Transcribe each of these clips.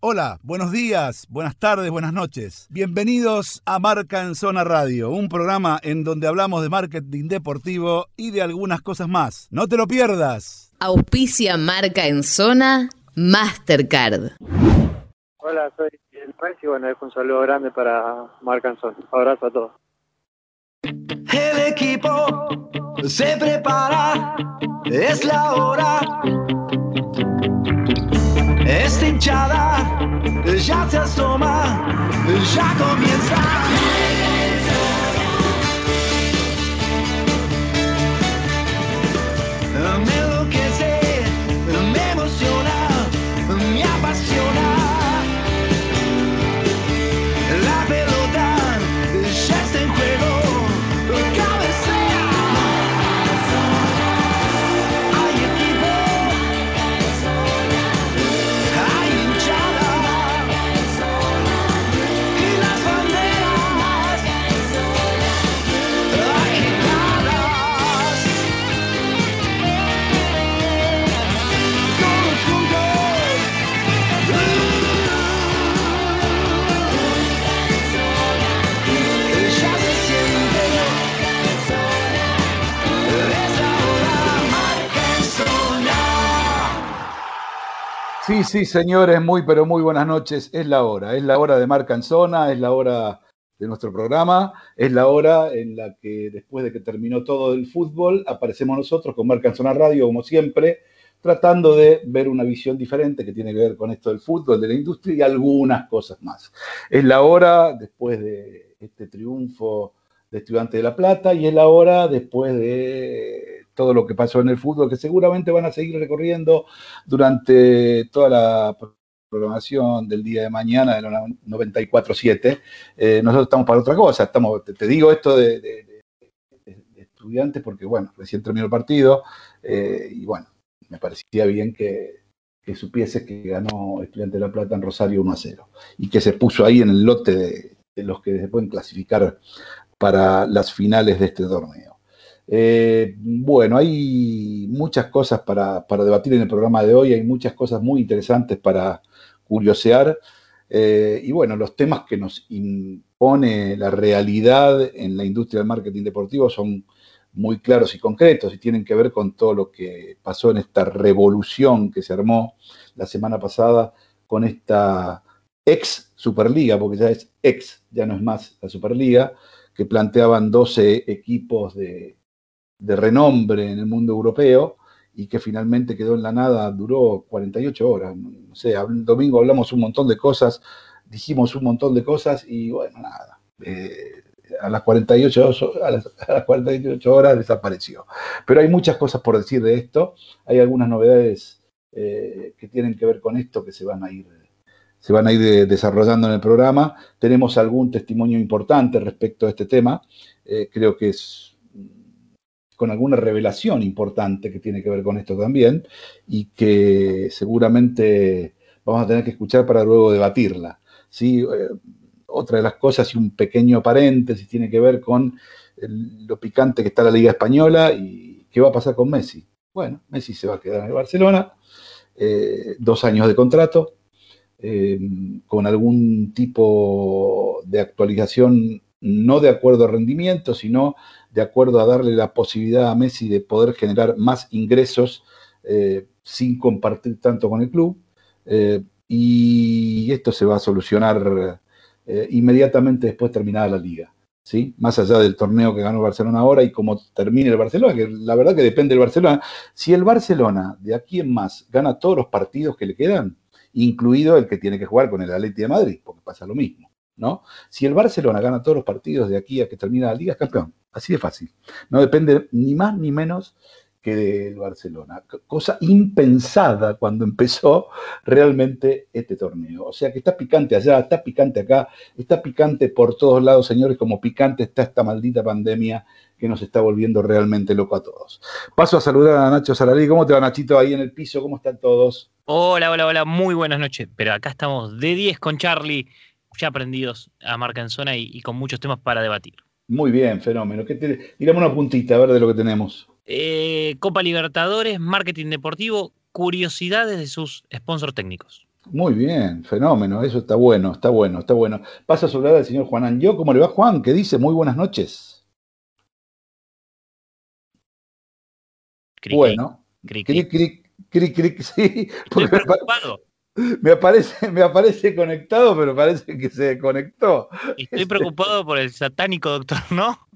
Hola, buenos días, buenas tardes, buenas noches. Bienvenidos a Marca en Zona Radio, un programa en donde hablamos de marketing deportivo y de algunas cosas más. No te lo pierdas. Auspicia Marca en Zona Mastercard. Hola, soy el Messi y bueno, dejo un saludo grande para Marca en Zona. Abrazo a todos. El equipo se prepara, es la hora esta hinchada ya se asoma, ya comienza. Sí, sí, señores, muy pero muy buenas noches. Es la hora, es la hora de Marca en Zona, es la hora de nuestro programa, es la hora en la que después de que terminó todo el fútbol, aparecemos nosotros con Marca en Zona Radio, como siempre, tratando de ver una visión diferente que tiene que ver con esto del fútbol, de la industria y algunas cosas más. Es la hora, después de este triunfo de Estudiantes de La Plata, y es la hora después de todo lo que pasó en el fútbol, que seguramente van a seguir recorriendo durante toda la programación del día de mañana de los 94.7. Eh, nosotros estamos para otra cosa, estamos, te, digo esto de, estudiantes porque, bueno, recién terminó el partido eh, y, bueno, me parecía bien que, que supiese que ganó Estudiante de La Plata en Rosario 1 a 0 y que se puso ahí en el lote de, de los que se pueden clasificar para las finales de este torneo. Eh, bueno, hay muchas cosas para, para debatir en el programa de hoy, hay muchas cosas muy interesantes para curiosear. eh, y bueno, los temas que nos impone la realidad en la industria del marketing deportivo son muy claros y concretos y tienen que ver con todo lo que pasó en esta revolución que se armó la semana pasada con esta ex Superliga, porque ya es ex, ya no es más la Superliga, que planteaban 12 equipos de, de renombre en el mundo europeo y que finalmente quedó en la nada, duró 48 horas. No sé, el domingo hablamos un montón de cosas, dijimos un montón de cosas y bueno, nada. eh, a, las 48, ho- a, las, a las 48 horas desapareció. Pero hay muchas cosas por decir de esto, hay algunas novedades eh, que tienen que ver con esto que se van a ir se van a ir de- desarrollando en el programa. Tenemos algún testimonio importante respecto a este tema. Eh, creo que es con alguna revelación importante que tiene que ver con esto también y que seguramente vamos a tener que escuchar para luego debatirla. ¿sí? Eh, otra de las cosas y un pequeño paréntesis tiene que ver con lo picante que está la Liga Española y qué va a pasar con Messi. Bueno, Messi se va a quedar en el Barcelona, eh, dos años de contrato, eh, con algún tipo de actualización, no de acuerdo a rendimiento, sino de acuerdo a darle la posibilidad a Messi de poder generar más ingresos eh, sin compartir tanto con el club. Eh, y esto se va a solucionar eh, inmediatamente después de terminada la liga. ¿sí? Más allá del torneo que ganó el Barcelona ahora y cómo termine el Barcelona, que la verdad que depende del Barcelona. Si el Barcelona de aquí en más gana todos los partidos que le quedan, incluido el que tiene que jugar con el Atleti de Madrid, porque pasa lo mismo, ¿no? Si el Barcelona gana todos los partidos de aquí a que termina la liga, es campeón. Así de fácil. No depende ni más ni menos que del Barcelona. Cosa impensada cuando empezó realmente este torneo. O sea que está picante allá, está picante acá, está picante por todos lados, señores, como picante está esta maldita pandemia que nos está volviendo realmente loco a todos. Paso a saludar a Nacho Salarí. ¿Cómo te va, Nachito, ahí en el piso? ¿Cómo están todos? Hola, hola, hola, muy buenas noches. Pero acá estamos de 10 con Charlie, ya aprendidos a marca en zona y, y con muchos temas para debatir. Muy bien, fenómeno. ¿Qué te... Tirame una puntita a ver de lo que tenemos. Eh, Copa Libertadores, marketing deportivo, curiosidades de sus sponsors técnicos. Muy bien, fenómeno, eso está bueno, está bueno, está bueno. Pasa a saludar al señor Juan Angió. ¿Cómo le va Juan? ¿Qué dice? Muy buenas noches. Bueno, cri, cri. cric, cric, cric, cric, sí, Estoy porque apa- preocupado. me aparece, me aparece conectado, pero parece que se conectó. Estoy preocupado por el satánico doctor, ¿no?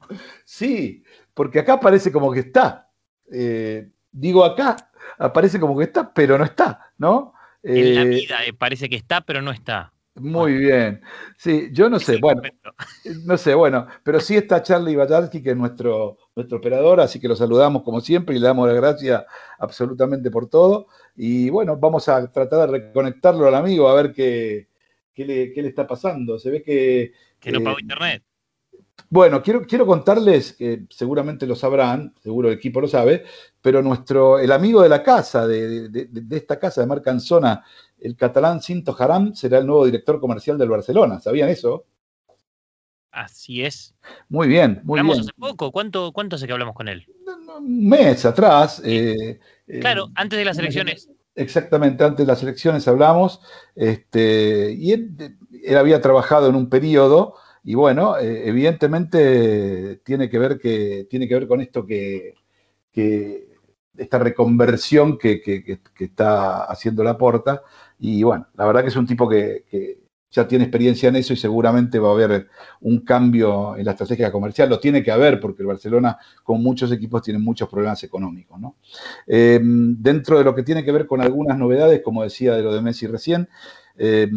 Sí, porque acá parece como que está. Eh, digo acá, aparece como que está, pero no está, ¿no? En la Eh, vida eh, parece que está, pero no está. Muy bien. Sí, yo no sé, bueno, concepto. no sé, bueno, pero sí está Charlie Bayarsky, que es nuestro, nuestro operador, así que lo saludamos como siempre y le damos las gracias absolutamente por todo. Y bueno, vamos a tratar de reconectarlo al amigo a ver qué, qué, le, qué le está pasando. Se ve que Que no eh, pagó internet. Bueno, quiero, quiero contarles, que seguramente lo sabrán, seguro el equipo lo sabe, pero nuestro, el amigo de la casa, de, de- de- esta casa de Marca Anzona, el catalán Cinto Haram, será el nuevo director comercial del Barcelona. ¿Sabían eso? Así es. Muy bien, muy Hablamos bien. hace poco. ¿Cuánto, ¿Cuánto hace que hablamos con él? Un mes atrás. eh, eh, Claro, antes de las elecciones. Exactamente, antes de las elecciones hablamos, este, y él, él había trabajado en un periodo, y bueno, eh, evidentemente tiene que ver que tiene que ver con esto que, que esta reconversión que- que está haciendo la porta, y bueno, la verdad que es un tipo que, que ya tiene experiencia en eso y seguramente va a haber un cambio en la estrategia comercial, lo tiene que haber porque el Barcelona, con muchos equipos, tiene muchos problemas económicos, ¿no? Eh, dentro de lo que tiene que ver con algunas novedades, como decía de lo de Messi recién, eh,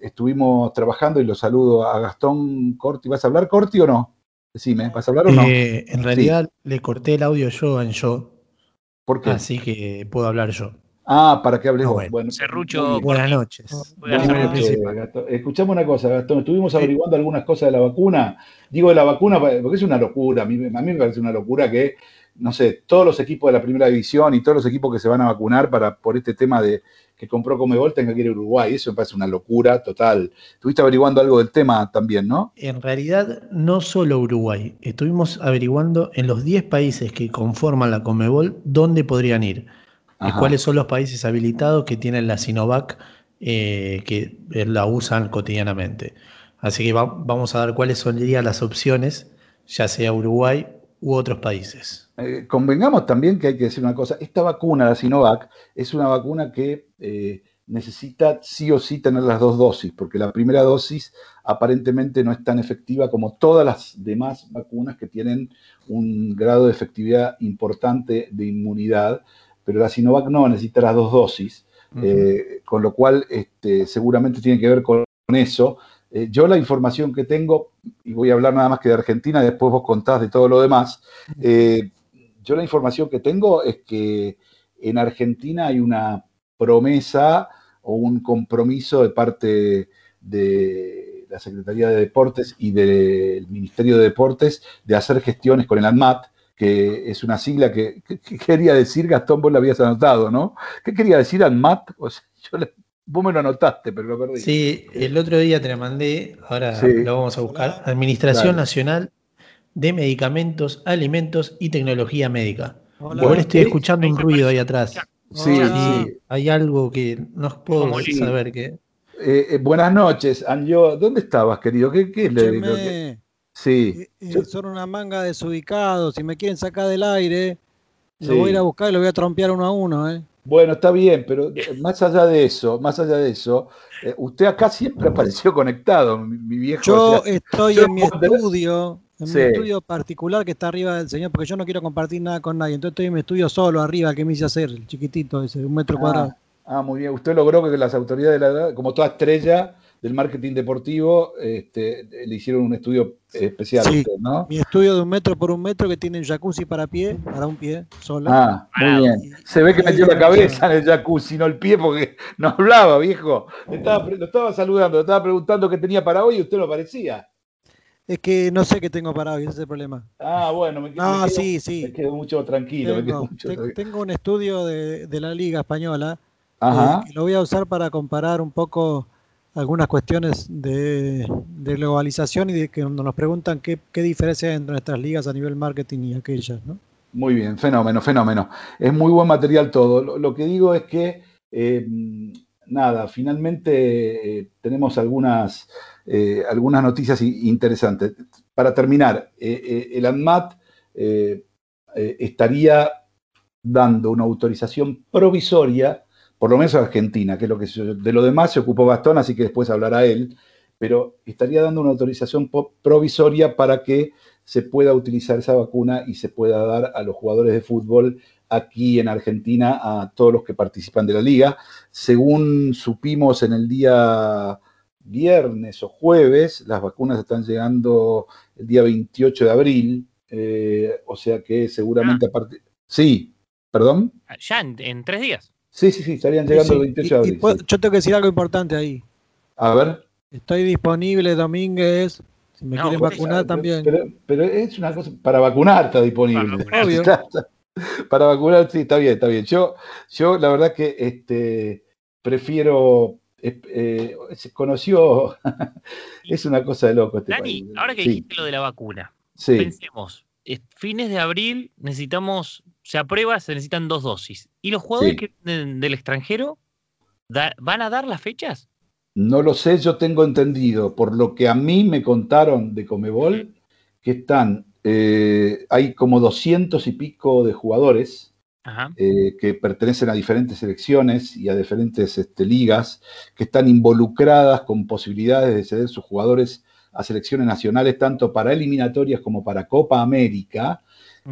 estuvimos trabajando y lo saludo a Gastón Corti. ¿Vas a hablar, Corti, o no? Decime, ¿vas a hablar o no? Eh, en realidad le corté el audio yo en yo, ¿Por qué? así que puedo hablar yo. Ah, para que hables Ah, vos. bueno. Bien. Buenas noches. Buenas noches. Escuchame una cosa, Gastón. Estuvimos averiguando algunas cosas de la vacuna. Digo de la vacuna porque es una locura. A mí, a mí me parece una locura que, no sé, todos los equipos de la primera división y todos los equipos que se van a vacunar para, por este tema de que compró Comebol tengan que ir a Uruguay. Eso me parece una locura total. Estuviste averiguando algo del tema también, ¿no? En realidad, no solo Uruguay. Estuvimos averiguando en los 10 países que conforman la Comebol dónde podrían ir. Y cuáles son los países habilitados que tienen la Sinovac eh, que eh, la usan cotidianamente. Así que va- vamos a dar cuáles serían las opciones, ya sea Uruguay u otros países. Eh, convengamos también que hay que decir una cosa, esta vacuna, la Sinovac, es una vacuna que eh, necesita sí o sí tener las dos dosis, porque la primera dosis aparentemente no es tan efectiva como todas las demás vacunas que tienen un grado de efectividad importante de inmunidad, pero la Sinovac no necesita las dos dosis, eh, con lo cual este, seguramente tiene que ver con eso. Eh, yo la información que tengo, y voy a hablar nada más que de Argentina, después vos contás de todo lo demás, eh, yo la información que tengo es que en Argentina hay una promesa o un compromiso de parte de la Secretaría de Deportes y del Ministerio de Deportes de hacer gestiones con el ANMAT, que es una sigla que, que- que quería decir, Gastón, vos la habías anotado, ¿no? ¿Qué quería decir ANMAT? O sea, yo le- vos me lo anotaste, pero lo perdí. Sí, el otro día te la mandé, ahora Sí. lo vamos a buscar. Administración Dale. Nacional de Medicamentos, Alimentos y Tecnología Médica. Hola. Igual estoy escuchando un ruido ahí atrás. Sí, sí. Hay algo que no puedo saber qué. Eh, eh, buenas noches, Anjo. ¿Dónde estabas, querido? ¿Qué, qué es lo- que- Sí. eh, eh, son una manga desubicados. Si me quieren sacar del aire, Sí. lo voy a ir a buscar y lo voy a trompear uno a uno. ¿eh? Bueno, está bien, pero eh, más allá de eso, más allá de eso, eh, usted acá siempre apareció conectado, mi, mi viejo. Yo o sea, estoy yo en mi estudio, en Sí. mi estudio particular que está arriba del señor, porque yo no quiero compartir nada con nadie. Entonces estoy en mi estudio solo, arriba, que me hice hacer, el chiquitito ese, un metro cuadrado. ah, ah, muy bien. Usted logró que las autoridades, de la, como toda estrella del marketing deportivo, este, le hicieron un estudio especial, Sí. usted, ¿no? Mi estudio de un metro por un metro que tiene un jacuzzi para pie, para un pie, solo. Ah, muy bien. Se ve que metió la cabeza en el jacuzzi, no el pie, porque no hablaba, viejo. Le estaba, pre- lo estaba saludando, le estaba preguntando qué tenía para hoy y usted no aparecía. Es que no sé qué tengo para hoy, ese es el problema. Ah, bueno, me, No, me quedo, sí, me sí. quedo mucho tranquilo. me quedo Tengo, mucho te- tranquilo. tengo un estudio de, de la Liga Española Ajá. eh, que lo voy a usar para comparar un poco algunas cuestiones de, de globalización y de que cuando nos preguntan qué, qué diferencia hay entre nuestras ligas a nivel marketing y aquellas, ¿no? Muy bien, fenómeno, fenómeno. Es muy buen material todo. Lo, que digo es que eh, nada, finalmente eh, tenemos algunas, eh, algunas noticias interesantes. Para terminar, el ANMAT estaría dando una autorización provisoria, por lo menos a Argentina, que es lo que se- de lo demás se ocupó Gastón, así que después hablará él, pero estaría dando una autorización provisoria para que se pueda utilizar esa vacuna y se pueda dar a los jugadores de fútbol aquí en Argentina a todos los que participan de la liga. Según supimos en el día viernes o jueves, las vacunas están llegando el día 28 de abril, eh, o sea que seguramente a partir... Sí, perdón. Ya en, en tres días. Sí, sí, sí, estarían llegando sí. el 28 Y- de y abril. puedo- sí. Yo tengo que decir algo importante ahí. A ver. Estoy disponible Domínguez. Si me No, quieren vacunar también. Pero, pero es una cosa, para vacunar está disponible. Para vacunar. Obvio. Para vacunar, sí, está bien, está bien. Yo, yo la verdad que este, prefiero, eh, eh, se conoció, es una cosa de loco este Dani, país. ahora que sí, dijiste lo de la vacuna, sí. pensemos, es- fines de abril necesitamos, se aprueba, se necesitan dos dosis. ¿Y los jugadores Sí. que vienen del extranjero da- van a dar las fechas? No lo sé, yo tengo entendido, por lo que a mí me contaron de Comebol, que están, eh, hay como doscientos y pico de jugadores Ajá. eh, que pertenecen a diferentes selecciones y a diferentes este, ligas, que están involucradas con posibilidades de ceder sus jugadores a selecciones nacionales, tanto para eliminatorias como para Copa América,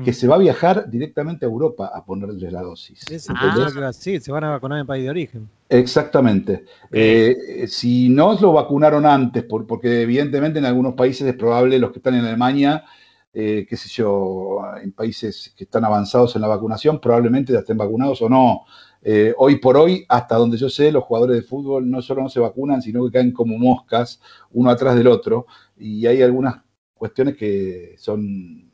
que Mm. se va a viajar directamente a Europa a ponerles la dosis. Ah. que decir, se van a vacunar en el país de origen. Exactamente. Eh, si no lo vacunaron antes, por- porque evidentemente en algunos países es probable, los que están en Alemania, eh, qué sé yo, en países que están avanzados en la vacunación, probablemente ya estén vacunados o no. Eh, hoy por hoy, hasta donde yo sé, los jugadores de fútbol no solo no se vacunan, sino que caen como moscas, uno atrás del otro, y hay algunas cuestiones que son,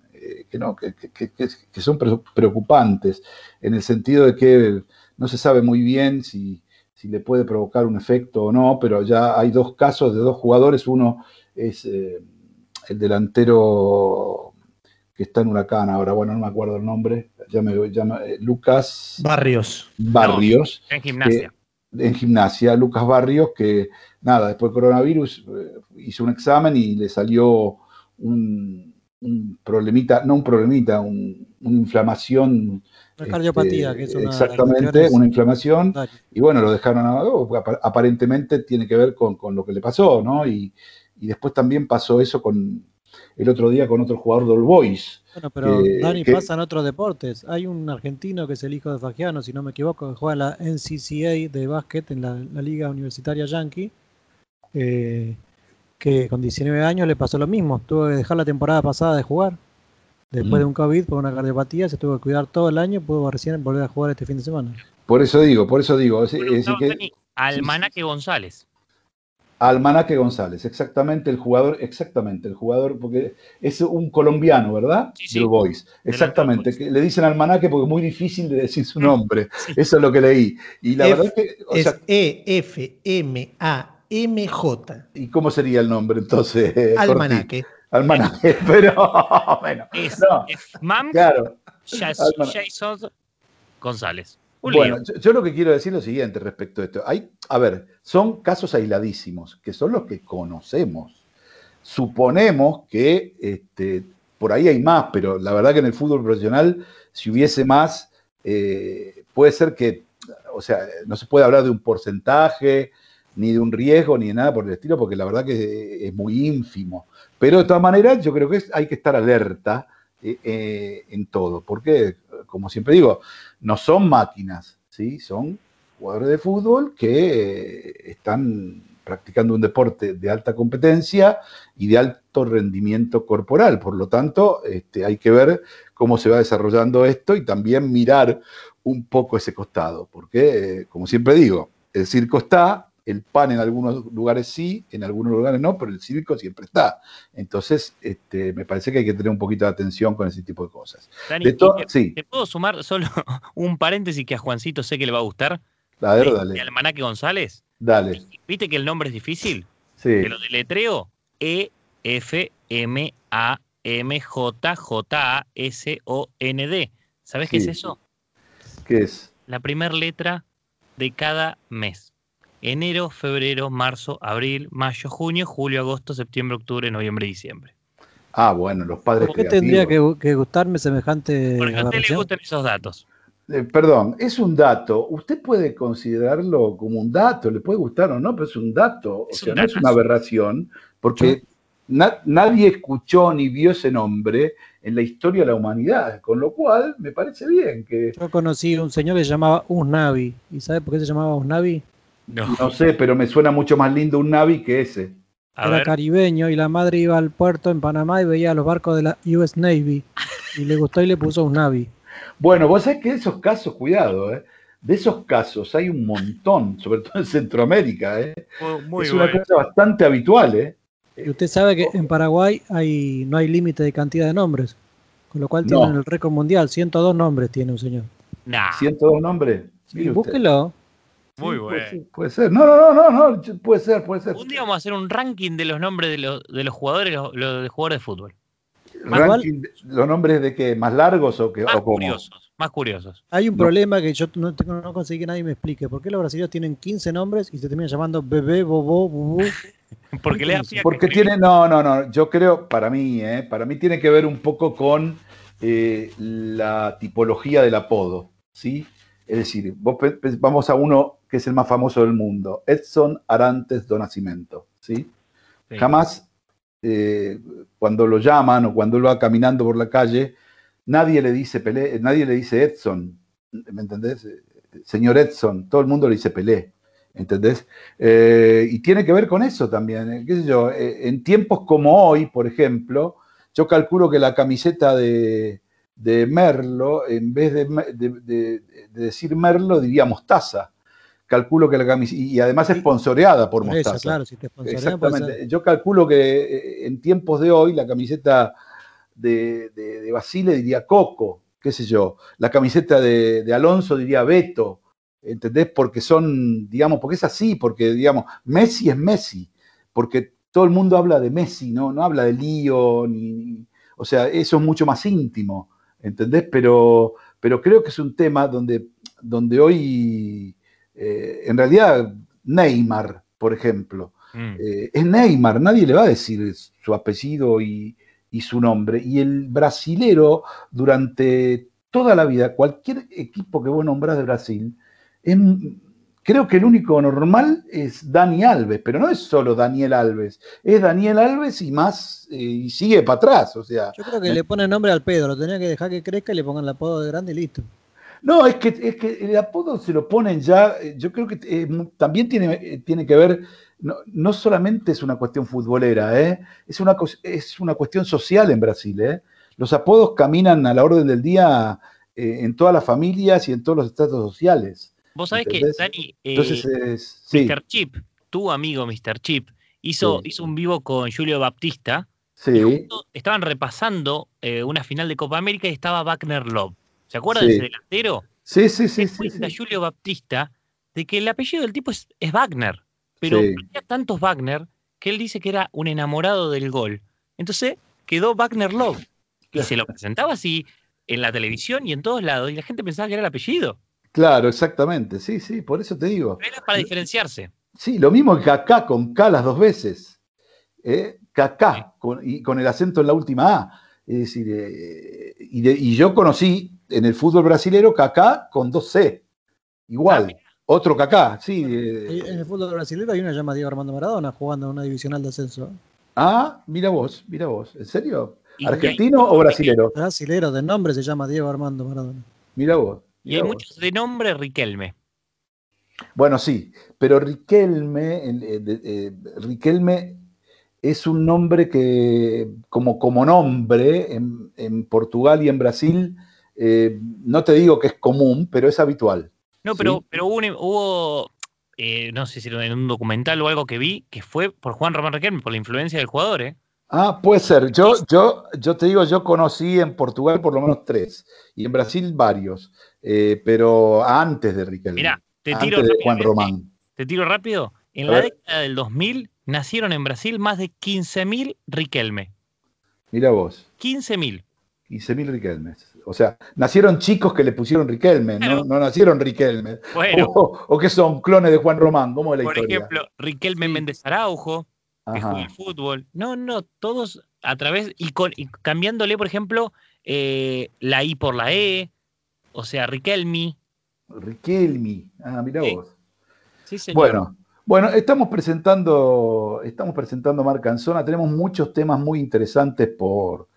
que no, que, que- que- que son pre- preocupantes, en el sentido de que no se sabe muy bien si, si le puede provocar un efecto o no, pero ya hay dos casos de dos jugadores, uno es eh, el delantero que está en Huracán ahora, bueno, no me acuerdo el nombre, ya me llama eh, Lucas Barrios. Barrios, En gimnasia. en gimnasia, Lucas Barrios, que nada, después del coronavirus eh, hizo un examen y le salió un, un problemita, no un problemita, un- una inflamación. Una cardiopatía, este, que es una Exactamente, una inflamación. Y bueno, lo dejaron a- oh, apa- aparentemente tiene que ver con, con lo que le pasó, ¿no? Y, y después también pasó eso con el otro día con otro jugador de All Boys. Bueno, pero que- Dani, que- pasa en otros deportes. Hay un argentino que es el hijo de Fagiano, si no me equivoco, que juega en la NCCA de básquet en la, la Liga Universitaria Yankee, eh, que con 19 años le pasó lo mismo. Tuvo que dejar la temporada pasada de jugar. Después Mm. de un COVID por una cardiopatía, se tuvo que cuidar todo el año, pudo recién volver a jugar este fin de semana. Por eso digo, por eso digo, es, Bueno, es decir no, que Almanaque González. Almanaque González, exactamente el jugador, exactamente el jugador, porque es un colombiano, ¿verdad? Sí, sí. Del Boys, exactamente, que le dicen Almanaque porque es muy difícil de decir su Mm, nombre, sí. eso es lo que leí. Y la F- verdad es que, o Es sea, E-F-M-A-M-J. ¿y cómo sería el nombre entonces? Corti? Almanaque. Almanaque, pero bueno, Es, no, es Mam claro. Jason González. Un Bueno, yo lo que quiero decir es lo siguiente respecto a esto. Hay, a ver, son casos aisladísimos, que son los que conocemos. Suponemos que este, por ahí hay más, pero la verdad que en el fútbol profesional, si hubiese más, eh, puede ser que, o sea, no se puede hablar de un porcentaje, ni de un riesgo, ni de nada por el estilo, porque la verdad que es muy ínfimo. Pero de todas maneras, yo creo que hay que estar alerta eh, eh, en todo, porque, como siempre digo, no son máquinas, ¿sí? son jugadores de fútbol que eh, están practicando un deporte de alta competencia y de alto rendimiento corporal. Por lo tanto, este, hay que ver cómo se va desarrollando esto y también mirar un poco ese costado, porque, como siempre digo, el circo está, el pan en algunos lugares sí, en algunos lugares no, pero el circo siempre está. Entonces, este, me parece que hay que tener un poquito de atención con ese tipo de cosas. Dani, De ¿y to- te, sí, te puedo sumar solo un paréntesis que a Juancito sé que le va a gustar? a ver, De- dale, de Almanaque González. dale. ¿Viste que el nombre es difícil? Sí. Te lo deletreo. E F M A M J J A S O N D. ¿Sabes qué es eso? ¿Qué es? La primera letra de cada mes. Enero, febrero, marzo, abril, mayo, junio, julio, agosto, septiembre, octubre, noviembre y diciembre. Ah, bueno, los padres ¿Por qué creativos. tendría que, que gustarme semejante Porque a usted le gustan esos datos. Eh, perdón, es un dato. Usted puede considerarlo como un dato, le puede gustar o no, pero es un dato. O sea, un no es una aberración, porque na- nadie escuchó ni vio ese nombre en la historia de la humanidad, con lo cual me parece bien que, Yo conocí un señor que se llamaba Usnavi. ¿Y sabe por qué se llamaba Usnavi? No. no sé, pero me suena mucho más lindo un Navi que ese. A Era ver, caribeño y la madre iba al puerto en Panamá y veía los barcos de la US Navy. Y le gustó y le puso Usnavi. Bueno, vos sabés que de esos casos, cuidado, ¿eh? de esos casos hay un montón, sobre todo en Centroamérica. ¿eh? muy, muy es una bueno. cosa bastante habitual. ¿eh? Y usted sabe que en Paraguay hay, no hay límite de cantidad de nombres. Con lo cual No. tienen el récord mundial. 102 nombres tiene un señor. Nah, 102 nombres. Mire usted. Muy Sí, bueno. Puede ser, puede ser. No, no, no, no, no, puede ser, puede ser. Un día vamos a hacer un ranking de los nombres de los, de los jugadores, los, los de jugadores de fútbol. Ranking, ¿Los nombres de qué? ¿Más largos o, qué, Más o cómo? curiosos, más curiosos. Hay un No. problema que yo no, tengo- no conseguí que nadie me explique. ¿Por qué los brasileños tienen 15 nombres y se terminan llamando bebé, bobó, bubú? Porque le da pie a que Porque tiene, no, no, no, yo creo, para mí, ¿eh? para mí tiene que ver un poco con eh, la tipología del apodo, ¿sí? Es decir, vos vamos a uno que es el más famoso del mundo, Edson Arantes do Nascimento, ¿sí? Sí. Jamás, eh, cuando lo llaman o cuando él va caminando por la calle, nadie le dice Pelé, nadie le dice Edson, ¿me entendés? Eh, Señor Edson, todo el mundo le dice Pelé, ¿entendés? Eh, y tiene que ver con eso también, eh, qué sé yo, eh, en tiempos como hoy, por ejemplo, yo calculo que la camiseta de, de Merlo, en vez de, me- de- de- de decir Merlo, diría Mostaza. Calculo que la camiseta, y además es sponsoreada por Mostaza. claro, si te Exactamente. ser. Yo calculo que eh, en tiempos de hoy la camiseta de, de- de Basile diría Coco, qué sé yo. La camiseta de, de Alonso diría Beto, ¿entendés? Porque son, digamos, porque es así, porque, digamos, Messi es Messi, porque todo el mundo habla de Messi, no, no habla de lío, ni, ni- o sea, eso es mucho más íntimo, ¿entendés? Pero, pero creo que es un tema donde, donde hoy, eh, en realidad, Neymar, por ejemplo, Mm. eh, es Neymar, nadie le va a decir su apellido y, y su nombre. Y el brasilero, durante toda la vida, cualquier equipo que vos nombrás de Brasil, es- creo que el único normal es Dani Alves, pero no es solo Daniel Alves, es Daniel Alves y más, eh, y sigue para atrás, o sea. Yo creo que le ponen nombre al pedo. Lo tenía que dejar que crezca y le pongan el apodo de grande y listo. No, es que, es que el apodo se lo ponen ya, eh, yo creo que eh, también tiene, eh, tiene que ver, no, no solamente es una cuestión futbolera, ¿eh? es, una, es una cuestión social en Brasil. ¿eh? Los apodos caminan a la orden del día eh, en todas las familias y en todos los estratos sociales. Vos sabés que. Dani, eh, Entonces, es, sí, Mr. Chip, tu amigo Mr. Chip, hizo, Sí. hizo un vivo con Julio Baptista. Sí, estaban repasando eh, una final de Copa América y estaba Wagner Love. ¿Se acuerdan de ese delantero? sí, sí, sí, cuenta Julio Baptista de que el apellido del tipo es, es Wagner, pero había tantos Wagner que él dice que era un enamorado del gol. Entonces quedó Wagner Love. Y se lo presentaba así en la televisión y en todos lados, y la gente pensaba que era el apellido. Claro, exactamente, sí, sí, por eso te digo. Pero era para diferenciarse. Sí, lo mismo que Kaká con K las dos veces. ¿eh? Kaká, con, y con el acento en la última A. Es decir, eh, y, de- y yo conocí en el fútbol brasilero Kaká con dos C. Igual, Ah, otro Kaká, sí. eh, En el fútbol brasileño hay una llamada Diego Armando Maradona jugando en una divisional de ascenso. ah, mira vos, mira vos. ¿En serio? Y- ¿Argentino o brasilero? Brasilero de nombre se llama Diego Armando Maradona. Mira vos. Y hay muchos de nombre Riquelme. Bueno, sí, pero Riquelme, el- el- el- eh, Riquelme es un nombre que, como, como nombre, en, en Portugal y en Brasil, eh, no te digo que es común, pero es habitual. No, pero, Sí. pero hubo, hubo, eh, no sé si en un documental o algo que vi, que fue por Juan Román Riquelme, por la influencia del jugador, ¿eh? Ah, puede ser. Yo, yo, yo te digo, yo conocí en Portugal por lo menos tres y en Brasil varios, eh, pero antes de Riquelme, Mirá, te antes tiro, de Juan Román. te tiro rápido. En A la ver. década del 2000 nacieron en Brasil más de 15.000 Riquelme. Mira vos, 15.000. 15.000 Riquelmes. O sea, nacieron chicos que le pusieron Riquelme, Claro. no, no nacieron Riquelme. Bueno, O, o que son clones de Juan Román, ¿cómo es la por historia? ejemplo, Riquelme Sí. Méndez Araujo, que Ajá. juega al fútbol. No, no, todos a través y, con, y cambiándole, por ejemplo, eh, la I por la E, o sea, Riquelme. Riquelme. Ah, mira Sí. vos. Sí, señor. Bueno, bueno, estamos presentando, estamos presentando Marca en Zona. Tenemos muchos temas muy interesantes por,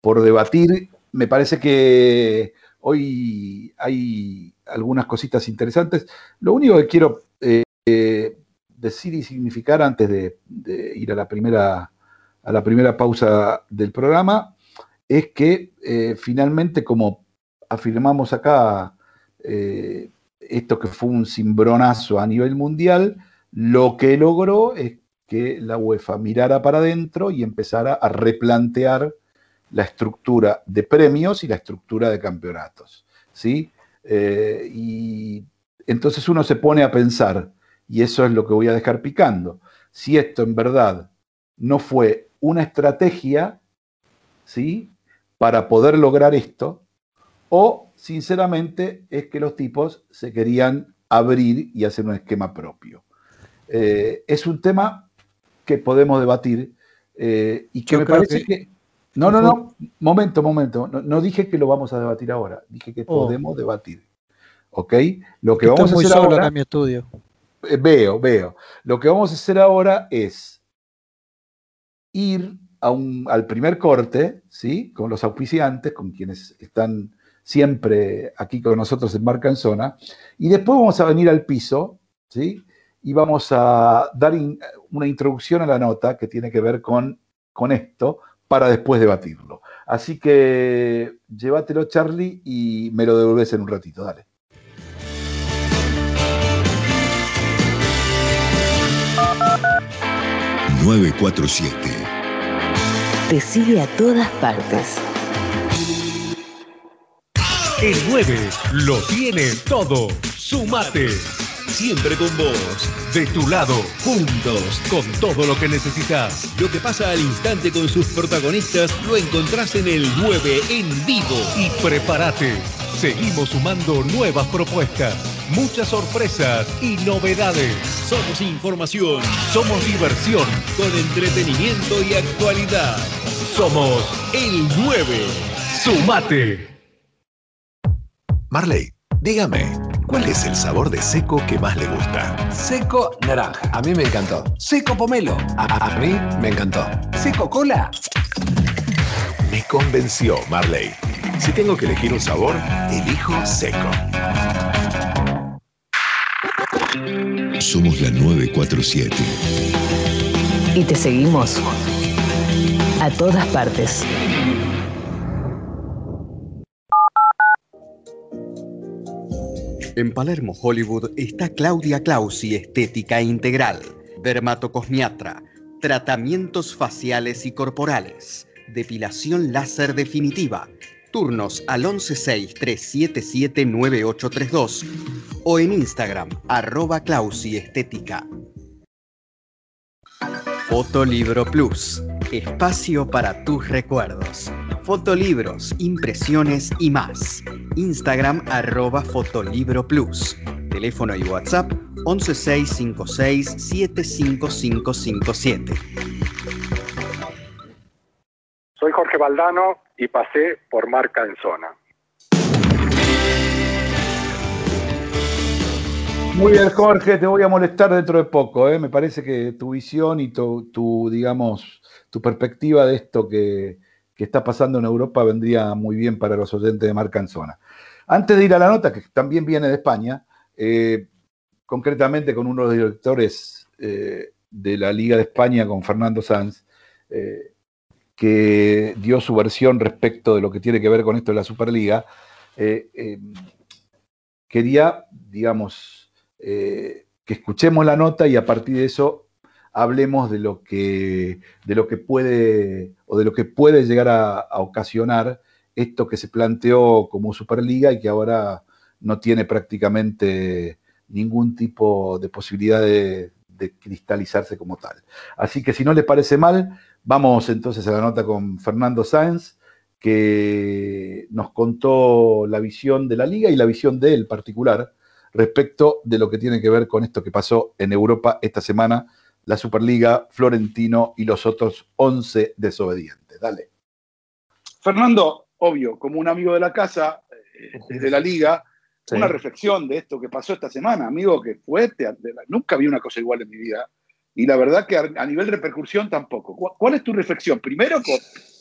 por debatir. Me parece que hoy hay algunas cositas interesantes. Lo único que quiero eh, decir y significar antes de, ir a la primera a la primera pausa del programa es que eh, finalmente, como afirmamos acá, eh, esto que fue un cimbronazo a nivel mundial, lo que logró es que la UEFA mirara para adentro y empezara a replantear la estructura de premios y la estructura de campeonatos. ¿sí? Eh, y entonces uno se pone a pensar, y eso es lo que voy a dejar picando, si esto en verdad no fue una estrategia ¿sí? para poder lograr esto, o sinceramente es que los tipos se querían abrir y hacer un esquema propio. Eh, es un tema que podemos debatir eh, y que Yo me parece que... que- No, no, no, momento, momento. No, no dije que lo vamos a debatir ahora, dije que Oh. podemos debatir. ¿Ok? Lo que Estoy vamos a hacer ahora... en mi estudio. Eh, Veo, veo. Lo que vamos a hacer ahora es ir al primer corte, ¿sí? Con los auspiciantes, con quienes están siempre aquí con nosotros en Marca en Zona, y después vamos a venir al piso, ¿sí? Y vamos a dar una introducción a la nota que tiene que ver con, con esto para después debatirlo. Así que llévatelo, Charlie, y me lo devolves en un ratito, dale. Te sigue a todas partes. El 9 lo tiene todo. Sumate. Siempre con vos. De tu lado, juntos, con todo lo que necesitas. Lo que pasa al instante con sus protagonistas lo encontrás en el 9 en vivo. Y prepárate. Seguimos sumando nuevas propuestas, muchas sorpresas y novedades. Somos información Somos diversión. con entretenimiento y actualidad. Somos El 9. Sumate. Marley, dígame, ¿cuál es el sabor de seco que más le gusta? Seco naranja. A mí me encantó. Seco pomelo. A, a mí me encantó. Seco cola. Me convenció, Marley. Si tengo que elegir un sabor, elijo seco. Somos la 947. Y te seguimos a todas partes. En Palermo, Hollywood, está Claudia Clausi Estética Integral, dermatocosmiatra, tratamientos faciales y corporales, depilación láser definitiva, turnos al 116-377-9832 o en Instagram, arroba Clausi Estética. Fotolibro Plus, espacio para tus recuerdos. Fotolibros, impresiones y más. Instagram arroba Fotolibro Plus. Teléfono y WhatsApp 11656-75557. Soy Jorge Valdano y pasé por Marca en Zona. Muy bien, Jorge, te voy a molestar dentro de poco. ¿eh? Me parece que tu visión y tu, tu, digamos, tu perspectiva de esto que, que está pasando en Europa vendría muy bien para los oyentes de Marca en Zona. Antes de ir a la nota, que también viene de España, eh, concretamente con uno de los directores eh, de la Liga de España, con Fernando Sanz, eh, que dio su versión respecto de lo que tiene que ver con esto de la Superliga, quería, digamos, que escuchemos la nota y a partir de eso hablemos de lo que, de lo que puede o de lo que puede llegar a, ocasionar esto que se planteó como Superliga y que ahora no tiene prácticamente ningún tipo de posibilidad de, de cristalizarse como tal. Así que si no les parece mal, vamos entonces a la nota con Fernando Sáenz, que nos contó la visión de la liga y la visión de él particular respecto de lo que tiene que ver con esto que pasó en Europa esta semana, la Superliga, Florentino y los otros 11 desobedientes. Dale. Fernando, obvio, como un amigo de la casa, eh, de la liga, Sí. una reflexión de esto que pasó esta semana, amigo, que fue, te- nunca vi una cosa igual en mi vida. Y la verdad que a, nivel repercusión tampoco. ¿Cuál, es tu reflexión? Primero,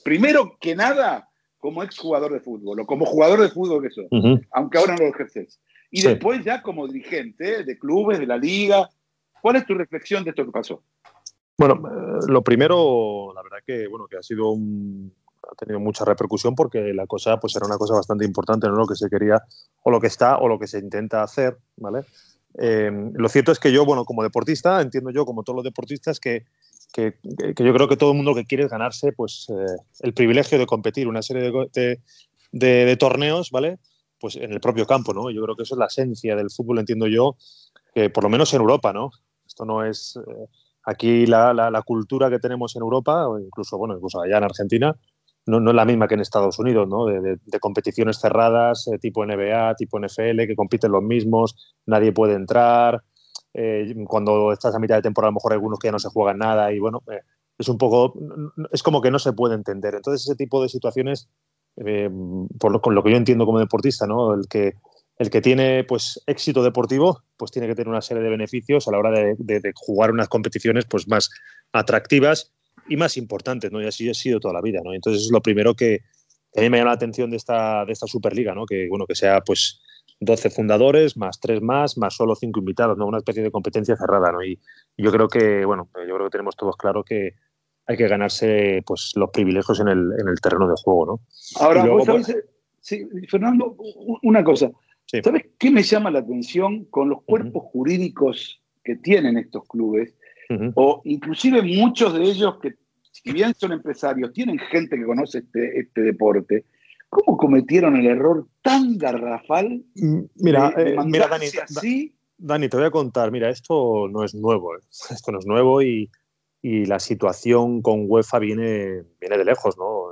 primero que nada, como exjugador de fútbol o como jugador de fútbol que sos, Ujú. aunque ahora no lo ejerces. Y Sí. después ya como dirigente de clubes, de la liga. ¿Cuál es tu reflexión de esto que pasó? Bueno, eh, lo primero, la verdad que bueno que ha sido un, ha tenido mucha repercusión porque la cosa pues era una cosa bastante importante, no lo que se quería o lo que está o lo que se intenta hacer, ¿vale? Eh, lo cierto es que yo, bueno, como deportista, entiendo yo, como todos los deportistas, que, que, que yo creo que todo el mundo que quiere es ganarse pues eh, el privilegio de competir una serie de, de, de- de torneos, ¿vale? Pues en el propio campo, ¿no? Yo creo que eso es la esencia del fútbol, entiendo yo, que por lo menos en Europa, ¿no? No es eh, aquí la, la- cultura que tenemos en Europa, o incluso, bueno, incluso allá en Argentina, no, no es la misma que en Estados Unidos, ¿no? De, competiciones cerradas, eh, tipo NBA, tipo NFL, que compiten los mismos, nadie puede entrar. eh, cuando estás a mitad de temporada, a lo mejor algunos que ya no se juegan nada y bueno, es un poco, es como que no se puede entender. Entonces, ese tipo de situaciones, por lo, con lo que yo entiendo como deportista, ¿no? El que, el que tiene pues éxito deportivo, pues tiene que tener una serie de beneficios a la hora de, de- de jugar unas competiciones pues más atractivas y más importantes, ¿no? Y así ha sido toda la vida, ¿no? Entonces es lo primero que, que a mí me llama la atención de esta, de esta Superliga, ¿no? Que, bueno, que sea pues 12 fundadores, más 3 más, más solo 5 invitados, ¿no? Una especie de competencia cerrada, ¿no? Y yo creo que, bueno, yo creo que tenemos todos claro que hay que ganarse pues los privilegios en el, en el terreno de juego, ¿no? Ahora, luego, vos sabés, eh, sí, Fernando, una cosa. Sí. ¿Sabes qué me llama la atención con los cuerpos jurídicos que tienen estos clubes? O inclusive muchos de ellos que, si bien son empresarios, tienen gente que conoce este, este deporte. ¿Cómo cometieron el error tan garrafal Mira, de, de eh, mira, Dani, así? Dani, te voy a contar, mira, esto no es nuevo, ¿eh? esto no es nuevo y, y la situación con UEFA viene, viene de lejos, ¿no?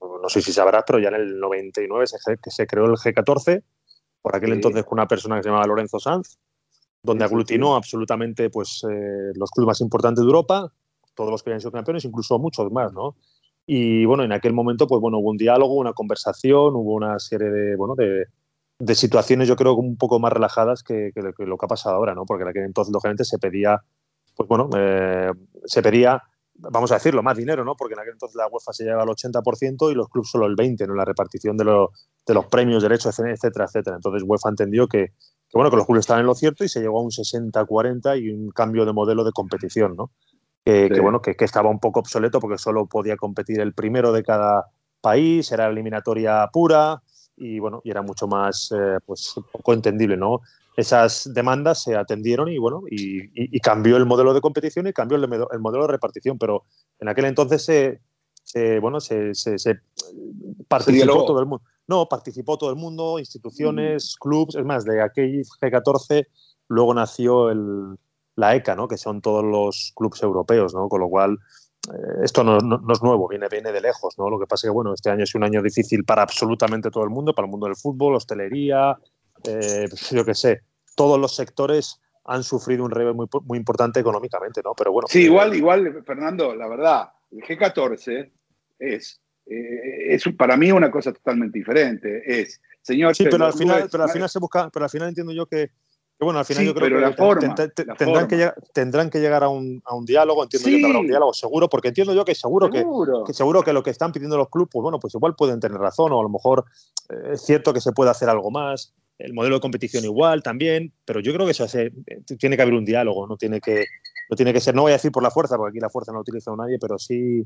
No sé si sabrás, pero ya en el 99 se, que se creó el G14, por aquel Sí. entonces con una persona que se llamaba Lorenzo Sanz, donde Sí, sí, aglutinó absolutamente pues, eh, los clubes más importantes de Europa, todos los que habían sido campeones, incluso muchos más, ¿no? Y bueno, en aquel momento, pues bueno, hubo un diálogo, una conversación, hubo una serie de, bueno, de, de situaciones, yo creo, un poco más relajadas que, que lo- que lo que ha pasado ahora, ¿no? Porque en aquel entonces, lógicamente, se pedía, pues bueno, eh, se pedía, vamos a decirlo, más dinero, ¿no? Porque en aquel entonces la UEFA se llevaba al 80% y los clubes solo el 20%, ¿no? La repartición de, lo- de los premios, derechos, etcétera, etcétera. Entonces UEFA entendió que, que, bueno, que los clubes estaban en lo cierto y se llegó a un 60-40 y un cambio de modelo de competición, ¿no? Que, Sí. que, bueno, que, que estaba un poco obsoleto porque solo podía competir el primero de cada país, era eliminatoria pura y bueno, y era mucho más eh, pues poco entendible, ¿no? Esas demandas se atendieron y bueno, y, y- y cambió el modelo de competición y cambió el, el modelo de repartición, pero en aquel entonces se, se, bueno, se, se- se participó dialogó. todo el mundo. No, participó todo el mundo, instituciones, clubes, es más, de aquel G14 luego nació el, la ECA, ¿no? que son todos los clubes europeos, ¿no? con lo cual eh, esto no, no- no es nuevo, viene, viene de lejos. ¿no? Lo que pasa es que bueno, este año es un año difícil para absolutamente todo el mundo, para el mundo del fútbol, hostelería, eh, pues yo qué sé, todos los sectores han sufrido un revés muy, muy importante económicamente, ¿no? Pero bueno. Sí, eh, igual, igual, Fernando, la verdad, el G14 es, eh, es para mí una cosa totalmente diferente. Es, señor, Sí, pero al final, clubes- pero al final se busca, pero al final entiendo yo que, que, bueno, al final Sí, yo creo pero que la forma, ten- ten- la tendrán, forma. que llegar, tendrán que llegar a un, a un diálogo, entiendo yo Sí. que habrá un diálogo seguro, porque entiendo yo que seguro, Seguro. Que, que seguro que lo que están pidiendo los clubes, pues bueno, pues igual pueden tener razón, o a lo mejor eh, es cierto que se puede hacer algo más, el modelo de competición igual también, pero yo creo que eso hace- eh, tiene que haber un diálogo, no tiene que, no tiene que ser, no voy a decir por la fuerza, porque aquí la fuerza no la ha utilizado nadie, pero sí,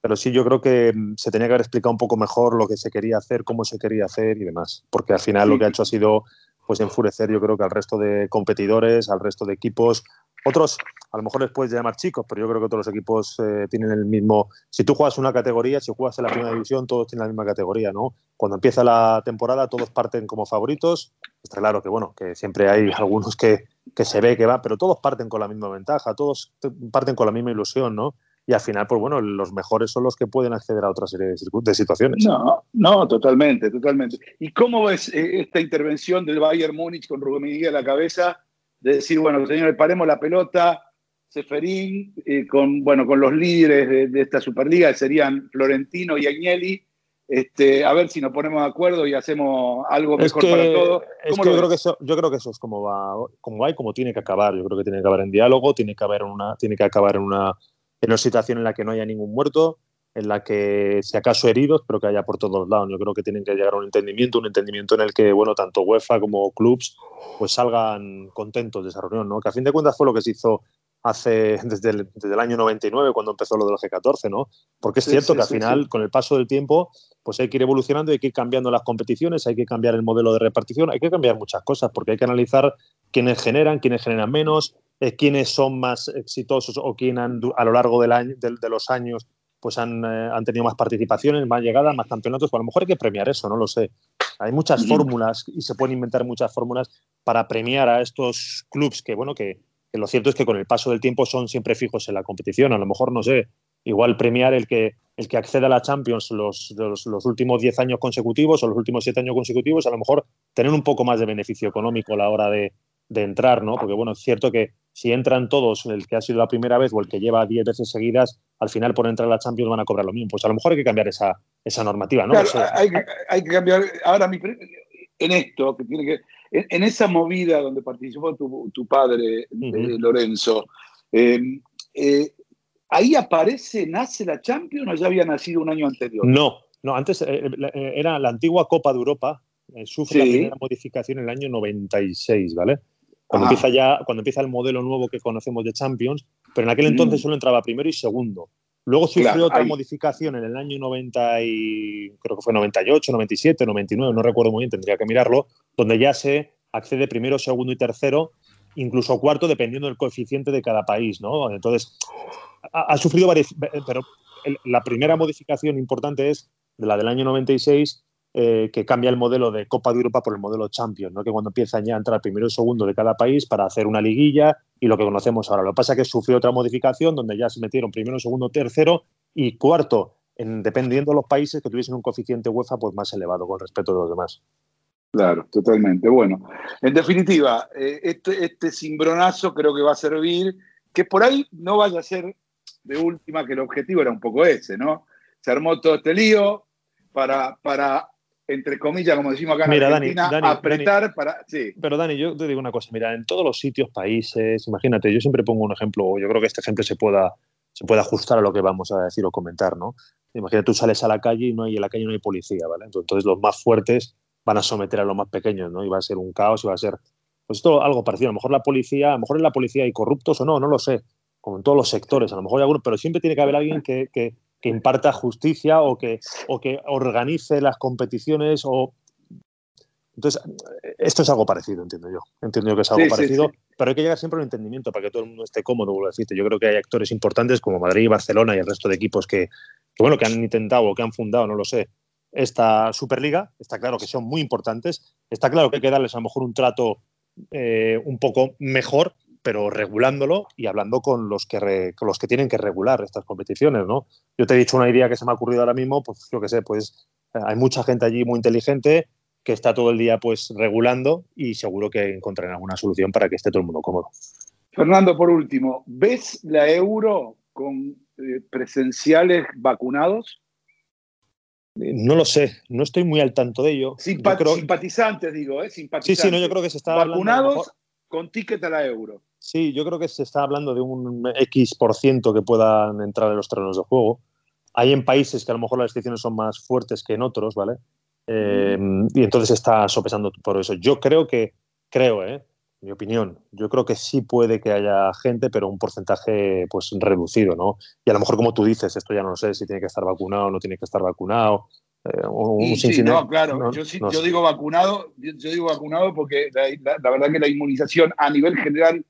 pero sí yo creo que mm, se tenía que haber explicado un poco mejor lo que se quería hacer, cómo se quería hacer y demás, porque al final lo que ha hecho ha sido pues enfurecer yo creo que al resto de competidores, al resto de equipos. Otros a lo mejor les puedes llamar chicos, pero yo creo que todos los equipos eh, tienen el mismo... Si tú juegas una categoría, si juegas en la primera división, todos tienen la misma categoría, ¿no? Cuando empieza la temporada todos parten como favoritos. Está claro que, bueno, que siempre hay algunos que, que se ve que va, pero todos parten con la misma ventaja, todos te- parten con la misma ilusión, ¿no? Y al final, pues bueno, los mejores son los que pueden acceder a otra serie de, de situaciones. No, no, totalmente, totalmente. ¿Y cómo ves eh, esta intervención del Bayern Múnich con Rubén a la cabeza? De decir, bueno, señores, paremos la pelota, Seferín, eh, con, bueno, con los líderes de, de esta Superliga, serían Florentino y Agnelli, este, a ver si nos ponemos de acuerdo y hacemos algo Es mejor que, para todos. es ¿Cómo que yo, creo que eso, yo creo que eso es como va, como va y como tiene que acabar. Yo creo que tiene que acabar en diálogo, tiene que, haber una, tiene que acabar en una, en una situación en la que no haya ningún muerto, en la que, si acaso heridos, pero que haya por todos lados. Yo creo que tienen que llegar a un entendimiento, un entendimiento en el que, bueno, tanto UEFA como clubs pues salgan contentos de esa reunión, ¿no? Que a fin de cuentas fue lo que se hizo hace desde el, desde el año 99 cuando empezó lo del G14, ¿no? Porque es Sí, cierto sí, que al final, con el paso del tiempo, pues hay que ir evolucionando, hay que ir cambiando las competiciones, hay que cambiar el modelo de repartición, hay que cambiar muchas cosas, porque hay que analizar quiénes generan, quiénes generan menos, eh, quiénes son más exitosos o quién han, du- a lo largo del año, del- de, los años pues han, eh, han tenido más participaciones, más llegadas, más campeonatos. Pues a lo mejor hay que premiar eso, no lo sé. Hay muchas fórmulas y se pueden inventar muchas fórmulas para premiar a estos clubes que, bueno, que, que lo cierto es que con el paso del tiempo son siempre fijos en la competición. A lo mejor, no sé, igual premiar el que, el que acceda a la Champions los, los, los últimos 10 años consecutivos o los últimos 7 años consecutivos, a lo mejor tener un poco más de beneficio económico a la hora de, de entrar, ¿no? Porque, bueno, es cierto que si entran todos, el que ha sido la primera vez o el que lleva 10 veces seguidas, al final por entrar a la Champions van a cobrar lo mismo. Pues a lo mejor hay que cambiar esa, esa normativa, ¿no? Claro, O sea, hay, que, hay que cambiar. Ahora, mi en esto, que tiene que. En, en esa movida donde participó tu, tu padre, eh, Lorenzo, eh, eh, ¿ahí aparece, nace la Champions o ya había nacido un año anterior? No, no, antes eh, era la antigua Copa de Europa, sufre la primera modificación en el año 96, ¿vale? Cuando empieza ya, cuando empieza el modelo nuevo que conocemos de Champions, pero en aquel entonces Mm. solo entraba primero y segundo. Luego sufrió Claro, otra ahí. modificación en el año 90 y creo que fue 98, 97, 99, no recuerdo muy bien, tendría que mirarlo, donde ya se accede primero, segundo y tercero, incluso cuarto, dependiendo del coeficiente de cada país, ¿no? Entonces, ha, ha sufrido varias, pero el- la primera modificación importante es de la del año 96, eh, que cambia el modelo de Copa de Europa por el modelo Champions, ¿no? que cuando empiezan ya a entrar primero y segundo de cada país para hacer una liguilla y lo que conocemos ahora. Lo que pasa es que sufrió otra modificación donde ya se metieron primero, segundo, tercero y cuarto, en, dependiendo de los países que tuviesen un coeficiente UEFA pues más elevado con respecto de los demás. Claro, totalmente. Bueno, en definitiva, eh, este, este cimbronazo creo que va a servir, que por ahí no vaya a ser de última, que el objetivo era un poco ese, ¿no? Se armó todo este lío para, para entre comillas, como decimos acá en Mira, Dani, Argentina, Dani, apretar Dani. para... Sí, Pero Dani, yo te digo una cosa, mira, en todos los sitios, países, imagínate, yo siempre pongo un ejemplo, yo creo que este ejemplo se pueda, se puede ajustar a lo que vamos a decir o comentar, ¿no? Imagínate, tú sales a la calle y no hay, en la calle no hay policía, ¿vale? Entonces los más fuertes van a someter a los más pequeños, ¿no? Y va a ser un caos y va a ser, pues esto algo parecido. A lo mejor la policía, a lo mejor en la policía hay corruptos o no, no lo sé, como en todos los sectores, a lo mejor hay algunos, pero siempre tiene que haber alguien que, que, que imparta justicia o que, o que organice las competiciones o entonces, esto es algo parecido, entiendo yo. Entiendo yo que es algo Sí, sí, parecido, sí. pero hay que llegar siempre a un entendimiento para que todo el mundo esté cómodo, vuelvo a decirte. Yo creo que hay actores importantes como Madrid, Barcelona y el resto de equipos que, que, bueno, que han intentado o que han fundado, no lo sé, esta Superliga. Está claro que son muy importantes. Está claro que hay que darles a lo mejor un trato eh, un poco mejor, pero regulándolo y hablando con los que re- con los que tienen que regular estas competiciones, ¿no? Yo te he dicho una idea que se me ha ocurrido ahora mismo, pues yo qué sé, pues eh, hay mucha gente allí muy inteligente que está todo el día pues regulando y seguro que encontrarán alguna solución para que esté todo el mundo cómodo. Fernando, por último, ¿ves la euro con eh, presenciales vacunados? No lo sé, no estoy muy al tanto de ello. Simpa- Yo creo- Simpatizantes, digo, ¿eh? Sí, Simpatizantes. sí, no, yo creo que se está Vacunados mejor- con ticket a la euro. Sí, yo creo que se está hablando de un X por ciento que puedan entrar en los terrenos de juego. Hay en países que a lo mejor las restricciones son más fuertes que en otros, ¿vale? Eh, y entonces está sopesando por eso. Yo creo que, creo, ¿eh? mi opinión, yo creo que sí puede que haya gente, pero un porcentaje pues reducido, ¿no? Y a lo mejor como tú dices, esto ya no lo sé, si tiene que estar vacunado o no tiene que estar vacunado. eh, un sí, de- no, claro, no, yo, sí- no yo sé. digo vacunado, yo, yo digo vacunado porque la, la- la verdad que la inmunización a nivel general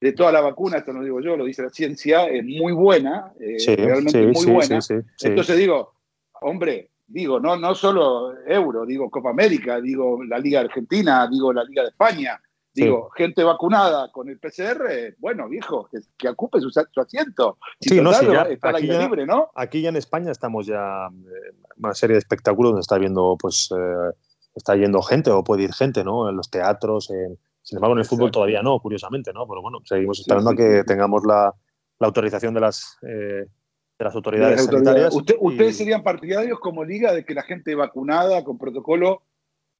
de toda la vacuna, esto no lo digo yo, lo dice la ciencia, es muy buena, eh, Sí, realmente sí, muy sí, buena. Entonces digo, hombre, digo, no, no solo Euro, digo Copa América, digo la Liga Argentina, digo la Liga de España, Digo, gente vacunada con el PCR, bueno, viejo, que, que ocupe su, su asiento. Si Sí, no, ya, está aquí, ya, libre, ¿no? aquí ya en España estamos ya eh, una serie de espectáculos donde está viendo, pues, eh, está yendo gente o puede ir gente, ¿no? En los teatros, en- sin embargo, en el fútbol todavía no, curiosamente, ¿no? Pero bueno, seguimos esperando sí, a que sí. tengamos la, la autorización de las, eh, de las De autoridades sanitarias. Usted- y ¿Ustedes serían partidarios como liga de que la gente vacunada con protocolo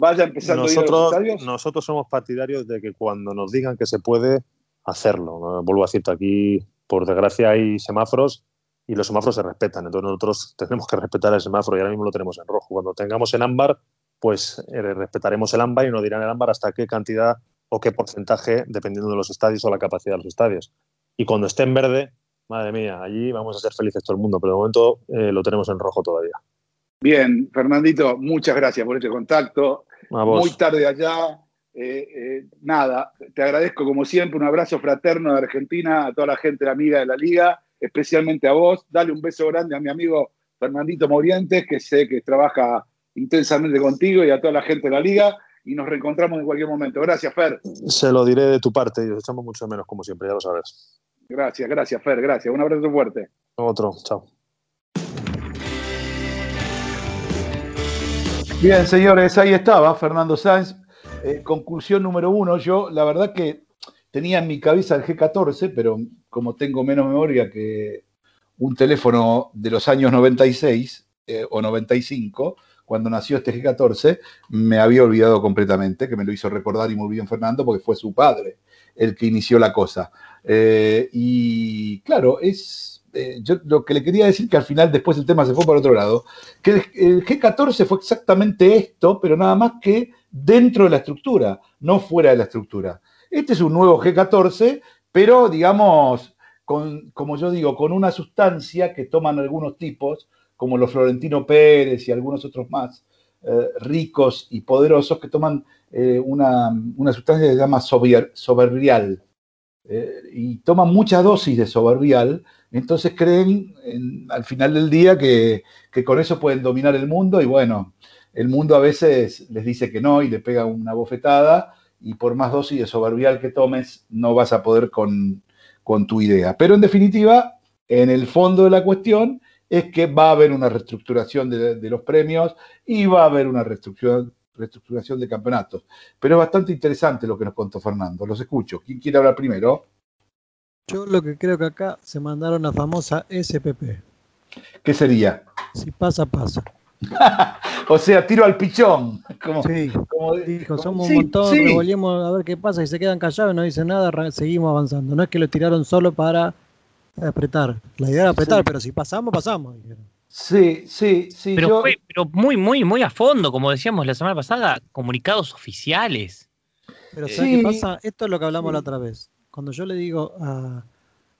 vaya empezando a ir a los nosotros, nosotros somos partidarios de que cuando nos digan que se puede, hacerlo. Vuelvo a decirte, aquí, por desgracia, hay semáforos y los semáforos se respetan. Entonces nosotros tenemos que respetar el semáforo y ahora mismo lo tenemos en rojo. Cuando tengamos en ámbar, pues eh, respetaremos el ámbar y nos dirán el ámbar hasta qué cantidad o qué porcentaje, dependiendo de los estadios o la capacidad de los estadios. Y cuando esté en verde, madre mía, allí vamos a ser felices todo el mundo, pero de momento eh, lo tenemos en rojo todavía. Bien, Fernandito, muchas gracias por este contacto. A vos. Muy tarde allá. Eh, eh, nada, te agradezco como siempre, un abrazo fraterno de Argentina a toda la gente amiga de la liga, especialmente a vos. Dale un beso grande a mi amigo Fernandito Morientes, que sé que trabaja intensamente contigo y a toda la gente de la liga. Y nos reencontramos en cualquier momento. Gracias, Fer. Se lo diré de tu parte y os echamos mucho menos, como siempre, ya lo sabes. Gracias, gracias, Fer. Gracias. Un abrazo fuerte. Otro, chao. Bien, señores, ahí estaba Fernando Sáenz. Eh, conclusión número uno, yo la verdad que tenía en mi cabeza el G14, pero como tengo menos memoria que un teléfono de los años 96 eh, o 95, cuando nació este G14, me había olvidado completamente, que me lo hizo recordar y muy bien Fernando, porque fue su padre el que inició la cosa. Eh, y claro, es eh, yo lo que le quería decir que al final después el tema se fue por otro lado, que el, el G14 fue exactamente esto, pero nada más que dentro de la estructura, no fuera de la estructura. Este es un nuevo G14, pero digamos, con, como yo digo, con una sustancia que toman algunos tipos, como los Florentino Pérez y algunos otros más, eh, ricos y poderosos, que toman eh, una, una sustancia que se llama sobier- soberbial. Eh, y toman mucha dosis de soberbial, entonces creen en- al final del día que, que con eso pueden dominar el mundo y bueno, el mundo a veces les dice que no y le pega una bofetada y por más dosis de soberbial que tomes no vas a poder con, con tu idea. Pero en definitiva, en el fondo de la cuestión es que va a haber una reestructuración de, de los premios y va a haber una reestructuración, reestructuración de campeonatos. Pero es bastante interesante lo que nos contó Fernando. Los escucho. ¿Quién quiere hablar primero? Yo lo que creo que acá se mandaron la famosa SPP. ¿Qué sería? Si pasa, pasa. O sea, tiro al pichón. Como, Sí, como- dijo, somos sí, un montón, sí. revolvemos a ver qué pasa y se quedan callados y no dicen nada, seguimos avanzando. No es que lo tiraron solo para apretar. La idea era apretar, Sí. pero si pasamos, pasamos. dijeron. Sí, sí, sí. Pero yo- fue pero muy, muy, muy a fondo, como decíamos la semana pasada, comunicados oficiales. Pero ¿sabes Sí. qué pasa? Esto es lo que hablamos Sí. la otra vez. Cuando yo le digo a,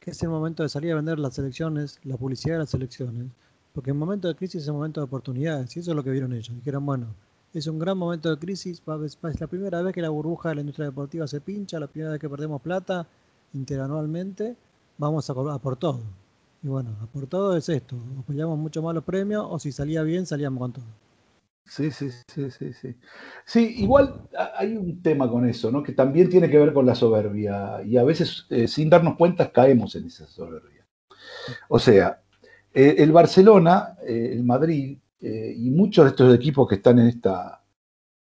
que es el momento de salir a vender las elecciones, la publicidad de las elecciones, porque en momento de crisis es un momento de oportunidades, y eso es lo que vieron ellos. Dijeron, bueno, es un gran momento de crisis, va a ver- es la primera vez que la burbuja de la industria deportiva se pincha, la primera vez que perdemos plata interanualmente, vamos a, a por todo. Y bueno, a por todo es esto, o peleamos mucho más los premios, o si salía bien, salíamos con todo. Sí, sí, sí, sí, sí. Sí, igual hay un tema con eso, ¿no? Que también tiene que ver con la soberbia y a veces eh, sin darnos cuenta caemos en esa soberbia. O sea, eh, el Barcelona, eh, el Madrid y muchos de estos equipos que están en esta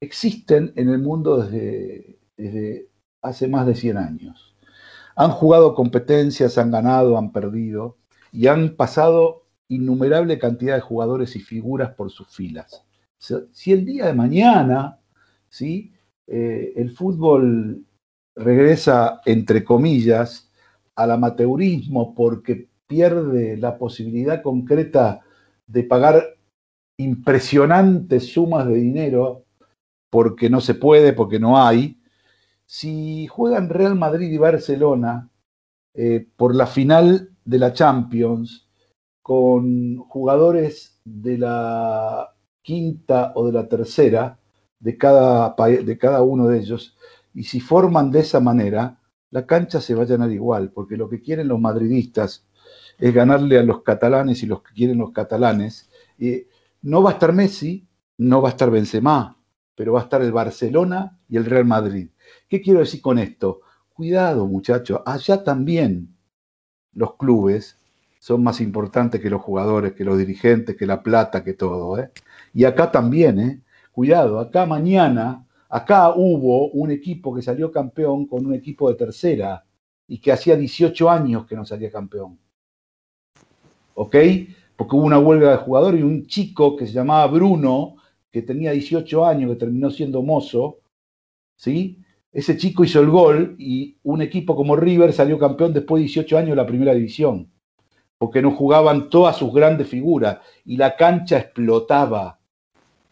existen en el mundo desde, desde hace más de 100 años. Han jugado competencias, han ganado, han perdido y han pasado innumerable cantidad de jugadores y figuras por sus filas. Si- el día de mañana ¿sí? Eh, el fútbol regresa, entre comillas, al amateurismo porque pierde la posibilidad concreta de pagar impresionantes sumas de dinero porque no se puede, porque no hay. Si juegan Real Madrid y Barcelona eh, por la final de la Champions con jugadores de la quinta o de la tercera de cada, de cada uno de ellos, y si forman de esa manera, la cancha se va a llenar igual, porque lo que quieren los madridistas es ganarle a los catalanes y los que quieren los catalanes. Eh, no va a estar Messi, no va a estar Benzema, pero va a estar el Barcelona y el Real Madrid. ¿Qué quiero decir con esto? Cuidado, muchachos, allá también los clubes son más importantes que los jugadores, que los dirigentes, que la plata, que todo. ¿eh? Y acá también, ¿eh? cuidado, acá mañana, acá hubo un equipo que salió campeón con un equipo de tercera y que hacía 18 años que no salía campeón. ¿Ok? Porque hubo una huelga de jugadores y un chico que se llamaba Bruno, que tenía 18 años, que terminó siendo mozo, ¿sí? Ese chico hizo el gol y un equipo como River salió campeón después de 18 años de la primera división, porque no jugaban todas sus grandes figuras y la cancha explotaba,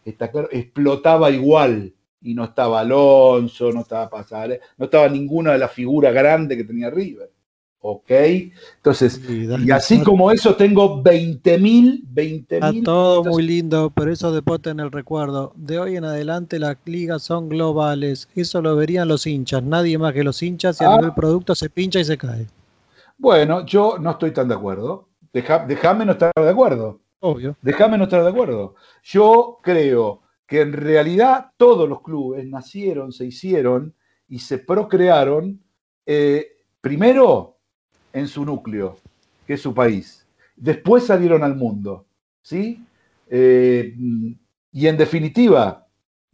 está claro, explotaba igual y no estaba Alonso, no estaba Pasarela, no estaba ninguna de las figuras grandes que tenía River. ¿Ok? Entonces, y así como eso, tengo 20.000, 20.000. Está todo muy lindo, pero eso después en el recuerdo. De hoy en adelante las ligas son globales. Eso lo verían los hinchas, nadie más que los hinchas y a Ah. nivel producto se pincha y se cae. Bueno, yo no estoy tan de acuerdo. Deja- Déjame no estar de acuerdo. Obvio. Déjame no estar de acuerdo. Yo creo que en realidad todos los clubes nacieron, se hicieron y se procrearon eh, primero en su núcleo, que es su país. Después salieron al mundo. ¿sí? Eh, y en definitiva,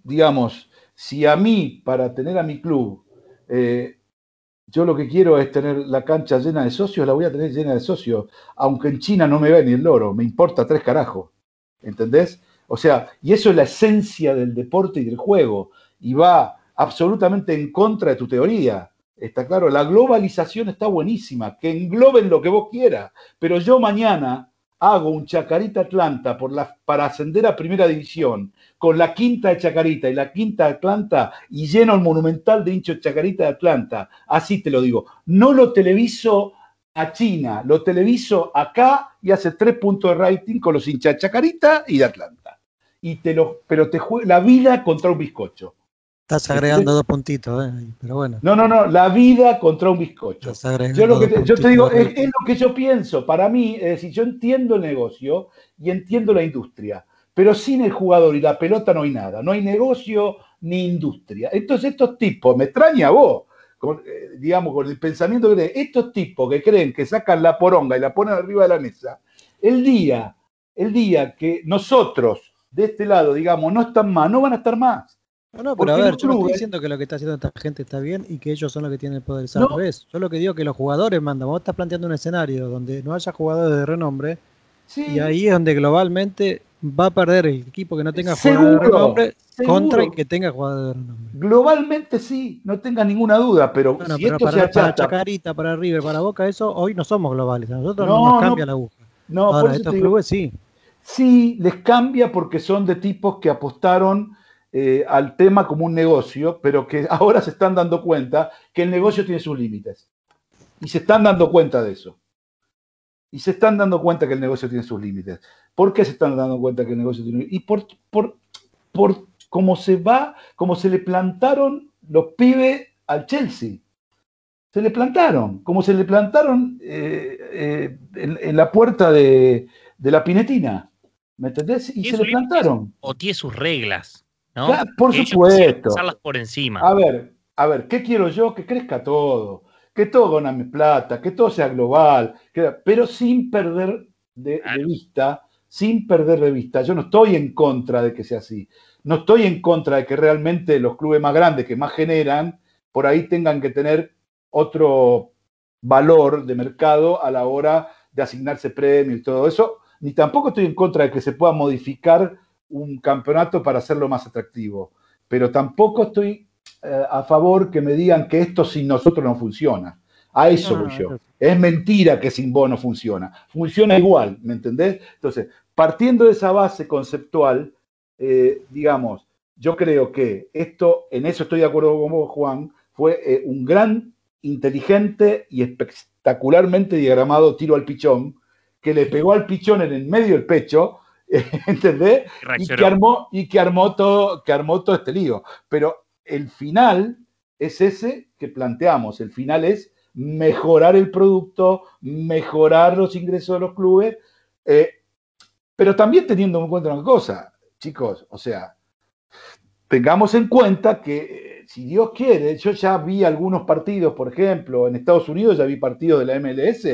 digamos, si a mí, para tener a mi club, eh, yo lo que quiero es tener la cancha llena de socios, la voy a tener llena de socios, aunque en China no me ve ni el loro, me importa tres carajos, ¿entendés? O sea, y eso es la esencia del deporte y del juego, y va absolutamente en contra de tu teoría. Está claro, la globalización está buenísima, que engloben lo que vos quieras, pero yo mañana hago un Chacarita Atlanta por para ascender a primera división, con la quinta de Chacarita y la quinta de Atlanta, y lleno el monumental de hinchos Chacarita de Atlanta. Así te lo digo. No lo televiso a China, lo televiso acá y hace tres puntos de rating con los hinchas de Chacarita y de Atlanta. Y te lo, pero te juega la vida contra un bizcocho. Estás agregando dos puntitos, ¿eh? pero bueno. No, no, no, la vida contra un bizcocho. Estás agregando Yo, lo que te, yo te digo, es, es lo que yo pienso. Para mí, es decir, yo entiendo el negocio y entiendo la industria, pero sin el jugador y la pelota no hay nada. No hay negocio ni industria. Entonces, estos tipos, me extraña a vos, con, eh, digamos, con el pensamiento que tenés, estos tipos que creen que sacan la poronga y la ponen arriba de la mesa, el día, el día que nosotros de este lado, digamos, no están más, no van a estar más. No, no, Porque pero a ver, yo no estoy diciendo que lo que está haciendo esta gente está bien y que ellos son los que tienen el poder. Es al No. revés. Yo lo que digo es que los jugadores mandan. Vos estás planteando un escenario donde no haya jugadores de renombre y ahí es donde globalmente va a perder el equipo que no tenga jugadores de Seguro, renombre contra el que tenga jugadores de renombre. Globalmente sí, no tengas ninguna duda, pero si pero esto se para, para achata, Chacarita, para River, para Boca, eso hoy no somos globales. A nosotros no, No, nos no, cambia la aguja. no, por Ahora, eso estos clubes sí. Sí, les cambia porque son de tipos que apostaron eh, al tema como un negocio, pero que ahora se están dando cuenta que el negocio tiene sus límites. Y se están dando cuenta de eso. Y se están dando cuenta que el negocio tiene sus límites. ¿Por qué se están dando cuenta que el negocio tiene Y por, por, por cómo se va, cómo se le plantaron los pibes al Chelsea. Se le plantaron, como se le plantaron eh, eh, en, en la puerta de, de la Pinetina. ¿Me entendés? Y se le plantaron. O tiene sus reglas, ¿no? Claro, por Que supuesto. pasarlas por encima. A ver, a ver, ¿qué quiero yo? Que crezca todo, que todo gane plata, que todo sea global, que- pero sin perder de, de vista, sin perder de vista. Yo no estoy en contra de que sea así. No estoy en contra de que realmente los clubes más grandes, que más generan, por ahí tengan que tener otro valor de mercado a la hora de asignarse premios y todo eso, ni tampoco estoy en contra de que se pueda modificar un campeonato para hacerlo más atractivo, pero tampoco estoy eh, a favor que me digan que esto sin nosotros no funciona. A eso voy yo. Es mentira que sin vos no funciona. Funciona igual, ¿me entendés? Entonces, partiendo de esa base conceptual, eh, digamos, yo creo que esto, en eso estoy de acuerdo con vos, Juan, fue eh, un gran, inteligente y espectacularmente diagramado tiro al pichón, que le pegó al pichón en el medio del pecho, ¿entendés? Y que armó, y que armó todo, que armó todo este lío. Pero el final es ese que planteamos. El final es mejorar el producto, mejorar los ingresos de los clubes, eh, pero también teniendo en cuenta una cosa, chicos, o sea, tengamos en cuenta que eh, si Dios quiere, yo ya vi algunos partidos, por ejemplo, en Estados Unidos ya vi partidos de la MLS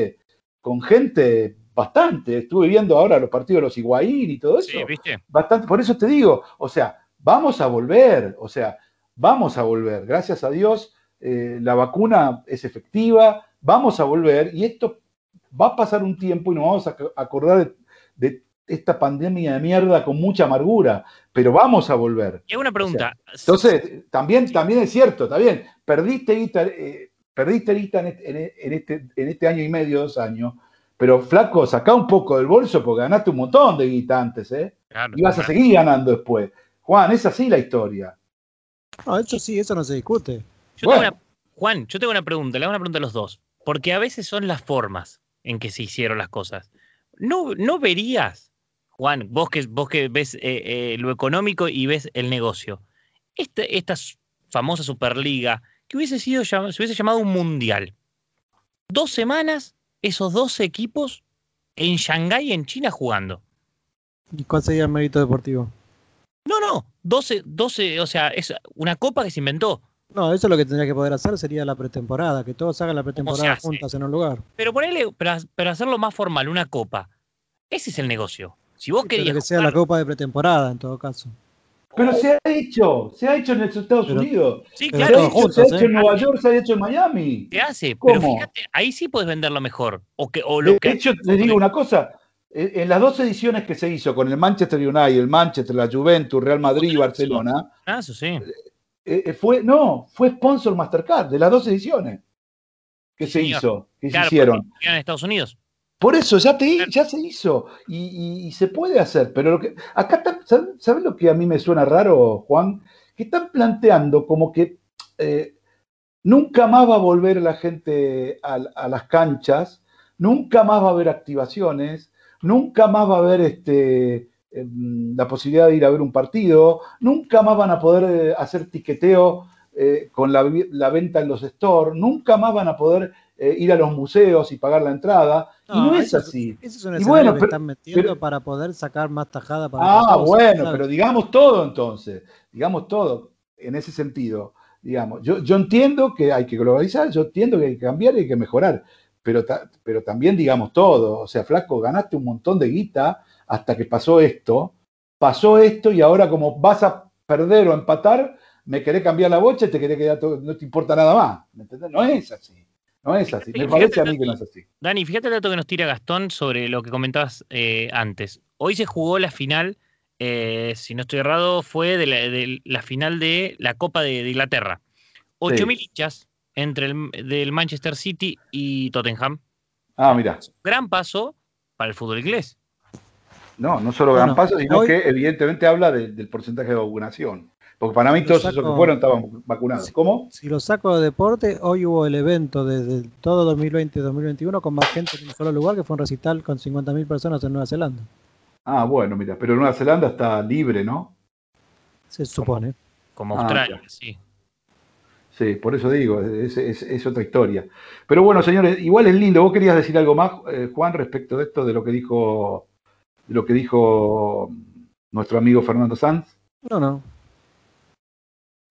con gente bastante. Estuve viendo ahora los partidos de los Higuaín y todo eso. Sí, ¿viste? Bastante, por eso te digo, o sea, vamos a volver, o sea, vamos a volver. Gracias a Dios, eh, la vacuna es efectiva, vamos a volver y esto va a pasar un tiempo y nos vamos a ac- acordar de, de esta pandemia de mierda con mucha amargura, pero vamos a volver. Y una pregunta. Entonces, también, también es cierto, está bien, perdiste guita, eh, perdiste guita en, este, en este, en este año y medio, dos años, pero flaco, sacá un poco del bolso porque ganaste un montón de guita antes, ¿eh? Claro, y vas a seguir ganando después. Juan, es así la historia. No, eso sí, eso no se discute. Yo tengo una- Juan, yo tengo una pregunta, le hago una pregunta a los dos. Porque a veces son las formas en que se hicieron las cosas. ¿No, no verías, Juan, vos que, vos que ves eh, eh, lo económico y ves el negocio, esta famosa Superliga, que hubiese sido, se hubiese llamado un mundial? Dos semanas, esos dos equipos en Shanghái, en China, jugando. ¿Y cuál sería el mérito deportivo? No, no, 12, 12, o sea, es una copa que se inventó. No, eso es lo que tendría que poder hacer sería la pretemporada, que todos hagan la pretemporada juntas en un lugar. Pero ponerle, para, para hacerlo más formal, una copa. Ese es el negocio. Si vos Pero querías que sea la copa de pretemporada en todo caso. Pero se ha hecho, se ha hecho en los Estados Pero- Unidos. Sí, pero se claro, ha se ha hecho en ¿eh? Nueva York, se ha hecho en Miami. se hace, pero ¿Cómo? fíjate, ahí sí puedes venderlo mejor. O, que, o lo De que hecho, les digo una cosa. En en las dos ediciones que se hizo con el Manchester United, el Manchester, la Juventus, Real Madrid y Barcelona, Ah, eso sí. eh, eh, fue, no, fue sponsor Mastercard de las dos ediciones que se Señor. hizo, que Claro, se hicieron. en Estados Unidos. Por eso, ya, te, ya se hizo y, y- y se puede hacer, pero lo que, acá, está- ¿saben saben lo que a mí me suena raro, Juan? Que están planteando como que eh, nunca más va a volver la gente a, a las canchas, nunca más va a haber activaciones, nunca más va a haber este, em, la posibilidad de ir a ver un partido, nunca más van a poder eh, hacer tiqueteo eh, con la, venta en los stores, nunca más van a poder eh, ir a los museos y pagar la entrada, y no es eso así. Ese es un Y bueno, que pero- están metiendo pero- para poder sacar más tajada para Ah, bueno, pero digamos todo entonces, digamos todo en ese sentido. Digamos, yo, yo entiendo que hay que globalizar, yo entiendo que hay que cambiar y hay que mejorar, pero, ta- pero también digamos todo. O sea, flaco, ganaste un montón de guita hasta que pasó esto, pasó esto y ahora como vas a perder o empatar, me querés cambiar la bocha y te querés quedar todo- no te importa nada más. ¿me entendés? No es así, no es así. Me parece a mí que no es así. Dani, fíjate el dato que nos tira Gastón sobre lo que comentabas eh, antes. Hoy se jugó la final, eh, si no estoy errado, fue de la, de la final de la Copa de, de Inglaterra. 8.000 hinchas entre el del Manchester City y Tottenham. Ah, mira. Gran paso para el fútbol inglés. No, no solo gran Bueno, paso, sino hoy- que evidentemente habla de- del porcentaje de vacunación. Porque para mí Lo todos esos saco- que fueron estaban vacunados. ¿Cómo? Si lo saco de deporte, hoy hubo el evento desde todo 2020 y 2021 con más gente en un solo lugar, que fue un recital con 50.000 personas en Nueva Zelanda. Ah, bueno, mira, pero Nueva Zelanda está libre, ¿no? Se supone. Como Ah, Australia, sí. Sí, por eso digo, es, es- es otra historia. Pero bueno, señores, igual es lindo. ¿Vos querías decir algo más, eh, Juan, respecto de esto, de lo que dijo, de lo que dijo nuestro amigo Fernando Sanz? No, no.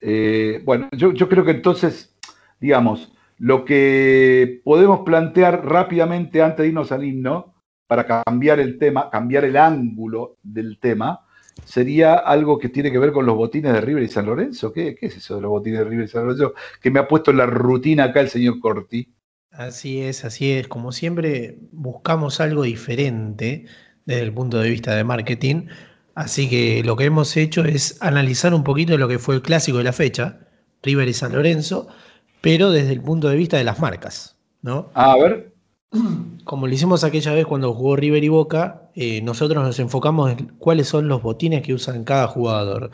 Eh, bueno, yo, creo que entonces, digamos, lo que podemos plantear rápidamente antes de irnos al himno, para cambiar el tema, cambiar el ángulo del tema, sería algo que tiene que ver con los botines de River y San Lorenzo. ¿Qué, qué es eso de los botines de River y San Lorenzo? Que me ha puesto en la rutina acá el señor Corti. Así es, así es. Como siempre, buscamos algo diferente desde el punto de vista de marketing. Así que lo que hemos hecho es analizar un poquito lo que fue el clásico de la fecha, River y San Lorenzo, pero desde el punto de vista de las marcas, ¿no? Ah, a ver. Como lo hicimos aquella vez cuando jugó River y Boca, eh, nosotros nos enfocamos en cuáles son los botines que usan cada jugador.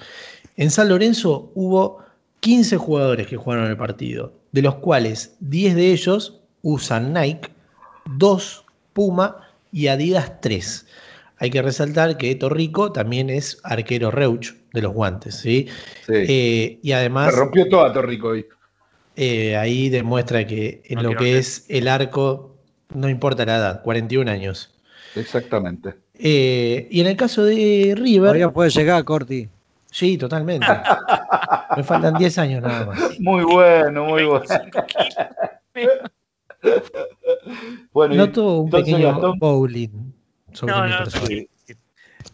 En San Lorenzo hubo 15 jugadores que jugaron el partido, de los cuales 10 de ellos usan Nike, 2 Puma y Adidas 3. Hay que resaltar que Torrico también es arquero Reuch de los guantes, ¿sí? Sí. Eh, y además Se rompió todo a Torrico hoy. eh, ahí demuestra que en No lo que ver. es el arco, no importa la edad, 41 años. Exactamente. Eh, y en el caso de River, Todavía puede llegar, Corti. sí, totalmente. Me faltan 10 años nada más. Muy bueno, muy bueno. bueno, y Noto un entonces, pequeño Gastón, bowling sobre No, mi no, persona. sí.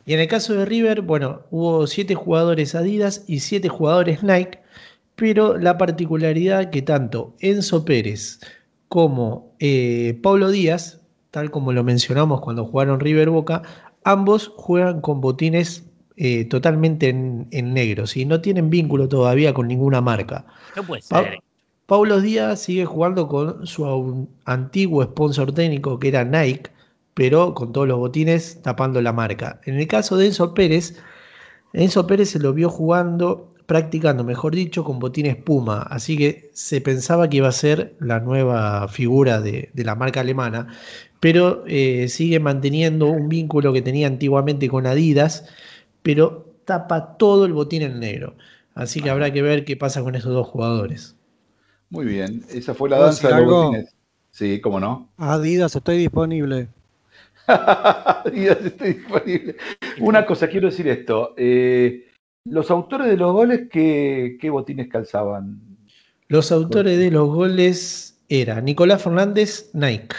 Y en el caso de River, bueno, hubo 7 jugadores Adidas y 7 jugadores Nike, pero la particularidad que tanto Enzo Pérez como eh, Pablo Díaz, tal como lo mencionamos cuando jugaron River Boca, ambos juegan con botines eh, totalmente en, en negro, ¿sí? no tienen vínculo todavía con ninguna marca. No puede Pa- ser. Paulo Díaz sigue jugando con su antiguo sponsor técnico que era Nike, pero con todos los botines tapando la marca. En el caso de Enzo Pérez, Enzo Pérez se lo vio jugando, practicando, mejor dicho, con botines Puma, así que se pensaba que iba a ser la nueva figura de, de la marca alemana, pero eh, sigue manteniendo un vínculo que tenía antiguamente con Adidas, pero tapa todo el botín en negro. Así que habrá que ver qué pasa con estos dos jugadores. Muy bien, esa fue la ¿Puedo danza de los botines. Sí, cómo no. Adidas, estoy disponible. Adidas está disponible. Una cosa, quiero decir esto. eh, los autores de los goles, ¿qué, qué botines calzaban? Los autores de los goles eran Nicolás Fernández, Nike,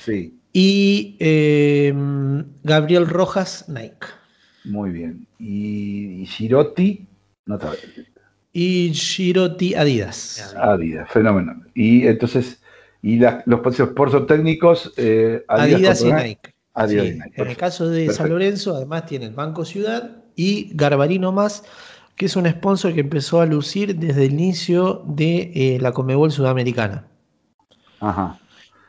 Sí, y eh, Gabriel Rojas, Nike, muy bien. Y, y Girotti, no está y Girotti, Adidas. Adidas, fenómeno. Y entonces, y la- los sponsors técnicos, eh, Adidas y Nike. Adidas Sí, y Nike. En el caso de San. Lorenzo, además tiene el Banco Ciudad y Garbarino Más, que es un sponsor que empezó a lucir desde el inicio de eh, la Comebol Sudamericana. Ajá.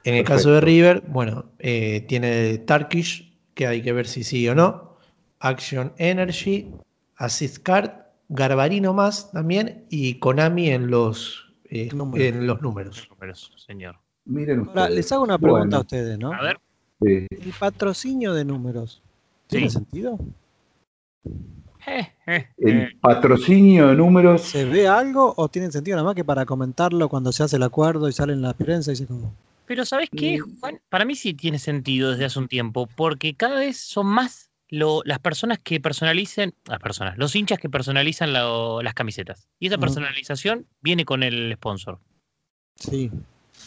En el Perfecto. caso de River, bueno, eh, tiene Turkish, que hay que ver si sí o no, Action Energy, Assist Card, Garbarino Más también y Konami en los, eh, Números. en los números. Números, señor. Miren Ahora, les hago una pregunta Bueno, a ustedes, ¿no? A ver. sí. ¿El patrocinio de números tiene Sí. sentido? Eh, eh, eh. El patrocinio de números. ¿Se ve algo o tiene sentido nada más que para comentarlo cuando se hace el acuerdo y sale en la prensa y se acabó? Pero ¿sabes qué, Mm. Juan? Para mí sí tiene sentido desde hace un tiempo, porque cada vez son más lo- las personas que personalicen, las personas, los hinchas que personalizan lo- las camisetas. Y esa Ujú. personalización viene con el sponsor. Sí.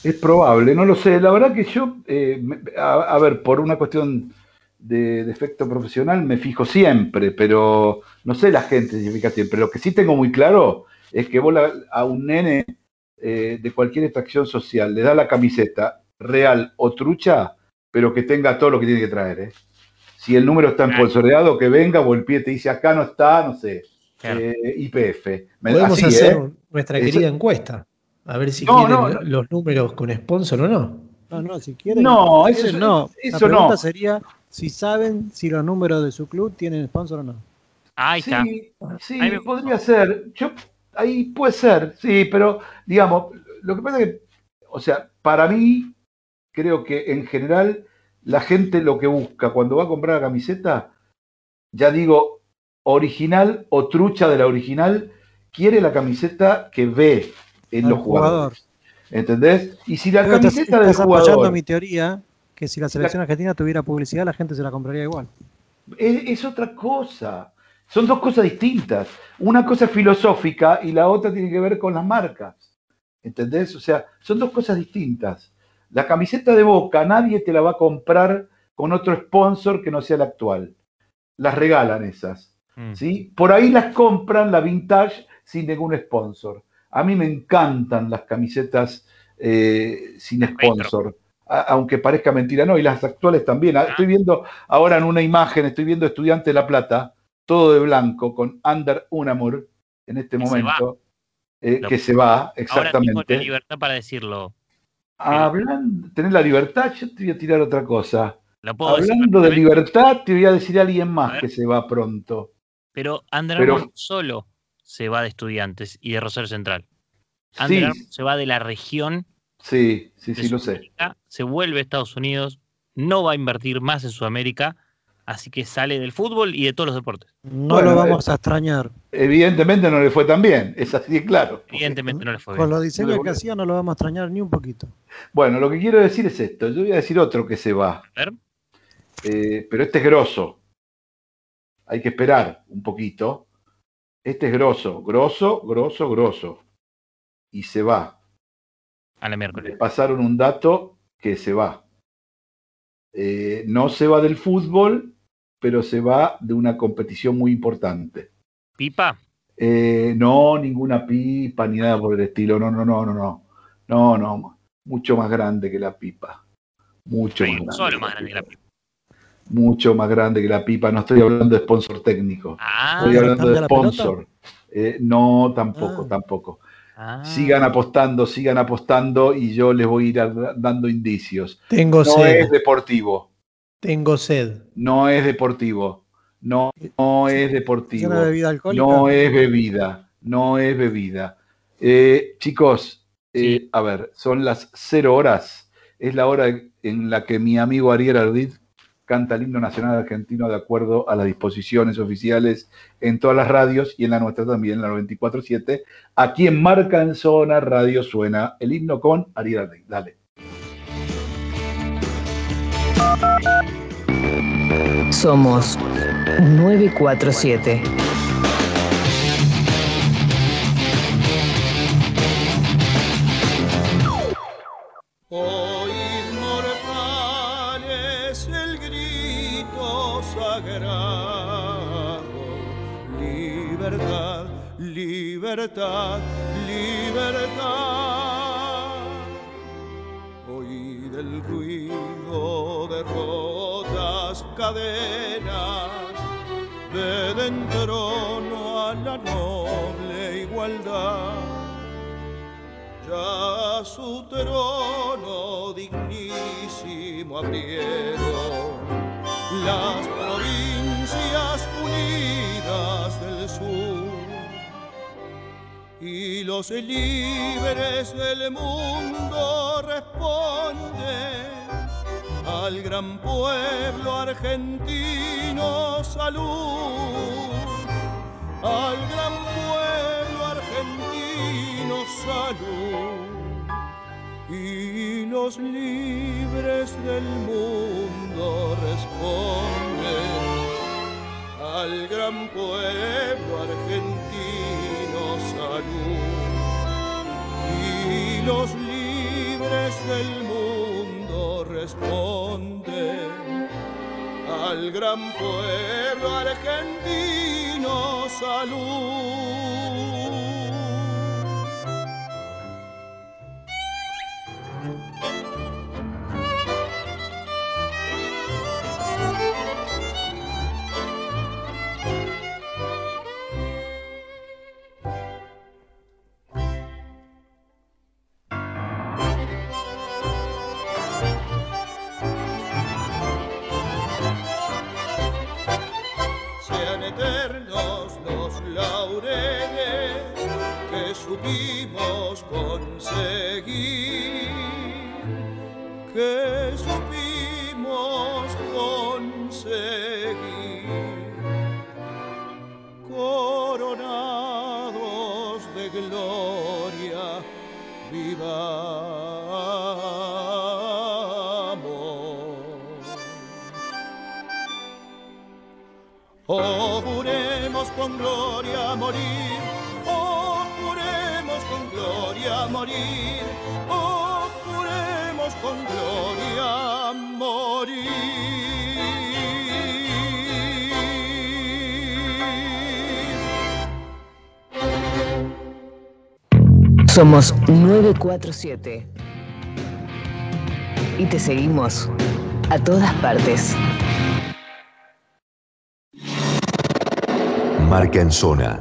Es probable, no lo sé. La verdad que yo, eh, me- a, a ver, por una cuestión de, de efecto profesional me fijo siempre, pero no sé la gente si se fija siempre. Lo que sí tengo muy claro es que vos la- a un nene eh, de cualquier extracción social le da la camiseta real o trucha, pero que tenga todo lo que tiene que traer. ¿eh? Si el número está empolsoreado, que venga o el pie te dice acá no está, no sé, Claro. eh, IPF. Me- Podemos así, hacer ¿eh? nuestra Eso- querida encuesta, a ver si No, quieren no, no. los números con sponsor o no. No, no, si quieren. No, si eso quieren, no. eso la pregunta no. sería si saben si los números de su club tienen sponsor o no. Ahí está. Sí, sí, Ahí me- podría ser. Yo, ahí puede ser, sí, pero digamos, lo que pasa es que, o sea, para mí, creo que en general la gente lo que busca cuando va a comprar la camiseta, ya digo, original o trucha de la original, quiere la camiseta que ve en Al los jugadores. ¿Entendés? Y si la que estás, camiseta del estás apoyando mi teoría que si la selección argentina tuviera publicidad la gente se la compraría igual. es, es otra cosa. Son dos cosas distintas. Una cosa es filosófica y la otra tiene que ver con las marcas. ¿Entendés? O sea, son dos cosas distintas. La camiseta de Boca nadie te la va a comprar con otro sponsor que no sea el actual. Las regalan esas. Mm. ¿sí? Por ahí las compran la vintage sin ningún sponsor. A mí me encantan las camisetas eh, sin sponsor, a- aunque parezca mentira, no, y las actuales también. Ah, Estoy viendo ahora en una imagen, estoy viendo Estudiante de La Plata, todo de blanco, con Under Unamur en este Que se momento, eh, que se va, Ahora tengo la exactamente. libertad para decirlo. Hablando, tenés la libertad, yo te voy a tirar otra cosa. Decir Hablando de libertad, te voy a decir a alguien más que se va pronto. Pero Under Armour solo se va de estudiantes y de Rosario Central. Sí, Under Armour se va de la región sí, sí, sí, lo sé. Se vuelve a Estados Unidos, no va a invertir más en Sudamérica, así que sale del fútbol y de todos los deportes. No Bueno, lo vamos a extrañar. Evidentemente no le fue tan bien, es así de claro. Evidentemente no le fue Con bien. los diseños No, que hacía no lo vamos a extrañar ni un poquito. Bueno, lo que quiero decir es esto. Yo voy a decir otro que se va, A ver, eh, pero este es grosso. Hay que esperar un poquito. Este es grosso, grosso, grosso, grosso. Y se va. A la Le miércoles. pasaron un dato que se va. Eh, no se va del fútbol, pero se va de una competición muy importante. ¿Pipa? Eh, no, ninguna pipa ni nada por el estilo. No, no, no, no, no. No, no. Mucho más grande que la pipa. Mucho más grande. Solo más grande que la pipa. Mucho más grande que la pipa. No estoy hablando de sponsor técnico. Ah, estoy hablando ¿cambia de sponsor. Eh, no, tampoco, Ah. tampoco. Ah. Sigan apostando, sigan apostando y yo les voy a ir a- dando indicios. Tengo No sed. es deportivo. Tengo sed. No es deportivo. No, no es ¿Es deportivo. una bebida alcohólica? No es bebida. No es bebida. Eh, chicos, eh, a ver, son las cero horas. Es la hora en la que mi amigo Ariel Ardit canta el himno nacional argentino de acuerdo a las disposiciones oficiales en todas las radios y en la nuestra también, en la 94.7. Aquí en Marca en Zona Radio suena el himno con Ariel Ardit. Dale. Somos 947. Libertad, libertad. Oíd el ruido de rotas cadenas, den trono a la noble igualdad ya su trono dignísimo abrieron las provincias unidas del sur y los libres del mundo responden. Al gran pueblo argentino salud. Al gran pueblo argentino salud. Y los libres del mundo responden. Al gran pueblo argentino salud y los libres del mundo responden al gran pueblo argentino salud. Somos 947. Y te seguimos a todas partes. Marca en zona.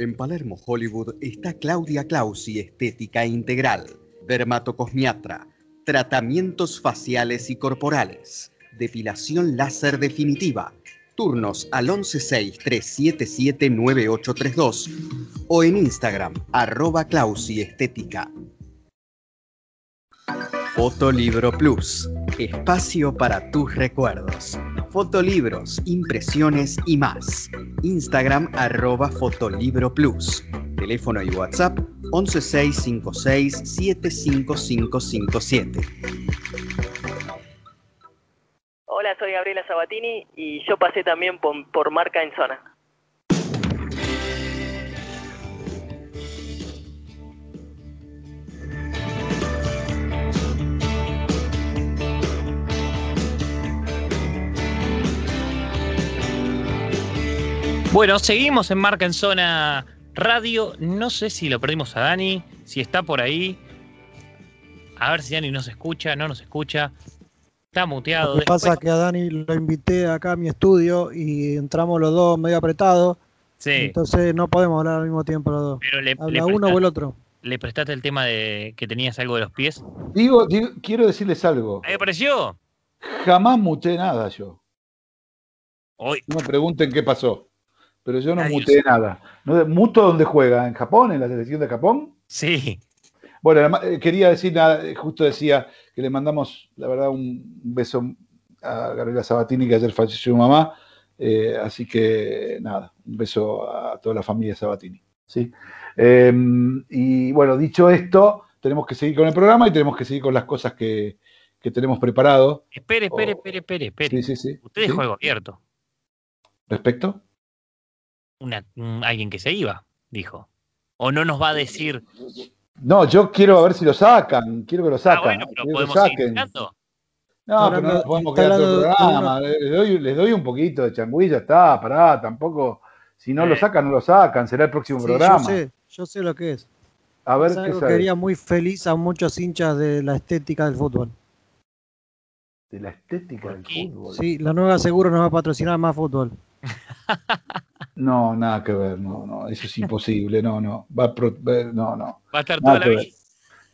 En Palermo, Hollywood, está Claudia Clausi Estética Integral, dermatocosmiatra, tratamientos faciales y corporales, depilación láser definitiva, turnos al 116-377-9832 o en Instagram, arroba Clausi Estética. Fotolibro Plus, espacio para tus recuerdos. Fotolibros, impresiones y más. Instagram arroba Fotolibro Plus. Teléfono y WhatsApp 11656 75557. Hola soy Gabriela Sabatini y yo pasé también por, por marca en zona. Bueno, seguimos en Marca en Zona Radio. No sé si lo perdimos a Dani, si está por ahí. A ver si Dani nos escucha, no nos escucha. Está muteado. Lo que pasa es que a Dani lo invité acá a mi estudio y entramos los dos medio apretados. Sí. Entonces no podemos hablar al mismo tiempo los dos. Pero le, Habla le uno prestaste- o el otro. ¿Le prestaste el tema de que tenías algo de los pies? Digo, digo, quiero decirles algo. ¿Ahí me apareció? Jamás muté nada yo. Hoy. No me pregunten qué pasó. Pero yo no Nadie muté nada. No, ¿Muto dónde juega? ¿En Japón? ¿En la selección de Japón? Sí. Bueno, eh, quería decir nada, eh, justo decía que le mandamos, la verdad, un beso a Gabriela Sabatini, que ayer falleció su mamá. eh, así que nada, un beso a toda la familia Sabatini. ¿sí? Eh, y bueno, dicho esto, tenemos que seguir con el programa y tenemos que seguir con las cosas que, que tenemos preparado. Espere, espere, espere, espere, espere. Sí, sí, sí. Usted dejó algo abierto. ¿Respecto? Una, un- alguien que se iba, dijo. O no nos va a decir. No, yo quiero ver si lo sacan, quiero que lo Ah, sacan. bueno, pero quiero que lo podemos seguir saquen. No, pero no nos podemos quedar todo el hablando de programa. Les doy, les doy un poquito de changüí, ya está, pará, tampoco. Si no lo sacan, no lo sacan, será el próximo Sí, programa. yo sé, yo sé lo que es. A ver es qué algo que sabe. haría muy feliz a muchos hinchas de la estética del fútbol. De la estética del fútbol. Sí, la nueva seguro nos va a patrocinar más fútbol. No, nada que ver, no, no, eso es imposible, no, no. Va a pro- no, no. Va a estar Nada toda la vida.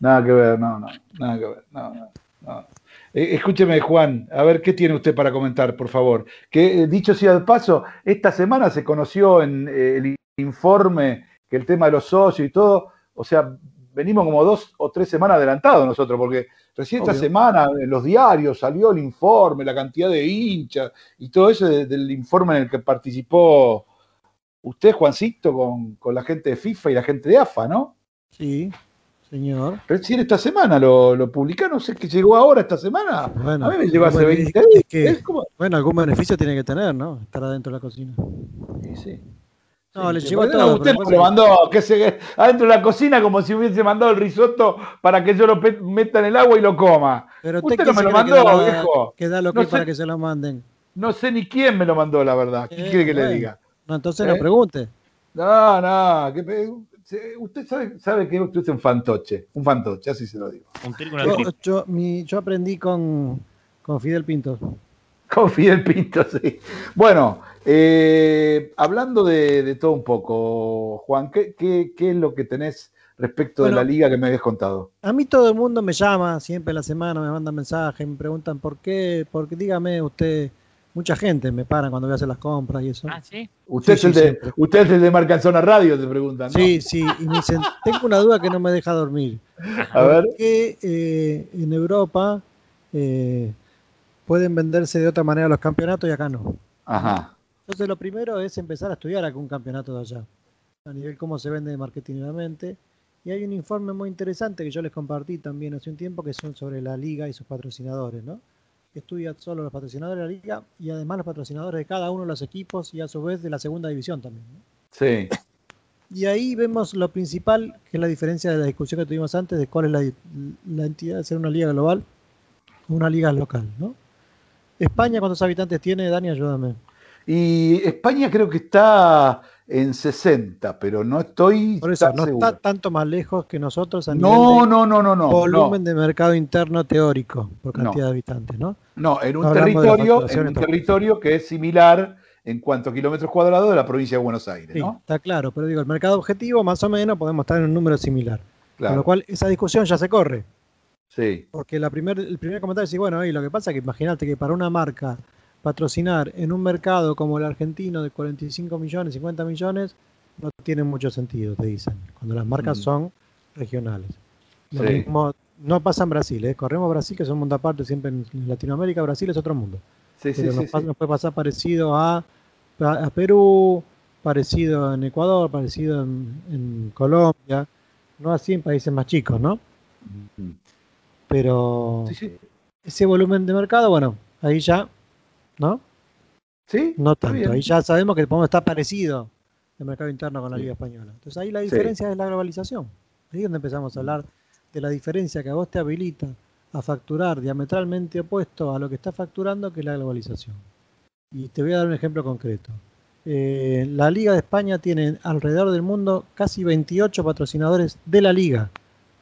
Nada que ver, no, no, nada que ver, no, no, no. Eh, escúcheme, Juan, a ver qué tiene usted para comentar, por favor. Que eh, dicho sea de paso, esta semana se conoció en eh, el informe que el tema de los socios y todo, o sea, venimos como dos o tres semanas adelantados nosotros, porque recién esta semana en los diarios salió el informe, la cantidad de hinchas y todo eso de- del informe en el que participó usted, Juancito, con, con la gente de FIFA y la gente de AFA, ¿no? Sí, señor. Recién esta semana lo, lo publicaron, no sé qué llegó ahora esta semana. Bueno, a mí me llegó hace bueno, 20 es días. que- Es bueno, algún beneficio tiene que tener, ¿no? Estar adentro de la cocina. Sí, sí. No, le Sí, llegó ¿por qué no? todo. Usted no lo mandó, que se, adentro de la cocina como si hubiese mandado el risotto para que yo lo meta en el agua y lo coma. Pero usted no me lo que mandó, da- viejo. Que da lo No que sé- para que se lo manden. No sé ni quién me lo mandó, la verdad. ¿Qué Eh, quiere que le diga? No, entonces ¿Eh? no pregunte. No, no. que usted sabe, sabe que usted es un fantoche. Un fantoche, así se lo digo. Yo, yo, mi- yo aprendí con, con Fidel Pinto. Con Fidel Pinto, sí. Bueno, eh, hablando de, de todo un poco, Juan, ¿qué, qué, qué es lo que tenés respecto Bueno. de la liga que me habías contado? A mí todo el mundo me llama siempre en la semana, me mandan mensajes, me preguntan por qué, porque dígame usted, mucha gente me paran cuando voy a hacer las compras y eso. Ah, sí. Usted, Sí, es, sí, el de, usted es el de Marcanzona Radio, te preguntan, ¿no? Sí, sí, y me dicen, tengo una duda que no me deja dormir. A ver. ¿Por qué eh, en Europa eh, pueden venderse de otra manera los campeonatos y acá no? Ajá. Entonces lo primero es empezar a estudiar algún campeonato de allá, a nivel cómo se vende marketingamente. Y hay un informe muy interesante que yo les compartí también hace un tiempo que son sobre la liga y sus patrocinadores, ¿no? Estudia solo los patrocinadores de la liga y además los patrocinadores de cada uno de los equipos y a su vez de la segunda división también. ¿no? Sí. Y ahí vemos lo principal, que es la diferencia de la discusión que tuvimos antes de cuál es la, la entidad de ser una liga global o una liga local, ¿no? España, ¿cuántos habitantes tiene? Dani, ayúdame. Y España creo que está en 60, pero no estoy Por eso, tan no seguro. está tanto más lejos que nosotros a nivel No, de no, no, no, no. volumen de mercado interno teórico por No. cantidad de habitantes, ¿no? No, en un territorio, en un territorio que es similar en cuanto a kilómetros cuadrados de la provincia de Buenos Aires, Sí, ¿no? está claro, pero digo, el mercado objetivo más o menos podemos estar en un número similar. Claro. Con lo cual, esa discusión ya se corre. Sí. Porque la primer, el primer comentario es, bueno, y lo que pasa es que imagínate que para una marca patrocinar en un mercado como el argentino de 45 millones, 50 millones, no tiene mucho sentido, te dicen, cuando las marcas Mm. son regionales. Lo Sí. mismo no pasa en Brasil, ¿eh? corremos Brasil, que es un mundo aparte, siempre en Latinoamérica, Brasil es otro mundo. Sí, Pero sí, nos, pa- sí. nos puede pasar parecido a, a- Perú, parecido en Ecuador, parecido en, en Colombia, no así en países más chicos, ¿no? Mm. Pero ese volumen de mercado, bueno, ahí ya ¿no? Sí. No está tanto. Ahí ya sabemos que podemos estar parecido el mercado interno con la Liga Española. Entonces ahí la Sí. diferencia es la globalización. Ahí es donde empezamos a hablar de la diferencia que a vos te habilita a facturar diametralmente opuesto a lo que está facturando, que es la globalización. Y te voy a dar un ejemplo concreto. Eh, la Liga de España tiene alrededor del mundo casi 28 patrocinadores de la Liga.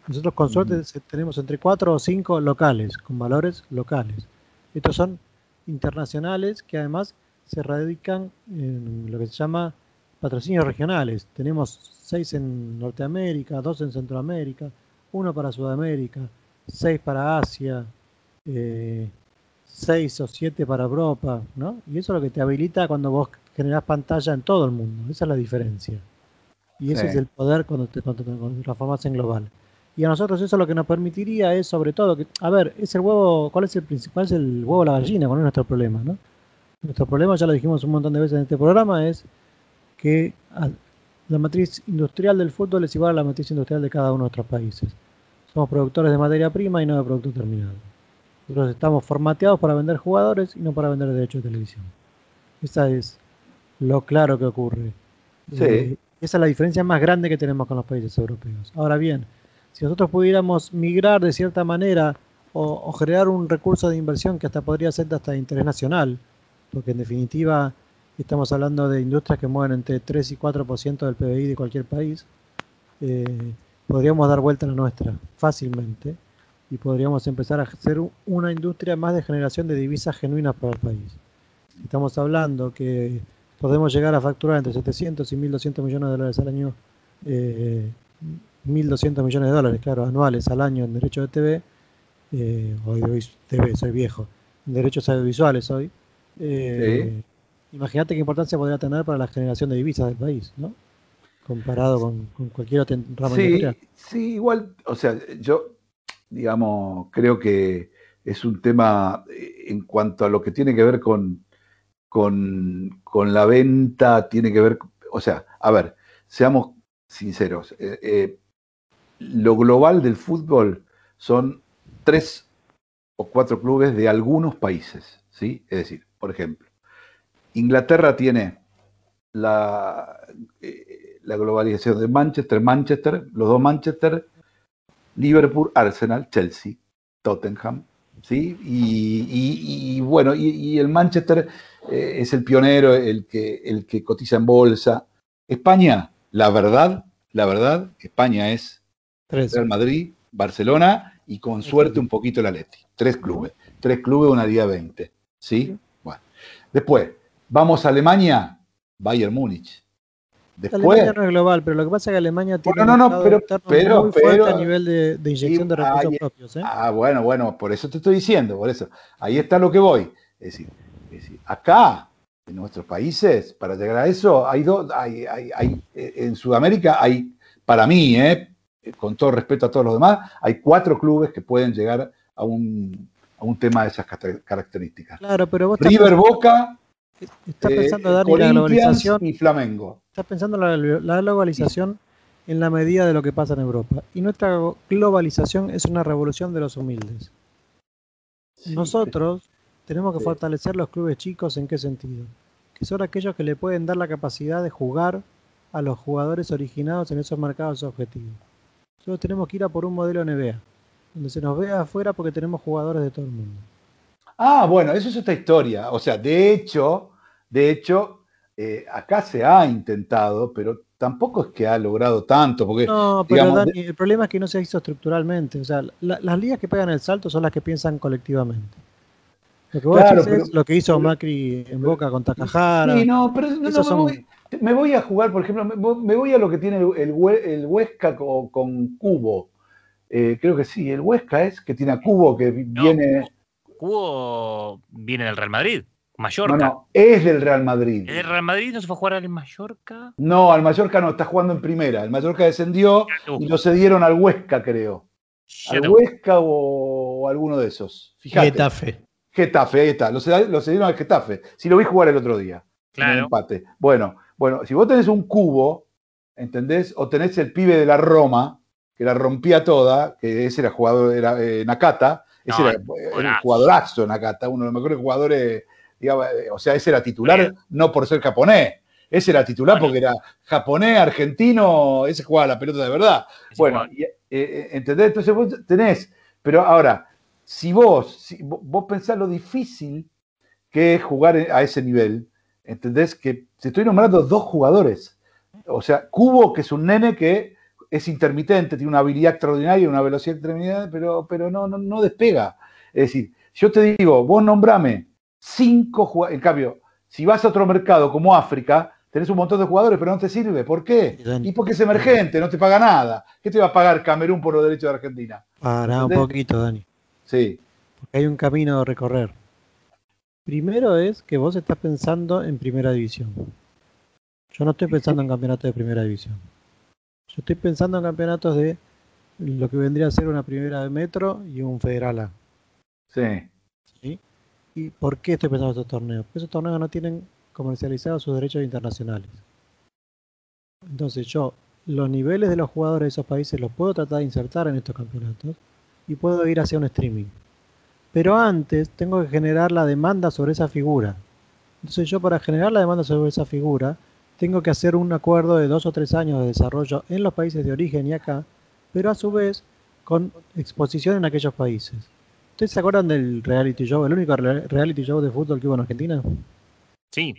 Nosotros con suerte se- tenemos entre 4 o 5 locales, con valores locales. Estos son internacionales que además se radican en lo que se llama patrocinios regionales. Tenemos 6 en Norteamérica, 2 en Centroamérica, uno para Sudamérica, 6 para Asia, eh, 6 o 7 para Europa, ¿no? Y eso es lo que te habilita cuando vos generás pantalla en todo el mundo. Esa es la diferencia. Y ese Sí. es el poder cuando te, cuando te transformás en global. Y a nosotros eso lo que nos permitiría es sobre todo que, a ver, es el huevo, ¿cuál es el principal? Es el huevo la gallina, cuál es nuestro problema, ¿no? Nuestro problema, ya lo dijimos un montón de veces en este programa, es que la matriz industrial del fútbol es igual a la matriz industrial de cada uno de nuestros países. Somos productores de materia prima y no de producto terminado. Nosotros estamos formateados para vender jugadores y no para vender derechos de televisión. Esa es lo claro que ocurre. Sí. Eh, esa es la diferencia más grande que tenemos con los países europeos. Ahora bien, si nosotros pudiéramos migrar de cierta manera o, o generar un recurso de inversión que hasta podría ser de hasta interés nacional, porque en definitiva estamos hablando de industrias que mueven entre 3 y 4% del PBI de cualquier país, eh, podríamos dar vuelta a la nuestra fácilmente y podríamos empezar a hacer una industria más de generación de divisas genuinas para el país. Estamos hablando que podemos llegar a facturar entre 700 y 1.200 millones de dólares al año, eh, 1.200 millones de dólares, claro, anuales al año en derechos de TV, eh, TV, soy viejo, en derechos audiovisuales hoy. Eh, Imagínate qué importancia podría tener para la generación de divisas del país, ¿no? Comparado con, con cualquier otro ramo Sí, industrial. sí, igual, o sea, yo, digamos, creo que es un tema eh, en cuanto a lo que tiene que ver con, con, con la venta, tiene que ver, o sea, a ver, seamos sinceros, eh, eh, lo global del fútbol son tres o cuatro clubes de algunos países, ¿sí? Es decir, por ejemplo, Inglaterra tiene la, eh, globalización de Manchester, Manchester, los dos Manchester, Liverpool, Arsenal, Chelsea, Tottenham, ¿sí? Y, bueno, y, y el Manchester eh, es el pionero, el que, el que cotiza en bolsa. España, la verdad, la verdad, España es Tres. Real Madrid, Barcelona y con suerte un poquito el Atleti. Tres clubes. Tres clubes, una Liga 20. ¿Sí? Bueno. Después, vamos a Alemania, Bayern Múnich. Después, Alemania no es global, pero lo que pasa es que Alemania tiene no, no, mercado pero- pero- muy fuerte pero- a nivel de, de inyección de recursos ahí- propios. ¿eh? Ah, bueno, bueno, por eso te estoy diciendo, por eso. Ahí está lo que voy. Es decir, es decir, acá, en nuestros países, para llegar a eso, hay dos, hay, hay, hay- eh, en Sudamérica hay, para mí, eh, con todo respeto a todos los demás, hay cuatro clubes que pueden llegar a un, a un tema de esas características. Claro, pero vos River pensando- Boca, estás eh, pensando, Dani, la globalización, y Flamengo. estás pensando la, la globalización en la medida de lo que pasa en Europa. Y nuestra globalización es una revolución de los humildes. Nosotros tenemos que fortalecer los clubes chicos en qué sentido? Que son aquellos que le pueden dar la capacidad de jugar a los jugadores originados en esos mercados objetivos. Nosotros tenemos que ir a por un modelo NBA, donde se nos vea afuera porque tenemos jugadores de todo el mundo. Ah, bueno, eso es otra historia. O sea, de hecho, de hecho, eh, acá se ha intentado, pero tampoco es que ha logrado tanto, porque No, pero digamos, Dani, el problema es que no se hizo estructuralmente. O sea, la- las ligas que pegan el salto son las que piensan colectivamente. Lo que vos Claro, es lo que hizo Macri en Boca con Takahara. Sí, no, pero no, no, son- voy, me voy a jugar, por ejemplo, me, me voy a lo que tiene el, el Hue- el Huesca con, con Cubo. Eh, creo que sí, el Huesca es que tiene a Cubo que vi- viene. Cubo viene del Real Madrid, No, Mallorca. no, es del Real Madrid. ¿El Real Madrid no se fue a jugar al Mallorca? No, al Mallorca no, está jugando en primera. El Mallorca descendió y lo cedieron al Huesca, creo. Al Huesca o, o alguno de esos. Fíjate. Getafe. Getafe, ahí está. Lo, ced- lo cedieron al Getafe. Si lo vi jugar el otro día. en el Claro. empate. Bueno, bueno, si vos tenés un cubo, ¿entendés? O tenés el pibe de la Roma, que la rompía toda, que ese era jugador, era eh, Nakata, ese No, era, era un jugadorazo Nakata, uno de los mejores jugadores digamos, eh, o sea, ese era titular no por ser japonés. Ese era titular porque era japonés, argentino, ese jugaba la pelota de verdad. Bueno, y, eh, eh, ¿entendés? Entonces vos tenés, pero ahora, si vos, si vo- vos pensás lo difícil que es jugar a ese nivel, ¿entendés? Que te estoy nombrando dos jugadores. O sea, Cubo, que es un nene que es intermitente, tiene una habilidad extraordinaria, una velocidad extraordinaria, pero, pero no, no, no despega. Es decir, yo te digo, vos nombrame cinco jugadores, en cambio, si vas a otro mercado como África, tenés un montón de jugadores, pero no te sirve. ¿Por qué? Y porque es emergente, no te paga nada. ¿Qué te va a pagar Camerún por los derechos de Argentina? Para un poquito, Dani. Sí. Porque hay un camino a recorrer. Primero es que vos estás pensando en primera división. Yo no estoy pensando en campeonatos de primera división. Yo estoy pensando en campeonatos de lo que vendría a ser una primera de metro y un federal A. Sí. ¿sí? ¿Y por qué estoy pensando en estos torneos? Porque esos torneos no tienen comercializados sus derechos internacionales. Entonces yo los niveles de los jugadores de esos países los puedo tratar de insertar en estos campeonatos y puedo ir hacia un streaming. Pero antes tengo que generar la demanda sobre esa figura. Entonces yo para generar la demanda sobre esa figura tengo que hacer un acuerdo de dos o tres años de desarrollo en los países de origen y acá, pero a su vez con exposición en aquellos países. ¿Ustedes se acuerdan del reality show, el único re- reality show de fútbol que hubo en Argentina? Sí,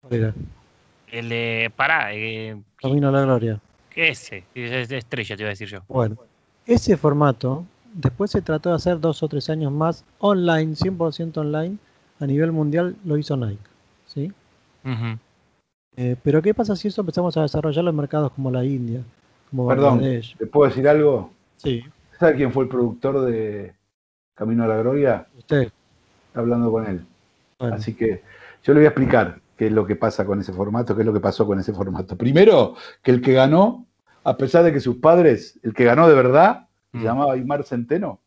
¿Cuál era? el de. Pará, eh, Camino a la Gloria. ¿qué es ese? Es de estrella, te iba a decir yo. Bueno, ese formato después se trató de hacer dos o tres años más online, 100% online, a nivel mundial lo hizo Nike. ¿sí? Eh, pero ¿qué pasa si eso empezamos a desarrollarlo en mercados como la India, como Perdón, Bangladesh? ¿te puedo decir algo? Sí. ¿Sabes quién fue el productor de Camino a la Gloria? Usted. Está hablando con él. Bueno. Así que yo le voy a explicar qué es lo que pasa con ese formato, qué es lo que pasó con ese formato. Primero, que el que ganó, a pesar de que sus padres, el que ganó de verdad, se llamaba Aymar Centeno,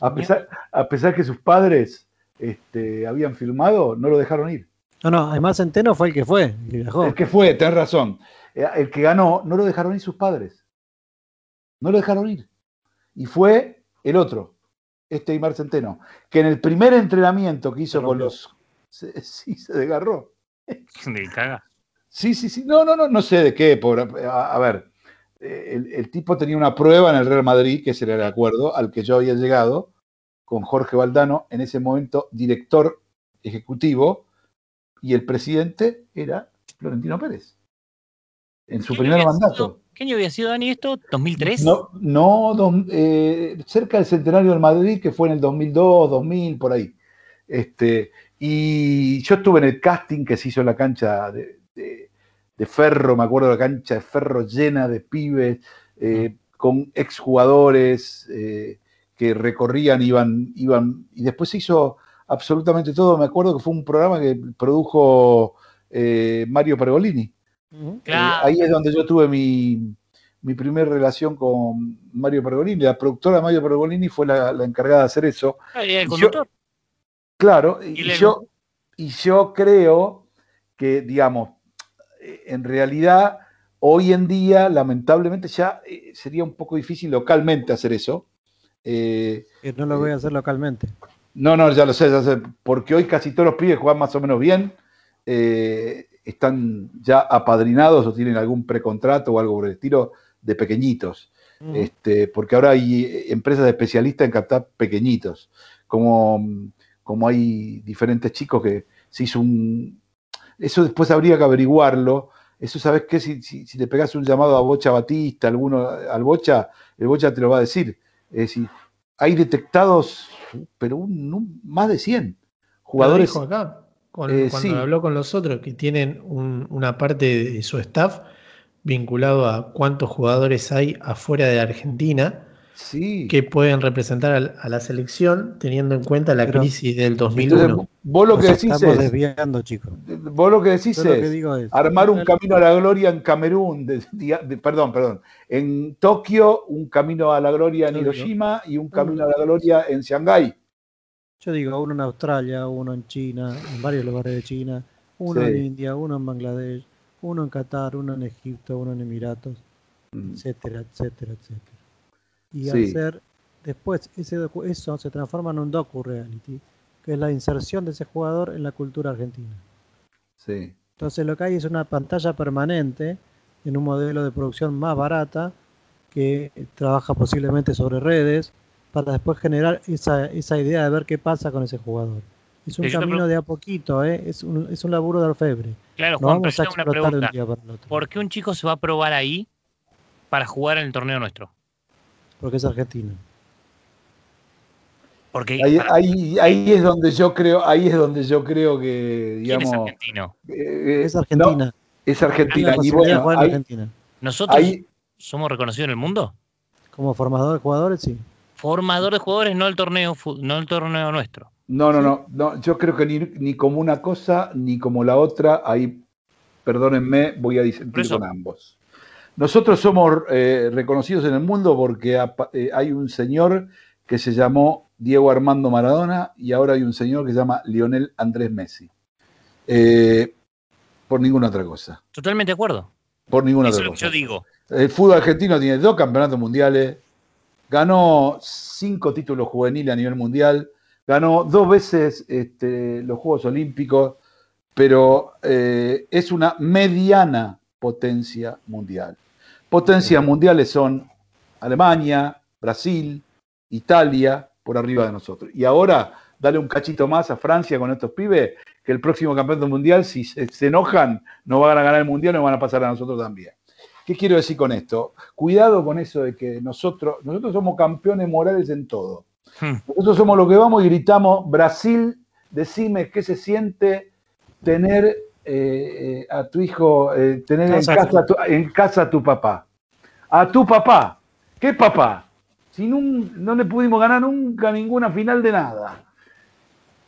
a pesar, a pesar que sus padres este, habían filmado, no lo dejaron ir. No, no, además Centeno fue el que fue, el que viajó. El que fue, tenés razón. Eh, El que ganó, no lo dejaron ir sus padres. No lo dejaron ir. Y fue el otro, este Aymar Centeno, que en el primer entrenamiento que hizo con los. se- sí, se desgarró. Me caga. Sí, sí, sí. No, no, no, no sé de qué. Por, a, a ver, el, el tipo tenía una prueba en el Real Madrid, que era el acuerdo al que yo había llegado, con Jorge Valdano, en ese momento director ejecutivo, y el presidente era Florentino Pérez. En su ¿Qué primer mandato. ¿Qué año había sido, Dani, esto? ¿2003? No, no eh, cerca del centenario del Madrid, que fue en el 2002, 2000, por ahí. Este, y yo estuve en el casting que se hizo en la cancha de, de- Ferro, me acuerdo de la cancha de Ferro llena de pibes, eh, con exjugadores eh, que recorrían, iban, iban, y después se hizo absolutamente todo. Me acuerdo que fue un programa que produjo eh, Mario Pergolini. Eh, ahí es donde yo tuve mi, mi primer relación con Mario Pergolini. La productora Mario Pergolini fue la, la encargada de hacer eso. Ah, ¿y el Y yo- conductor? claro, y, ¿Y yo, y yo creo que, digamos, en realidad, hoy en día, lamentablemente, ya eh, sería un poco difícil localmente hacer eso. Eh, no lo voy a hacer localmente. no, no, ya lo sé, ya sé, porque hoy casi todos los pibes juegan más o menos bien, eh, están ya apadrinados o tienen algún precontrato o algo por el estilo de pequeñitos. Este, porque ahora hay eh, empresas especialistas en captar pequeñitos, como, como hay diferentes chicos que se hizo un... Eso después habría que averiguarlo. Eso, ¿sabes qué? Si, si, si le pegas un llamado a Bocha Batista, alguno, al Bocha, el Bocha te lo va a decir. Es decir, hay detectados, pero un- un- más de 100 jugadores. Lo dijo acá, Eh, cuando sí. habló con los otros que tienen un- una parte de su staff vinculado a cuántos jugadores hay afuera de Argentina que pueden representar a, la selección teniendo en cuenta la Pero- crisis del 2001. Entonces, vos lo que Nos decís estamos es, desviando, chicos. vos lo que decís lo es, que digo es- armar un camino a la gloria en Camerún, de- de- de- perdón, perdón, en Tokio, un camino a la gloria en Hiroshima y un camino a la gloria en Shanghái. Yo digo, uno en Australia, uno en China, en varios lugares de China, uno Sí. en India, uno en Bangladesh, uno en Qatar, uno en Egipto, uno en Emiratos, etcétera, etcétera, etcétera. Y. Sí. hacer, después, ese docu- eso se transforma en un docu-reality que es la inserción de ese jugador en la cultura argentina. Sí. Entonces lo que hay es una pantalla permanente en un modelo de producción más barata que trabaja posiblemente sobre redes para después generar esa, esa idea de ver qué pasa con ese jugador. Es un camino de a poquito, ¿eh? es, un, es un laburo de orfebre. Claro, Juan, pero vamos yo a una explotar de un pregunta. día para el otro, ¿Por qué un chico se va a probar ahí para jugar en el torneo nuestro? Porque es argentino. Porque Ahí, para- ahí, ahí es donde yo creo, ahí es donde yo creo que, ¿quién es digamos, argentino? eh, Es Argentina. no, es Argentina. Y posibilidad de bueno, jugar en ahí- Argentina. ¿Nosotros ahí- somos reconocidos en el mundo? Como formador de jugadores, sí. Formador de jugadores, no el torneo, no el torneo nuestro. No, no, no, no, yo creo que ni, ni como una cosa ni como la otra, ahí, perdónenme, voy a disentir con ambos. Nosotros somos eh, reconocidos en el mundo porque eh, hay un señor que se llamó Diego Armando Maradona y ahora hay un señor que se llama Lionel Andrés Messi. Eh, por ninguna otra cosa. Totalmente de acuerdo. Por ninguna Eso es otra lo que cosa. yo digo. El fútbol argentino tiene dos campeonatos mundiales, ganó cinco títulos juveniles a nivel mundial, ganó dos veces este, los Juegos Olímpicos, pero eh, es una mediana potencia mundial. Potencias mundiales son Alemania, Brasil, Italia, por arriba de nosotros. Y ahora, dale un cachito más a Francia con estos pibes, que el próximo campeonato mundial, si se, se enojan, no van a ganar el mundial, nos van a pasar a nosotros también. ¿Qué quiero decir con esto? Cuidado con eso de que nosotros, nosotros somos campeones morales en todo. Hmm. Nosotros somos los que vamos y gritamos, Brasil, decime qué se siente tener eh, eh, a tu hijo, eh, tener en Casa casa, a tu, en casa a tu papá. A tu papá. ¿Qué papá? Si nun- no le pudimos ganar nunca ninguna final de nada.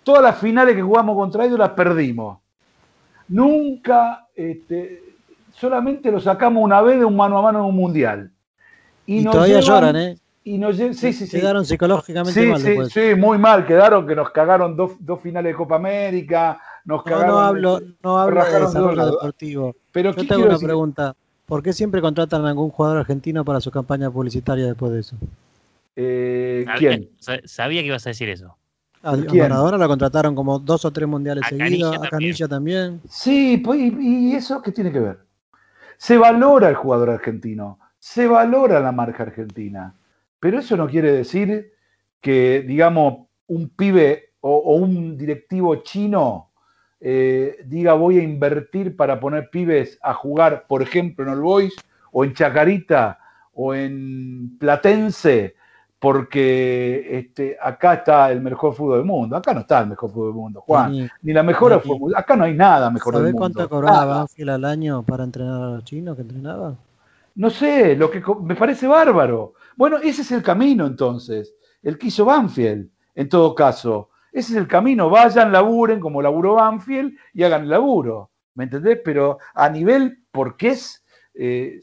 Todas las finales que jugamos contra ellos las perdimos. Nunca, este, solamente lo sacamos una vez de un mano a mano en un mundial. Y, nos todavía llevan- lloran, ¿eh? Y nos lle- sí, sí, sí. Quedaron psicológicamente Sí, mal sí, después. sí, muy mal. Quedaron que nos cagaron dos, dos finales de Copa América, nos No, cagaron. no hablo, no hablo de desarrollo deportivo. Pero Yo ¿qué te hago quiero una decir? pregunta. ¿Por qué siempre contratan a algún jugador argentino para su campaña publicitaria después de eso? Eh, Sabía, ¿Quién? sa- sabía que ibas a decir eso. A. Maradona lo contrataron como dos o tres mundiales A seguidos, Canilla a Canilla también. Sí, pues, ¿y y eso qué tiene que ver? Se valora el jugador argentino, se valora la marca argentina, pero eso no quiere decir que, digamos, un pibe o, o un directivo chino eh, diga voy a invertir para poner pibes a jugar, por ejemplo, en All Boys o en Chacarita o en Platense, porque este, acá está el mejor fútbol del mundo. Acá no está el mejor fútbol del mundo, Juan. Ni- Ni la mejor fútbol. Acá no hay nada mejor del ¿Sabés mundo. cuánto cobraba. Banfield al año para entrenar a los chinos que entrenaba? No sé, lo que me parece bárbaro. Bueno, ese es el camino entonces. El que hizo Banfield, en todo caso. Ese es el camino. Vayan, laburen como laburó Banfield y hagan el laburo. ¿Me entendés? Pero a nivel, porque es. eh,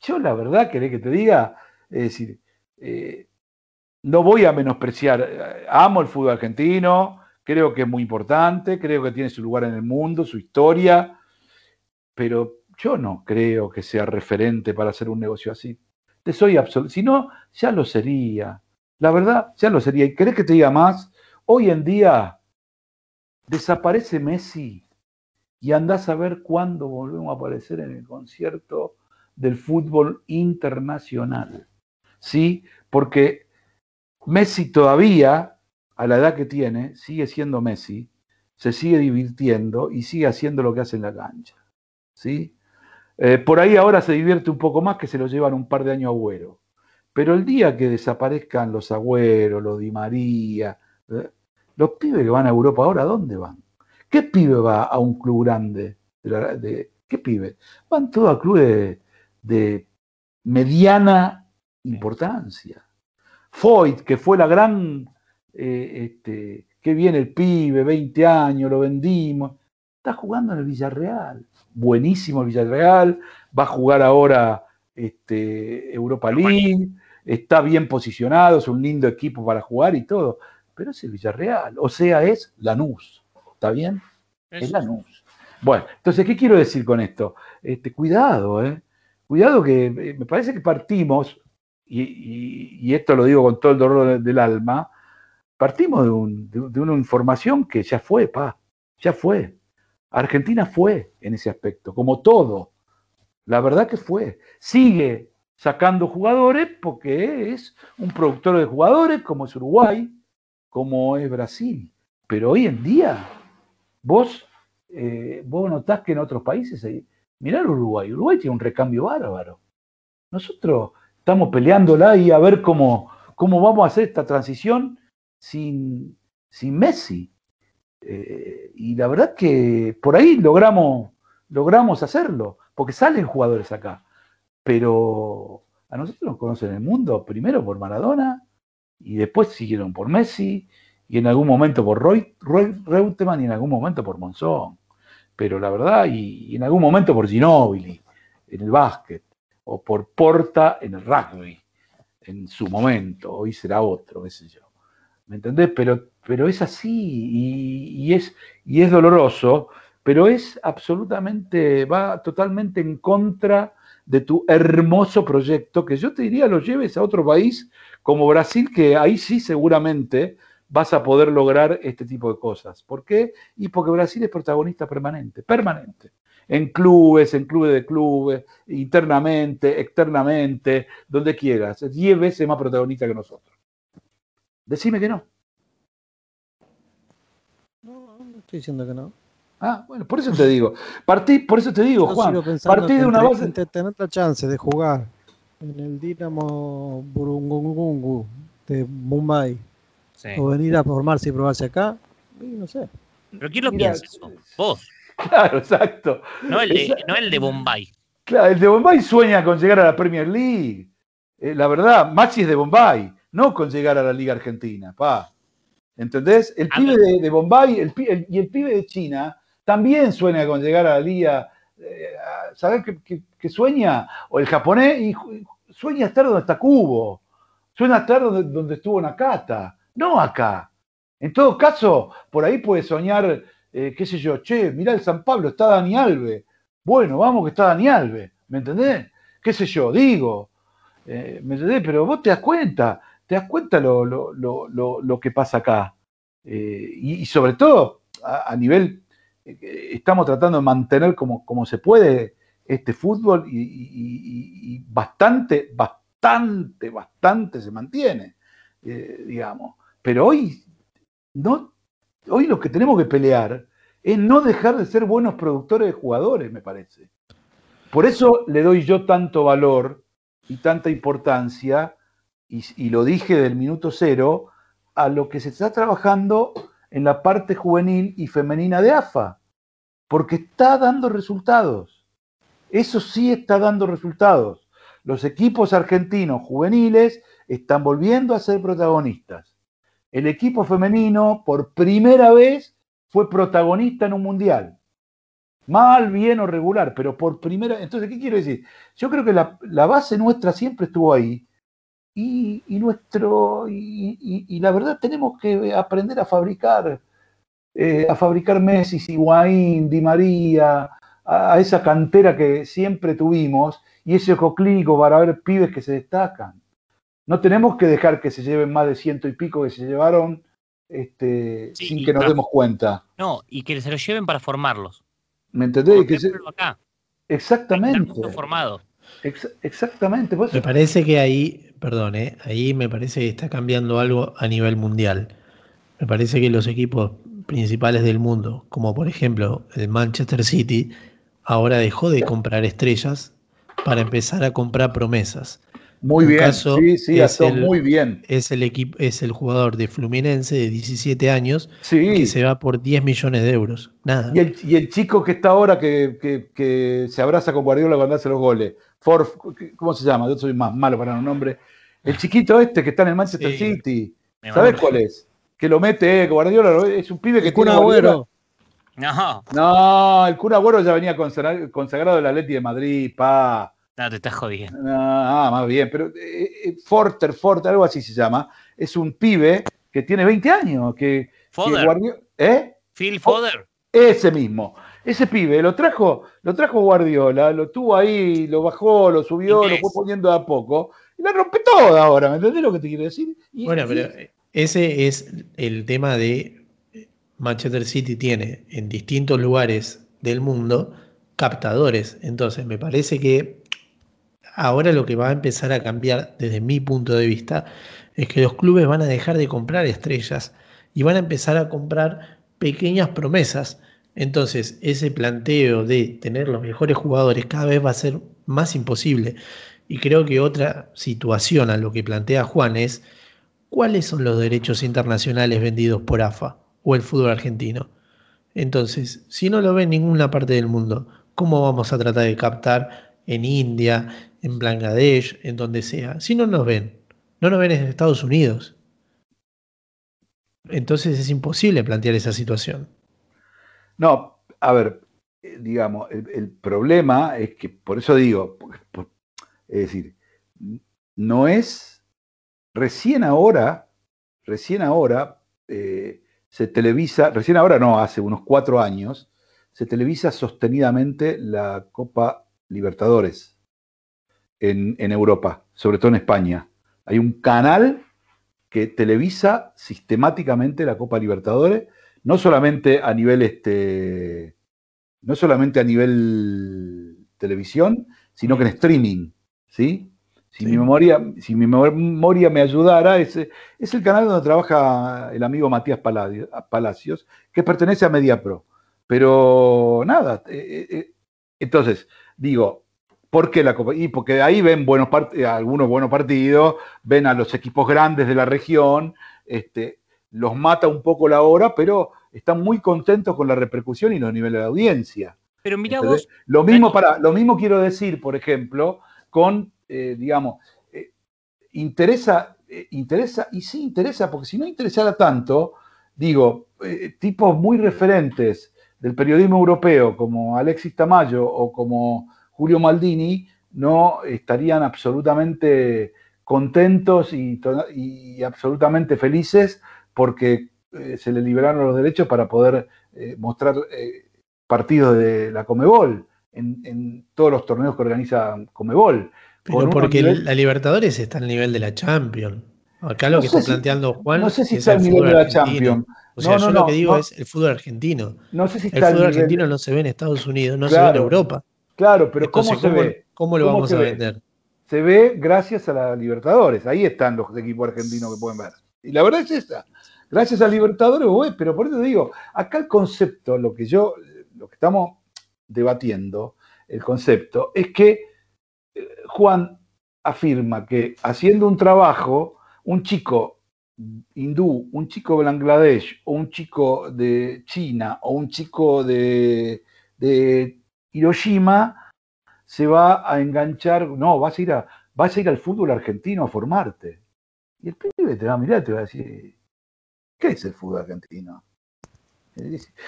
yo la verdad, querés que te diga, es decir, eh, no voy a menospreciar. Amo el fútbol argentino, creo que es muy importante, creo que tiene su lugar en el mundo, su historia, pero yo no creo que sea referente para hacer un negocio así. Te soy absoluto. Si no, ya lo sería. La verdad, ya lo sería. ¿Y querés que te diga más? Hoy en día desaparece Messi y andás a ver cuándo volvemos a aparecer en el concierto del fútbol internacional. ¿Sí? Porque Messi todavía, a la edad que tiene, sigue siendo Messi, se sigue divirtiendo y sigue haciendo lo que hace en la cancha. ¿Sí? Eh, por ahí ahora se divierte un poco más que se lo llevan un par de años agüero. Pero el día que desaparezcan los agüeros, los Di María, eh, los pibes que van a Europa ahora, ¿a dónde van? ¿Qué pibe va a un club grande? De la- de- ¿Qué pibe? Van todos a clubes de, de mediana importancia. Foyt, que fue la gran, eh, este, qué bien el pibe, 20 años, lo vendimos, está jugando en el Villarreal. Buenísimo el Villarreal, va a jugar ahora este, Europa League, está bien posicionado, es un lindo equipo para jugar y todo, pero es el Villarreal, o sea, es Lanús, ¿está bien? Es Lanús. Bueno, entonces, ¿qué quiero decir con esto? Este, cuidado, ¿eh? Cuidado que eh, me parece que partimos, y, y- y esto lo digo con todo el dolor de- del alma, partimos de, un- de- de una información que ya fue, pa, ya fue. Argentina fue en ese aspecto, como todo. La verdad que fue. Sigue sacando jugadores porque es un productor de jugadores como es Uruguay, como es Brasil. Pero hoy en día, vos, eh, vos notás que en otros países, hay- mirá Uruguay, Uruguay tiene un recambio bárbaro. Nosotros estamos peleándola y a ver cómo, cómo vamos a hacer esta transición sin, sin Messi. Eh, y la verdad que por ahí logramos, logramos hacerlo, porque salen jugadores acá. Pero a nosotros nos conocen el mundo primero por Maradona y después siguieron por Messi y en algún momento por Roy, Reutemann y en algún momento por Monzón. Pero la verdad, y, en algún momento por Ginóbili en el básquet o por Porta en el rugby en su momento, hoy será otro, qué sé yo. ¿Me entendés? Pero, pero es así y es, y es doloroso, pero es absolutamente, va totalmente en contra de tu hermoso proyecto, que yo te diría lo lleves a otro país como Brasil, que ahí sí seguramente vas a poder lograr este tipo de cosas. ¿Por qué? Y porque Brasil es protagonista permanente, permanente. En clubes, en clubes de clubes, internamente, externamente, donde quieras. Es 10 veces más protagonista que nosotros. Decime que no. No estoy diciendo que no. Ah, bueno, por eso te digo. Partí, por eso te digo, Yo Juan. Partí de una base. tener la chance de jugar en el Dinamo Burungungungu de Mumbai Sí. o venir a formarse y probarse acá, y no sé. ¿Pero quién lo Mira, piensa eso? Vos. Claro, exacto. No el de, no el de Bombay. Claro, el de Bombay sueña con llegar a la Premier League. Eh, la verdad, Maxi es de Bombay, no con llegar a la Liga Argentina, pa. ¿Entendés? El pibe de, de Bombay el- y el pibe de China también sueña con llegar a la Liga. Eh, ¿Sabés qué, sueña? O el japonés y sueña estar donde está Cubo. Sueña estar donde, estuvo Nakata. No acá. En todo caso, por ahí puede soñar, eh, qué sé yo, che, mirá el San Pablo, está Dani Alve. Bueno, vamos que está Dani Alve, ¿me entendés? ¿Qué sé yo? Digo, eh, ¿me entendés? Pero vos te das cuenta, te das cuenta lo, lo- lo- lo- que pasa acá. Y, sobre todo, a, nivel, estamos tratando de mantener como, como se puede este fútbol y, y- bastante, bastante, bastante se mantiene, eh, digamos. Pero hoy, no, hoy lo que tenemos que pelear es no dejar de ser buenos productores de jugadores, me parece. Por eso le doy yo tanto valor y tanta importancia, y lo dije del minuto cero, a lo que se está trabajando en la parte juvenil y femenina de AFA, porque está dando resultados. Eso sí está dando resultados. Los equipos argentinos juveniles están volviendo a ser protagonistas. El equipo femenino, por primera vez, fue protagonista en un mundial. Mal, bien o regular, pero por primera Entonces, ¿qué quiero decir? Yo creo que la, base nuestra siempre estuvo ahí. Y, nuestro. Y la verdad, tenemos que aprender a fabricar. Eh, a fabricar Messi, Higuaín, Di María, a, a esa cantera que siempre tuvimos y ese ojo clínico para ver pibes que se destacan. No tenemos que dejar que se lleven más de ciento y pico que se llevaron este, sin que nos para- demos cuenta. No, y que se lo lleven para formarlos. ¿Me entendés? Que se- acá. exactamente. Ex- exactamente. Me parece que ahí, perdón, eh, ahí me parece que está cambiando algo a nivel mundial. Me parece que los equipos principales del mundo, como por ejemplo el Manchester City, ahora dejó de comprar estrellas para empezar a comprar promesas. Muy Un bien, caso sí, sí, es el- muy bien. Es el equipo, es el jugador de Fluminense de 17 años Sí. que se va por 10 millones de euros. Nada. Y el, y el chico que está ahora que, que- que se abraza con Guardiola cuando hace los goles. Forf, ¿Cómo se llama? Yo soy más malo para los nombres. El chiquito este que está en el Manchester Sí. City. ¿Sabes cuál es? Que lo mete, eh, Guardiola es un pibe que El tiene Agüero. No, No, el Kun Agüero ya venía consagra- consagrado del Atleti de Madrid, pa. no, te estás jodiendo. Ah, más bien, pero eh, eh, Forter, Forter, algo así se llama. Es un pibe que tiene 20 años, que, que Fodder. Guardiola- ¿Eh? Phil Fodder. Ese mismo. Ese pibe lo trajo, lo trajo Guardiola, lo tuvo ahí, lo bajó, lo subió, lo fue poniendo de a poco. Y la rompe toda ahora, ¿me entendés lo que te quiero decir? Y- Bueno, pero Ese es el tema de Manchester City tiene en distintos lugares del mundo captadores. Entonces, me parece que ahora lo que va a empezar a cambiar desde mi punto de vista es que los clubes van a dejar de comprar estrellas y van a empezar a comprar pequeñas promesas. Entonces, ese planteo de tener los mejores jugadores cada vez va a ser más imposible. Y creo que otra situación a lo que plantea Juan es, ¿cuáles son los derechos internacionales vendidos por AFA o el fútbol argentino? Entonces, si no lo ve en ninguna parte del mundo, ¿cómo vamos a tratar de captar en India, en Bangladesh, en donde sea? Si no nos ven, no nos ven en Estados Unidos. Entonces es imposible plantear esa situación. No, a ver, eh, digamos, el, problema es que, por eso digo, es decir, no es, recién ahora, recién ahora eh, se televisa, recién ahora no, hace unos cuatro años, se televisa sostenidamente la Copa Libertadores en, en Europa, sobre todo en España. Hay un canal que televisa sistemáticamente la Copa Libertadores, no solamente a nivel este, no solamente a nivel televisión, sino que en streaming, ¿sí? Si mi memoria, si mi memoria me ayudara, es, es el canal donde trabaja el amigo Matías Palacios, que pertenece a MediaPro. Pero nada, eh, eh, entonces, digo, ¿por qué la Copa? Y porque ahí ven buenos part- eh, algunos buenos partidos, ven a los equipos grandes de la región, este, los mata un poco la hora, pero están muy contentos con la repercusión y los niveles de audiencia. Pero mira vos, Lo mismo, para, lo mismo quiero decir, por ejemplo, con, eh, digamos, eh, interesa, eh, interesa, y sí interesa, porque si no interesara tanto, digo, tipos muy referentes del periodismo europeo, como Alexis Tamayo o como Julio Maldini, no estarían absolutamente contentos y, absolutamente felices porque se le liberaron los derechos para poder mostrar partidos de la Comebol en, en todos los torneos que organiza Comebol. Pero porque nivel- la Libertadores está al nivel de la Champions. Acá lo No que está si- planteando Juan no sé si es está el al nivel de la argentino. Champions. O sea, No, yo lo que digo es el fútbol argentino. No sé si El está al fútbol nivel- argentino no se ve en Estados Unidos, no se ve en. Europa. Claro, pero Entonces, ¿cómo se ¿cómo- ve? cómo lo ¿Cómo vamos a ve? vender? Se ve gracias a la Libertadores. Ahí están los equipos argentinos que pueden ver. Y la verdad es esa. Gracias a Libertadores, güey, pero por eso digo, acá el concepto, lo que yo, lo que estamos debatiendo, el concepto, es que Juan afirma que haciendo un trabajo, un chico hindú, un chico de Bangladesh, o un chico de China, o un chico de, Hiroshima, se va a enganchar, no, vas a ir a, a ir al fútbol argentino a formarte. Y el pibe te va a mirar y te va a decir, ¿qué es el fútbol argentino?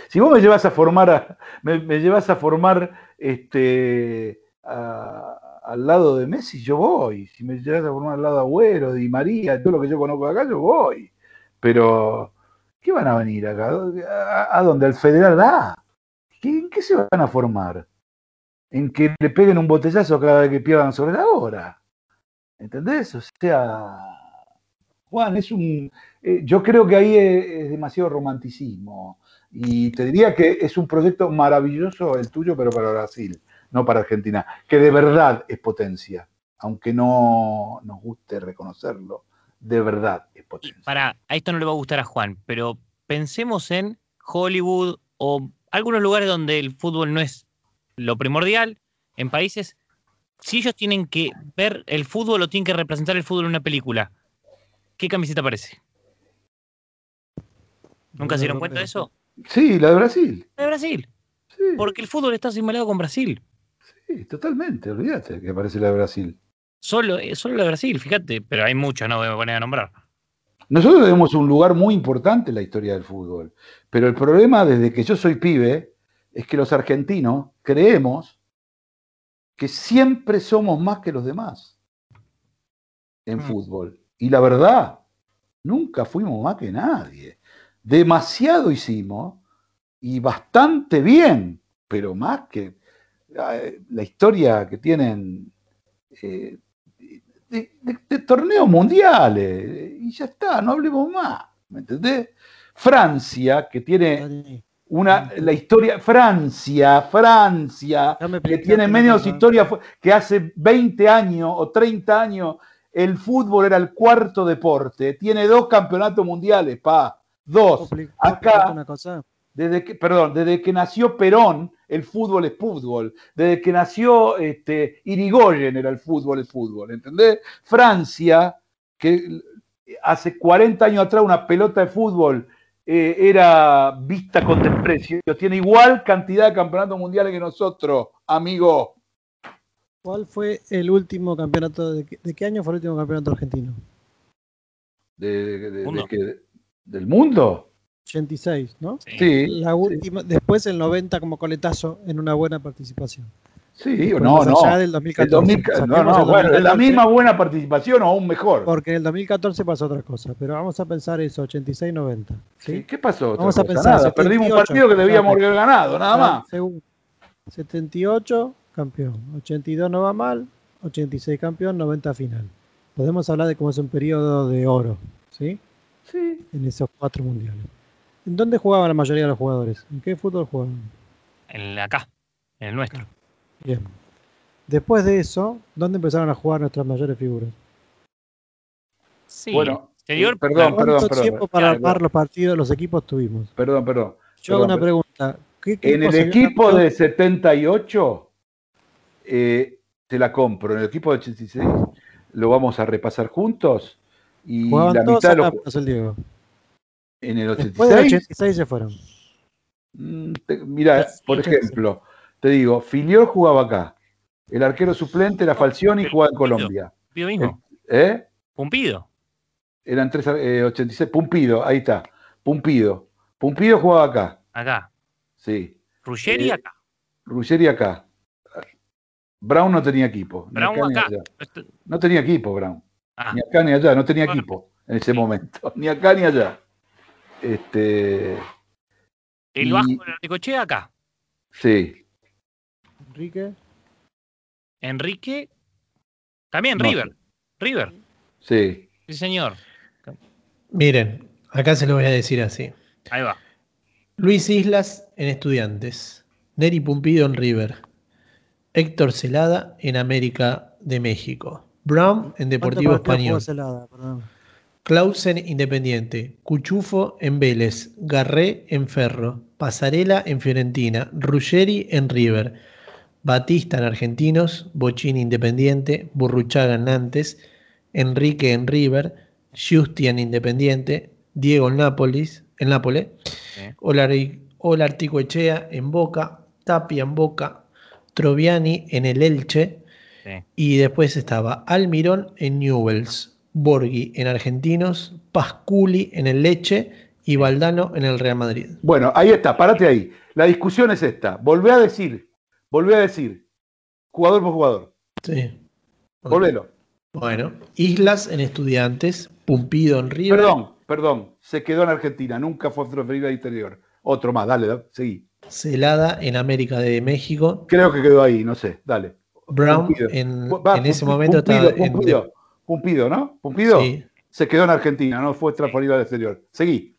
Si vos me llevas a formar, a- me, me llevas a formar este, a- al lado de Messi, yo voy. Si me llevas a formar al lado de Agüero, Di María, todo lo que yo conozco acá, yo voy. Pero, ¿qué van a venir acá? ¿A, dónde? ¿Al Federal A? ¿Qué- ¿En qué se van a formar? En que le peguen un botellazo cada vez que pierdan sobre la hora. ¿Entendés? O sea, Juan, es un. eh, yo creo que ahí es demasiado romanticismo. Y te diría que es un proyecto maravilloso el tuyo, pero para Brasil, no para Argentina, que de verdad es potencia, aunque no nos guste reconocerlo, de verdad es potencia. para, a esto no le va a gustar a Juan, pero pensemos en Hollywood o algunos lugares donde el fútbol no es lo primordial, en países, si ellos tienen que ver el fútbol o tienen que representar el fútbol en una película, ¿qué camiseta parece? ¿Nunca se dieron cuenta de eso? Sí, la de Brasil. De Brasil. Porque el fútbol está asimilado con Brasil. Sí, totalmente, olvídate que parece la de Brasil. Solo, eh, solo la de Brasil, fíjate, pero hay muchas, no voy a poner a nombrar. Nosotros tenemos un lugar muy importante en la historia del fútbol, pero el problema desde que yo soy pibe es que los argentinos creemos que siempre somos más que los demás en fútbol. Y la verdad, nunca fuimos más que nadie. Demasiado hicimos y bastante bien, pero más que la historia que tienen eh, de, de- de torneos mundiales. Y ya está, no hablemos más. ¿Me entendés? Francia, que tiene una, la historia, Francia, Francia, que tiene menos historia, que hace 20 años o 30 años el fútbol era el cuarto deporte, tiene dos campeonatos mundiales, pa, dos. Acá, desde que, perdón, desde que nació Perón, el fútbol es fútbol. Desde que nació este, Irigoyen era el fútbol es fútbol, ¿entendés? Francia, que hace 40 años atrás una pelota de fútbol eh, era vista con desprecio, tiene igual cantidad de campeonatos mundiales que nosotros, amigo. ¿Cuál fue el último campeonato? De, qué- de qué año fue el último campeonato argentino? De- de- Mundo. que- ¿Del mundo? 86, ¿no? Sí, La última, después el 90 como coletazo en una buena participación. Sí, Después, no, no. allá del 2014. El 2000 no, no, el bueno, es la 2014, misma buena participación o aún mejor. Porque en el 2014 pasó otra cosa, pero vamos a pensar eso, 86-90. ¿sí? ¿Qué pasó? Vamos a pensar. nada, perdimos un 78, partido que debíamos haber ganado, nada más. Según 78, campeón. 82 no va mal, 86 campeón, 90 final. Podemos hablar de cómo es un periodo de oro, ¿sí? Sí. En esos cuatro mundiales. ¿En dónde jugaban la mayoría de los jugadores? ¿En qué fútbol jugaban? En acá, en el nuestro. Bien. Después de eso, ¿dónde empezaron a jugar nuestras mayores figuras? Sí, Bueno, exterior, eh, perdón, ¿Cuánto perdón, perdón. tiempo para armar los partidos, los equipos tuvimos? Perdón, perdón. Yo hago una perdón. pregunta. ¿Qué En el equipo de 78, eh, te la compro. En el equipo de 86, lo vamos a repasar juntos. Y Jugaban la todos mitad los. el Diego. En el Después del 86. 86 se fueron. Mm, Mira, por ejemplo, te digo, Filiol jugaba acá. El arquero suplente era Falcioni y jugaba en Colombia. Pumpido mismo. ¿Eh? Pumpido. Eran tres, eh, 86. Pumpido, ahí está. Pumpido. Pumpido jugaba acá. Acá. Sí. Ruggeri Eh, acá. Ruggeri acá. Brown no tenía equipo. ni Brown ni acá. allá. No tenía equipo, Brown. Ah. Ni acá ni allá, no tenía Bueno. equipo en ese momento. Ni acá ni allá. Este. El y- Vasco de Articochea acá. Sí. Enrique. Enrique. También No River. River. Sí. Sí, señor. Miren, acá se lo voy a decir así. Ahí va. Luis Islas en Estudiantes. Neri Pumpido en River. Héctor Celada en América de México. Brown en Deportivo ¿Cuántos partidos jugó Español. Celada? Perdón. Clausen Independiente. Cuchufo en Vélez. Garré en Ferro. Pasarela en Fiorentina. Ruggeri en River. Batista en Argentinos. Bochini Independiente. Burruchaga en Nantes. Enrique en River. Giusti en Independiente. Diego en Nápoles. En Nápoles. Olari- Olarticoechea en Boca. Tapia en Boca. Troviani en el Elche. Y después estaba Almirón en Newells, Borghi en Argentinos, Pasculi en el Leche y Valdano en el Real Madrid. Bueno, ahí está, párate ahí. La discusión es esta. Volvé a decir, volvé a decir, jugador por jugador. Sí. Volvelo. Bueno, Islas en Estudiantes, Pumpido en River. Perdón, perdón. Se quedó en Argentina, nunca fue transferido al interior. Otro más, dale, da- seguí. Celada en América de México. Creo que quedó ahí, no sé, dale. Brown Pumpido. en, Va, en ese momento Pumpido, estaba en- Pumpido, ¿no? Pumpido Sí. se quedó en Argentina, no fue transferido al exterior. Seguí.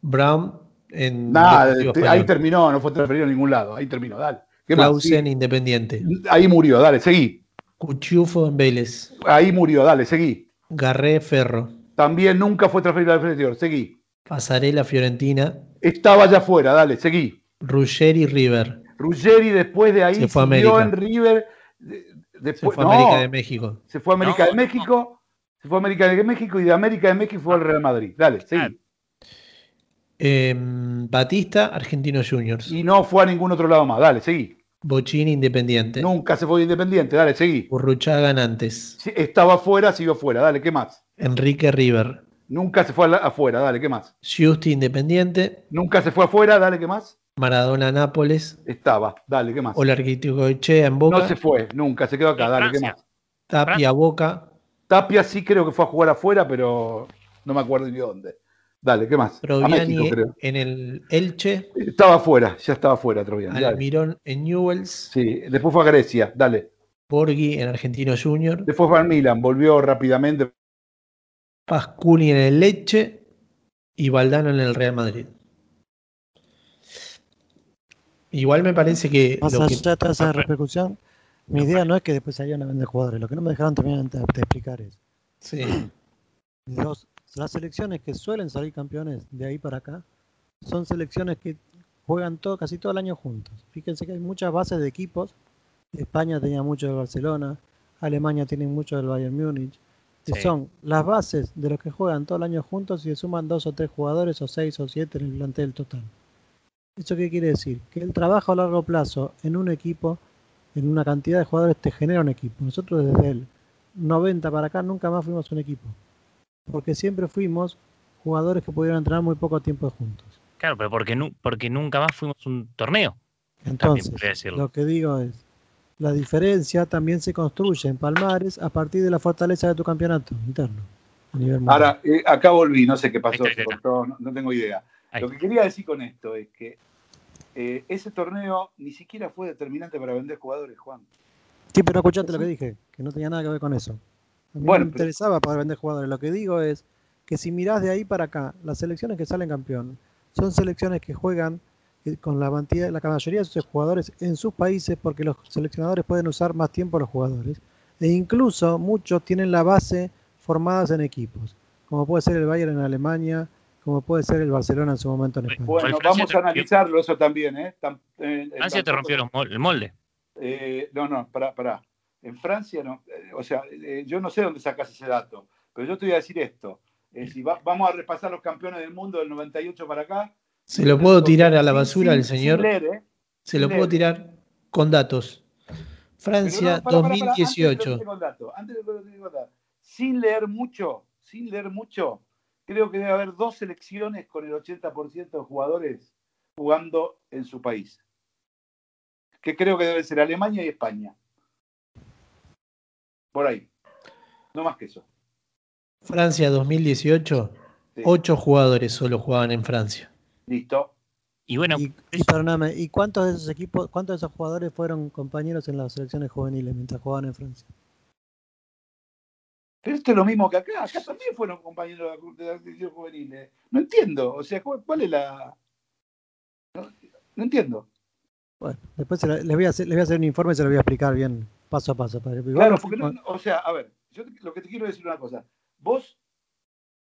Brown en Nada, ahí terminó, no fue transferido a ningún lado. Ahí terminó, dale. Clausen Sigue. Independiente. Ahí murió, dale, seguí. Cuchufo en Vélez. Ahí murió, dale, seguí. Garré Ferro. También nunca fue transferido al exterior, seguí. Pasarela Fiorentina. Estaba allá afuera, dale, seguí. Ruggeri River. Ruggeri después de ahí Se fue a en River. De- Se fue a no, América de México. se fue a América No, de México, se fue a América de México y de América de México fue al Real Madrid. Dale, seguí. Em, Batista, Argentinos Juniors. Y no fue a ningún otro lado más, dale, seguí. Bochini, Independiente. Nunca se fue independiente, dale, seguí. Burruchaga, Nantes. Sí, Estaba afuera, siguió afuera, dale, ¿qué más? Enrique River. Nunca se fue afuera, dale, ¿qué más? Giusti, Independiente. Nunca se fue afuera, dale, ¿qué más? Maradona, Nápoles. Estaba, dale, ¿qué más? Olarticoechea en Boca. No se fue, nunca, se quedó acá, En dale, ¿qué más? Tapia, Boca. Tapia sí creo que fue a jugar afuera, pero no me acuerdo ni dónde. Dale, ¿qué más? Troviani México, creo. en el Elche. Estaba afuera, ya estaba afuera Troviani. dale. Almirón en Newells. Sí, después fue a Grecia, dale. Borghi en Argentino Junior, Después va al Milan, volvió rápidamente. Pascuni en el Leche y Valdano en el Real Madrid. Igual me parece que Más lo que- allá de toda esa repercusión, mi idea no es que después salgan a vender jugadores. Lo que no me dejaron terminar de, de explicar es. Sí. Los, las selecciones que suelen salir campeones de ahí para acá son selecciones que juegan todo, casi todo el año juntos. Fíjense que hay muchas bases de equipos. España tenía mucho del Barcelona, Alemania tiene mucho del Bayern Múnich. Que son las bases de los que juegan todo el año juntos y se suman dos o tres jugadores o seis o siete en el plantel total. ¿Eso qué quiere decir? Que el trabajo a largo plazo en un equipo, en una cantidad de jugadores, te genera un equipo. Nosotros desde el 90 para acá nunca más fuimos un equipo. Porque siempre fuimos jugadores que pudieron entrenar muy poco tiempo juntos. Claro, pero porque, nu- porque nunca más fuimos un torneo. Entonces, lo que digo es, la diferencia también se construye en Palmares a partir de la fortaleza de tu campeonato interno. A nivel mundial. Ahora, eh, acá volví, no sé qué pasó, Ahí está, se ahí cortó, no, no tengo idea. Ahí. Lo que quería decir con esto es que eh, ese torneo ni siquiera fue determinante para vender jugadores, Juan. Sí, pero escuchate lo que dije, que no tenía nada que ver con eso. A mí Bueno, no me pero- interesaba poder vender jugadores. Lo que digo es que si mirás de ahí para acá, las selecciones que salen campeón son selecciones que juegan eh, con la, la mayoría de sus jugadores en sus países porque los seleccionadores pueden usar más tiempo a los jugadores. E incluso muchos tienen la base formadas en equipos, como puede ser el Bayern en Alemania, como puede ser el Barcelona en su momento en España. Bueno, vamos a analizarlo eso también, ¿eh? Eh, Francia te rompió los el molde. Eh, no, no, pará, pará. En Francia, no, eh, o sea, eh, yo no sé dónde sacas ese dato, pero yo te voy a decir esto. Eh, si va- vamos a repasar los campeones del mundo del 98 para acá. Se lo puedo tirar a la basura al señor. leer, ¿eh? Se lo puedo tirar con datos. Francia no, antes de 2018. que te diga el dato, antes de que te diga el dato, sin leer mucho, sin leer mucho, creo que debe haber dos selecciones con el 80% de jugadores jugando en su país. Que creo que debe ser Alemania y España. Por ahí. No más que eso. Francia 2018. Sí. Ocho jugadores solo jugaban en Francia. Listo. Y bueno, Y, y perdóname, ¿y cuántos de esos equipos, cuántos de esos jugadores fueron compañeros en las selecciones juveniles mientras jugaban en Francia? Pero esto es lo mismo que acá. Acá también fueron compañeros de la- selección juvenil. eh. No entiendo. O sea, ¿cuál, es la...? No, no entiendo. Bueno, después les, voy a hacer, les voy a hacer un informe y se lo voy a explicar bien paso a paso. Igual Claro, porque no, o sea, a ver, yo lo que te quiero decir una cosa. Vos,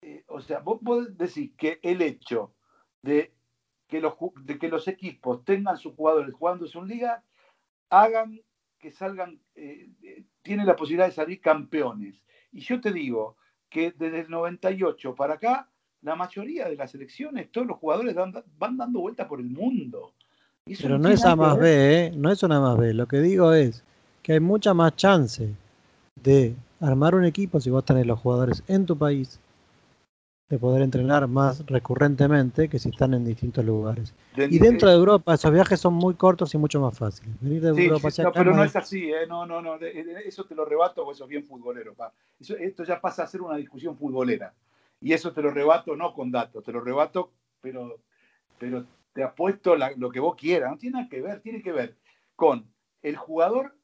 eh, o sea, vos podés decir que el hecho de que los, de que los equipos tengan sus jugadores jugando su liga, hagan que salgan, eh, eh, tienen la posibilidad de salir campeones. Y yo te digo que desde el 98 para acá, la mayoría de las elecciones, todos los jugadores van dando vueltas por el mundo. Eso Pero no es A más. B, ¿eh? No es una más B. Lo que digo es que hay mucha más chance de armar un equipo si vos tenés los jugadores en tu país, de poder entrenar más recurrentemente que si están en distintos lugares. De- Y dentro de Europa esos viajes son muy cortos y mucho más fáciles. Venir de Sí, Europa sí, hacia no, acá pero no es así, ¿eh? no, no, no, eso te lo rebato, porque eso es bien futbolero, pa. Eso- esto ya pasa a ser una discusión futbolera. Y eso te lo rebato no con datos, te lo rebato, pero, pero te apuesto la- lo que vos quieras, no tiene nada que ver, tiene que ver con el jugador,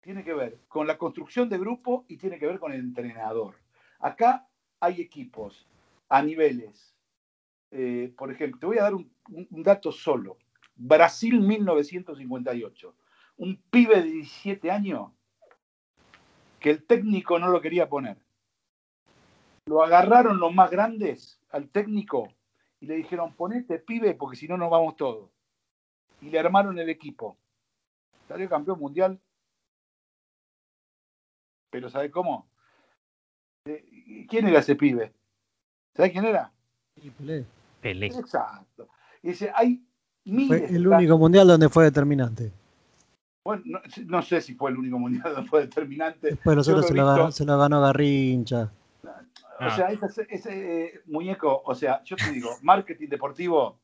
tiene que ver con la construcción de grupo y tiene que ver con el entrenador. Acá hay equipos a niveles, eh, por ejemplo, te voy a dar un- dato solo. Brasil 1958. Un pibe de 17 años que el técnico no lo quería poner. Lo agarraron los más grandes al técnico y le dijeron, ponete pibe porque si no nos vamos todos. Y le armaron el equipo. Salió campeón mundial. Pero ¿sabe cómo? Eh, ¿Quién era ese pibe? ¿Sabe quién era? Pelé. Pelé. Exacto. Y dice, hay Fue miles el de único mundial donde fue determinante. Bueno, no, no sé si fue el único mundial donde fue determinante. Después los Yo otros lo se lo, ganó, se lo ganó Garrincha. O sea, ese, ese, eh, muñeco, o sea, yo te digo, marketing deportivo,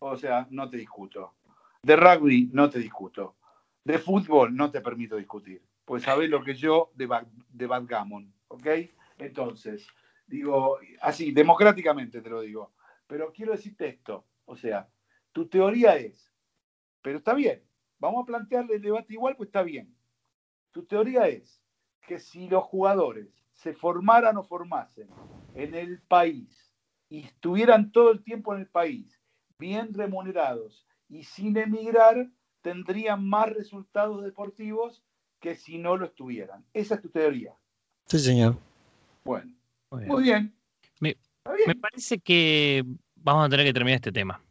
o sea, no te discuto. De rugby no te discuto. De fútbol no te permito discutir. Pues sabés lo que yo de, back- de backgammon, ¿ok? Entonces, digo, así, democráticamente te lo digo. Pero quiero decirte esto, o sea, tu teoría es, pero está bien, vamos a plantearle el debate igual, pues está bien. tu teoría es que si los jugadores se formaran o formasen en el país y estuvieran todo el tiempo en el país, bien remunerados y sin emigrar, tendrían más resultados deportivos que si no lo estuvieran. Esa es tu teoría. Sí, señor. Bueno, Muy bien. muy bien. Me, Está bien. me parece que vamos a tener que terminar este tema.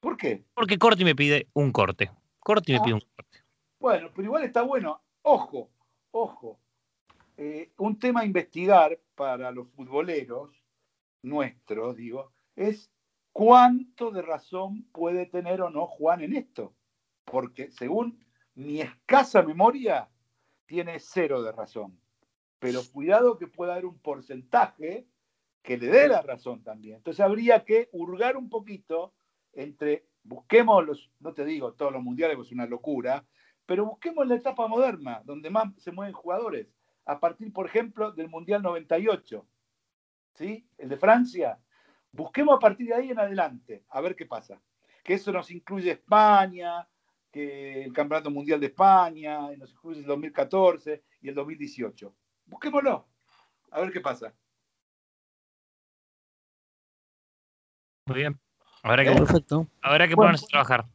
¿Por qué? Porque Corti me pide un corte. Corti me Ah. pide un corte. Bueno, pero igual está bueno. Ojo, ojo. Eh, un tema a investigar para los futboleros nuestros, digo, es cuánto de razón puede tener o no Juan en esto. Porque según mi escasa memoria, tiene cero de razón. Pero cuidado que pueda haber un porcentaje que le dé la razón también. Entonces habría que hurgar un poquito entre, busquemos los, no te digo todos los mundiales, pues es una locura, pero busquemos la etapa moderna, donde más se mueven jugadores, a partir, por ejemplo, del Mundial 98, ¿sí? El de Francia. Busquemos a partir de ahí en adelante, a ver qué pasa. Que eso nos incluye España, que el Campeonato Mundial de España, nos incluye el 2014 y el 2018. Busquémoslo, a ver qué pasa. Muy bien. Habrá que, Perfecto. habrá que Bueno. ponerse a trabajar.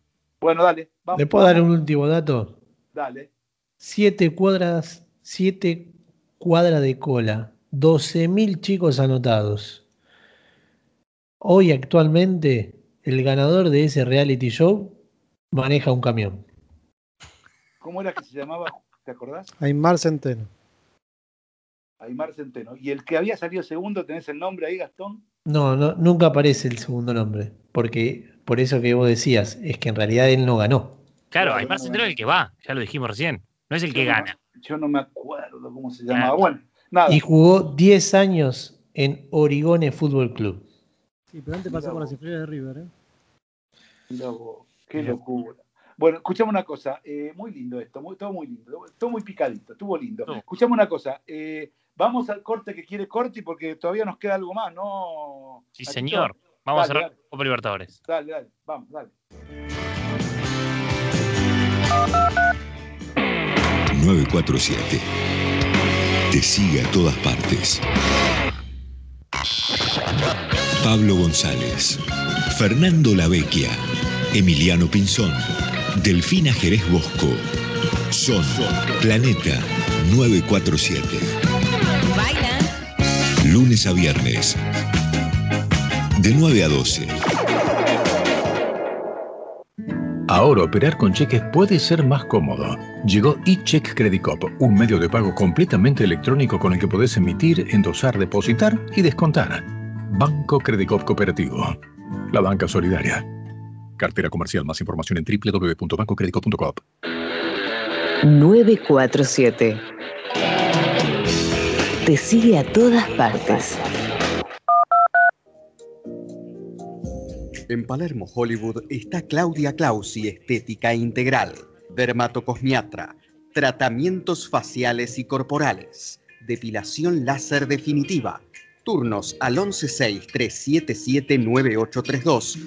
Bueno, dale, vamos. ¿Le puedo dar un último dato? Dale. Siete cuadras, siete cuadras de cola, 12.000 chicos anotados. Hoy actualmente el ganador de ese reality show maneja un camión. ¿Cómo era que se llamaba? ¿Te acordás? Aymar Centeno. Aymar Centeno. ¿Y el que había salido segundo, tenés el nombre ahí, Gastón? No, no, nunca aparece el segundo nombre, porque por eso que vos decías, es que en realidad él no ganó. Claro, Aymar no, Centeno es el que va, ya lo dijimos recién. No es el que no- gana. Yo no me acuerdo cómo se llamaba. Bueno, nada. Y jugó 10 años en Origone Fútbol Club. Sí, pero antes pasó por las inferiores de River, ¿eh? Qué locura. Bueno, escuchame una cosa, eh, muy lindo esto, muy, todo muy lindo, todo muy picadito, estuvo lindo. Escuchame una cosa, eh, vamos al corte que quiere Corti porque todavía nos queda algo más, ¿no? Sí, señor. Vamos a cerrar Copa Libertadores. Dale, dale, vamos, dale. 947. Te sigue a todas partes. Pablo González, Fernando Lavecchia, Emiliano Pinzón, Delfina Jerez Bosco. Son Planeta 947. Lunes a viernes. De 9 a 12. Ahora operar con cheques puede ser más cómodo. Llegó eCheck Credit Cop, un medio de pago completamente electrónico con el que podés emitir, endosar, depositar y descontar. Banco Credit Cop Cooperativo. La banca solidaria. Cartera comercial. Más información en www.bancocreditcop.com. 947. Te sigue a todas partes. En Palermo, Hollywood, está Claudia Clausi Estética Integral, dermatocosmiatra, tratamientos faciales y corporales, depilación láser definitiva, turnos al 116-377-9832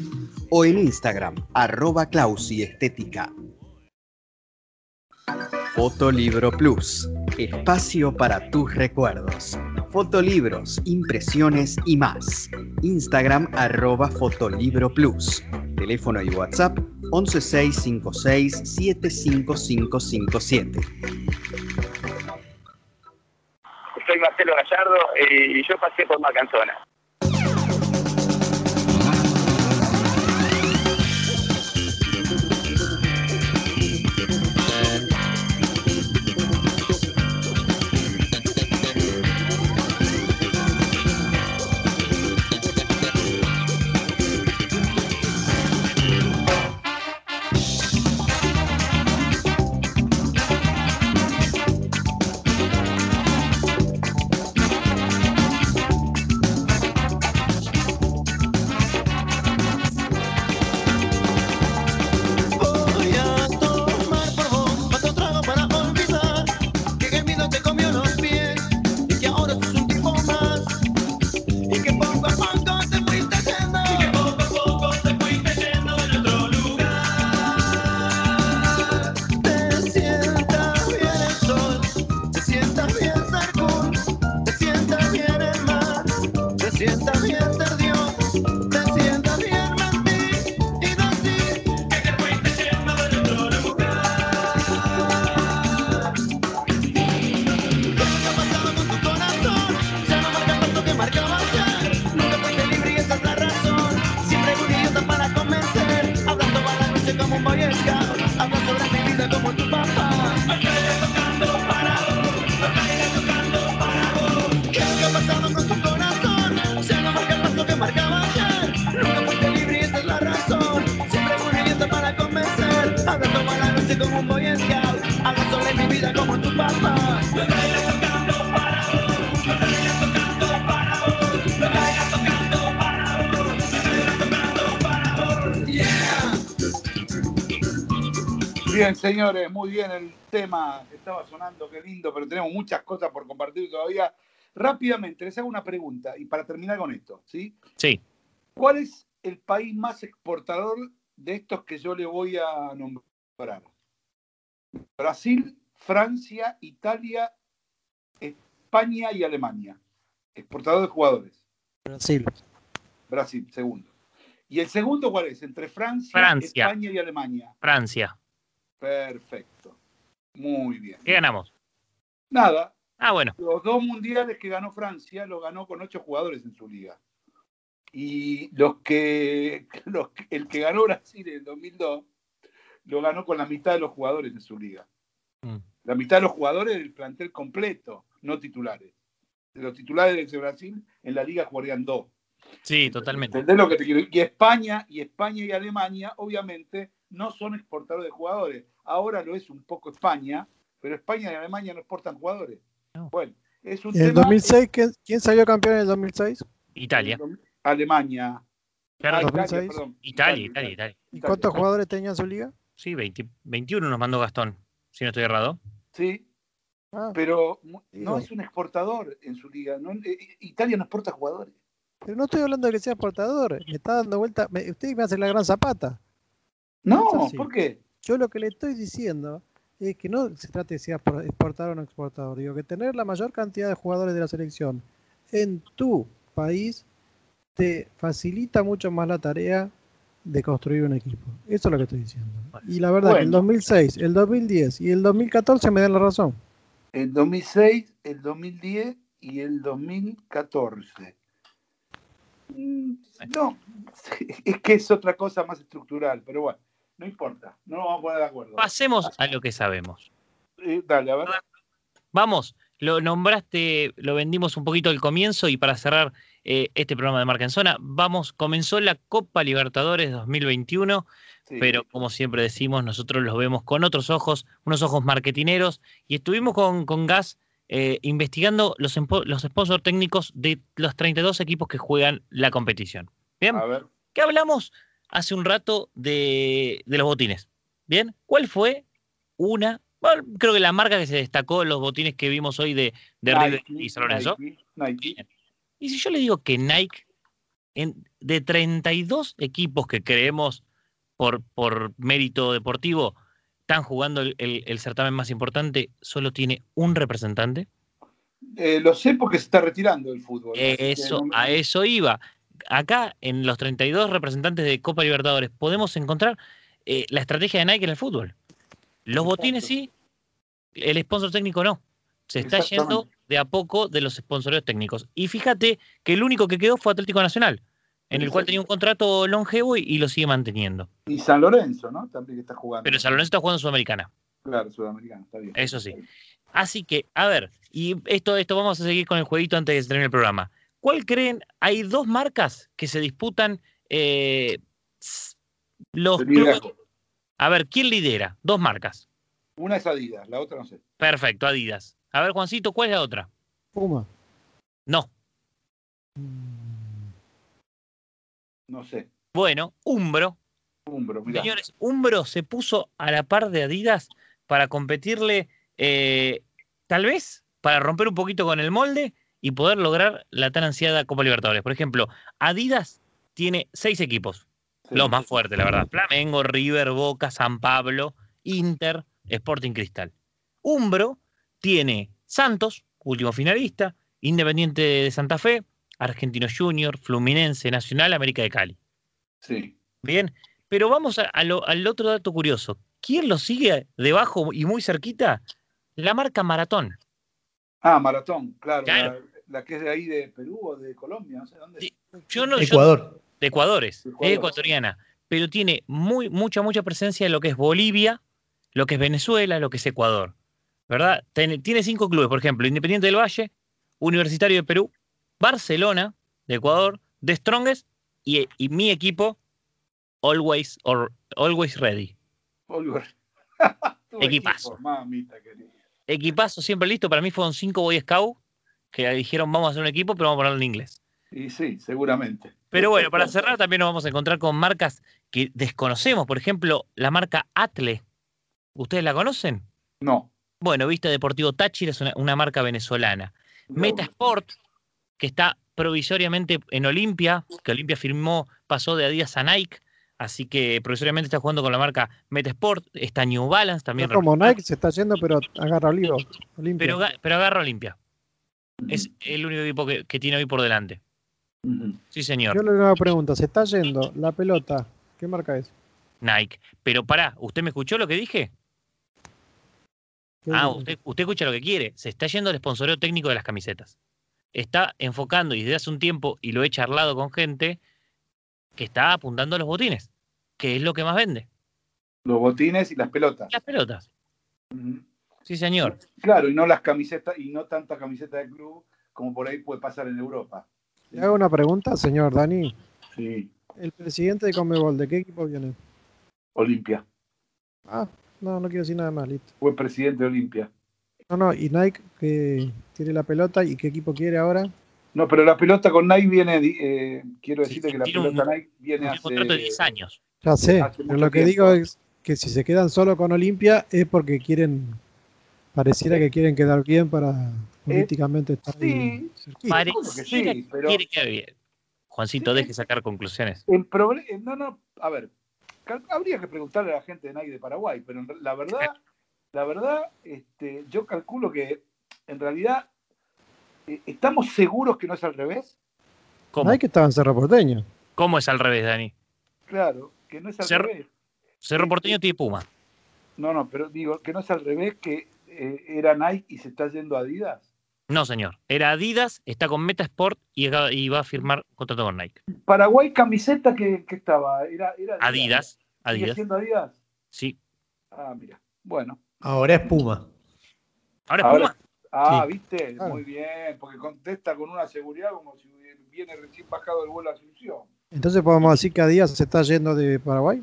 o en Instagram, arroba Clausi Estética. Fotolibro Plus, espacio para tus recuerdos. Fotolibros, impresiones y más. Instagram arroba Fotolibro Plus. Teléfono y WhatsApp 11656-75557. Soy Marcelo Gallardo eh, y yo pasé por Macanzona. Bien, señores, muy bien el tema que estaba sonando, qué lindo, pero tenemos muchas cosas por compartir todavía. Rápidamente, les hago una pregunta y para terminar con esto, ¿sí? Sí. ¿Cuál es el país más exportador de estos que yo le voy a nombrar? Brasil, Francia, Italia, España y Alemania. Exportador de jugadores. Brasil. Brasil, segundo. ¿Y el segundo cuál es? Entre Francia, Francia. España y Alemania. Francia. Perfecto. Muy bien. ¿Qué ganamos? Nada. Ah, bueno. Los dos mundiales que ganó Francia lo ganó con ocho jugadores en su liga. Y los que, los que- el que ganó Brasil en el 2002 lo ganó con la mitad de los jugadores en su liga. Mm. La mitad de los jugadores del plantel completo, no titulares. De los titulares de Brasil en la liga jugarían dos. Sí, totalmente. ¿Entendés lo que te quiero? Y España, y España y Alemania, obviamente, no son exportadores de jugadores. Ahora lo es un poco España, pero España y Alemania no exportan jugadores. Bueno, es un En el tema. 2006, ¿quién, quién salió campeón en el 2006? Italia. Alemania. Claro. Ah, Italia, 2006. perdón. Italia, Italia, Italia. ¿Y cuántos jugadores tenía en su liga? Sí, 20 21 nos mandó Gastón, si no estoy errado. Sí. Ah, Pero no Digo. es un exportador en su liga. no- eh, Italia no exporta jugadores. pero no estoy hablando de que sea portador. Me está dando vuelta. me- usted me hace la gran zapata. No. ¿por qué? Yo lo que le estoy diciendo es que no se trate de si exportador o no exportador. Digo que tener la mayor cantidad de jugadores de la selección en tu país te facilita mucho más la tarea de construir un equipo. Eso es lo que estoy diciendo. Y la verdad que el Bueno. 2006, el 2010 y el 2014 me dan la razón. El 2006, el 2010 y el 2014. Mm, No, es que es otra cosa más estructural, pero bueno, no importa, no nos vamos a poner de acuerdo. Pasemos a lo que sabemos. Eh, dale, a ver. Vamos, lo nombraste, lo vendimos un poquito al comienzo y para cerrar eh, este programa de Marca en Zona, vamos, comenzó la Copa Libertadores 2021, Sí. pero como siempre decimos, nosotros los vemos con otros ojos, unos ojos marketineros, y estuvimos con, con Gas eh, investigando los, los sponsors técnicos de los 32 equipos que juegan la competición. Bien, A ver. ¿qué hablamos hace un rato de, de los botines? Bien, ¿cuál fue una, bueno, creo que la marca que se destacó en los botines que vimos hoy de, de River Nike, y San Lorenzo? Nike, Nike. Y si yo le digo que Nike, en- de 32 equipos que creemos por, por mérito deportivo, están jugando el, el- el certamen más importante, solo tiene un representante. Eh, lo sé porque se está retirando el fútbol. Eso, no- a eso iba. Acá, en los 32 representantes de Copa Libertadores, podemos encontrar eh, la estrategia de Nike en el fútbol. Los botines sí, el sponsor técnico no. Se está yendo de a poco de los sponsoreos técnicos. Y fíjate que el único que quedó fue Atlético Nacional, en el cual tenía un contrato longevo y, y lo sigue manteniendo. Y San Lorenzo, ¿no? También que está jugando. Pero San Lorenzo está jugando en Sudamericana. Claro, sudamericano, está bien. Eso sí. Así que, a ver, y esto, esto vamos a seguir con el jueguito antes de termine el programa. ¿Cuál creen? Hay dos marcas que se disputan eh, los clubes. A ver, ¿quién lidera? Dos marcas. Una es Adidas, la otra no sé. Perfecto, Adidas. A ver, Juancito, ¿cuál es la otra? Puma. No. No sé. Bueno, Umbro. Umbro, mirá. Señores, Umbro se puso a la par de Adidas para competirle, eh, tal vez, para romper un poquito con el molde y poder lograr la tan ansiada Copa Libertadores. Por ejemplo, Adidas tiene seis equipos, Sí. los más fuertes, la verdad. Flamengo, River, Boca, San Pablo, Inter, Sporting Cristal. Umbro tiene Santos, último finalista, Independiente de Santa Fe, Argentino Junior, Fluminense, Nacional, América de Cali. Sí. Bien, pero vamos a- a lo- al otro dato curioso. ¿Quién lo sigue debajo y muy cerquita? La marca Maratón. Ah, Maratón, claro. Claro. La, que es de ahí de Perú o de Colombia, no sé dónde. Yo no, yo- Ecuador. de Ecuador es, es ecuatoriana. pero tiene muy, mucha, mucha presencia en lo que es Bolivia, lo que es Venezuela, lo que es Ecuador. ¿Verdad? Tiene, tiene cinco clubes, por ejemplo, Independiente del Valle, Universitario de Perú, Barcelona de Ecuador, The Strongest y, y mi equipo, Always, or, always Ready. Equipazo. equipo, Mamita querida. Equipazo siempre listo. Para mí fueron cinco Boy Scouts que dijeron vamos a hacer un equipo, pero vamos a ponerlo en inglés. Y sí, seguramente. Pero bueno, para cerrar también nos vamos a encontrar con marcas que desconocemos. Por ejemplo, la marca Atle. ¿Ustedes la conocen? No. Bueno, Vista Deportivo Táchira es una, una marca venezolana. Meta Sport, que está provisoriamente en Olimpia, que Olimpia firmó, pasó de Adidas a Nike, así que provisoriamente está jugando con la marca Meta Sport. Está New Balance también. Es como Nike se está yendo, pero agarra. Olimpia. Pero, pero agarra Olimpia. Es el único equipo que, que tiene hoy por delante. Sí, señor. Yo le hago una pregunta. Se está yendo la pelota. ¿Qué marca es? Nike. Pero pará, ¿usted me escuchó lo que dije? ¿Qué- Ah, usted, usted escucha lo que quiere. Se está yendo el sponsoreo técnico de las camisetas. Está enfocando y desde hace un tiempo, y lo he charlado con gente, que está apuntando a los botines, que es lo que más vende. Los botines y las pelotas. Las pelotas. Sí, señor. Claro, y no las camisetas, y no tanta camiseta de club como por ahí puede pasar en Europa. Le hago una pregunta, señor Dani. Sí, El presidente de Conmebol, ¿de qué equipo viene? Olimpia. Ah, no, no quiero decir nada más, listo. Fue presidente de Olimpia. No, no, y Nike que tiene la pelota y qué equipo quiere ahora. No, pero la pelota con Nike viene, eh, quiero decirte que la un- pelota Nike viene Tiene un hace... contrato de 10 años. Ya sé, pero lo que tiempo. digo es que si se quedan solo con Olimpia es porque quieren, pareciera que quieren quedar bien para políticamente estar cerquita. Pareciera sí, que pero- quiere quedar bien. Juancito, deje sacar conclusiones. El proble- eh, no, no, a ver, habría que preguntarle a la gente de Nike de Paraguay, pero la verdad, la verdad, este, yo calculo que en realidad eh, estamos seguros que no es al revés. ¿Cómo? Nike estaba en Cerro Porteño. ¿Cómo es al revés, Dani? Claro, que no es al Cerro- revés. Cerro Porteño tiene Puma. No, no, pero digo que no es al revés, que eh, era Nike y se está yendo a Adidas. No, señor. Era Adidas, está con Meta Sport y, y va a firmar contrato con Nike. Paraguay camiseta que, que estaba, era, era Adidas. ¿Sigue Adidas. siendo Adidas? Sí. Ah, mira. Bueno. Ahora es Puma. Ahora Ahora- Puma. Ah, Sí. viste, muy bien, porque contesta con una seguridad como si viene recién bajado del vuelo a Asunción. Entonces podemos decir que Adidas se está yendo de Paraguay.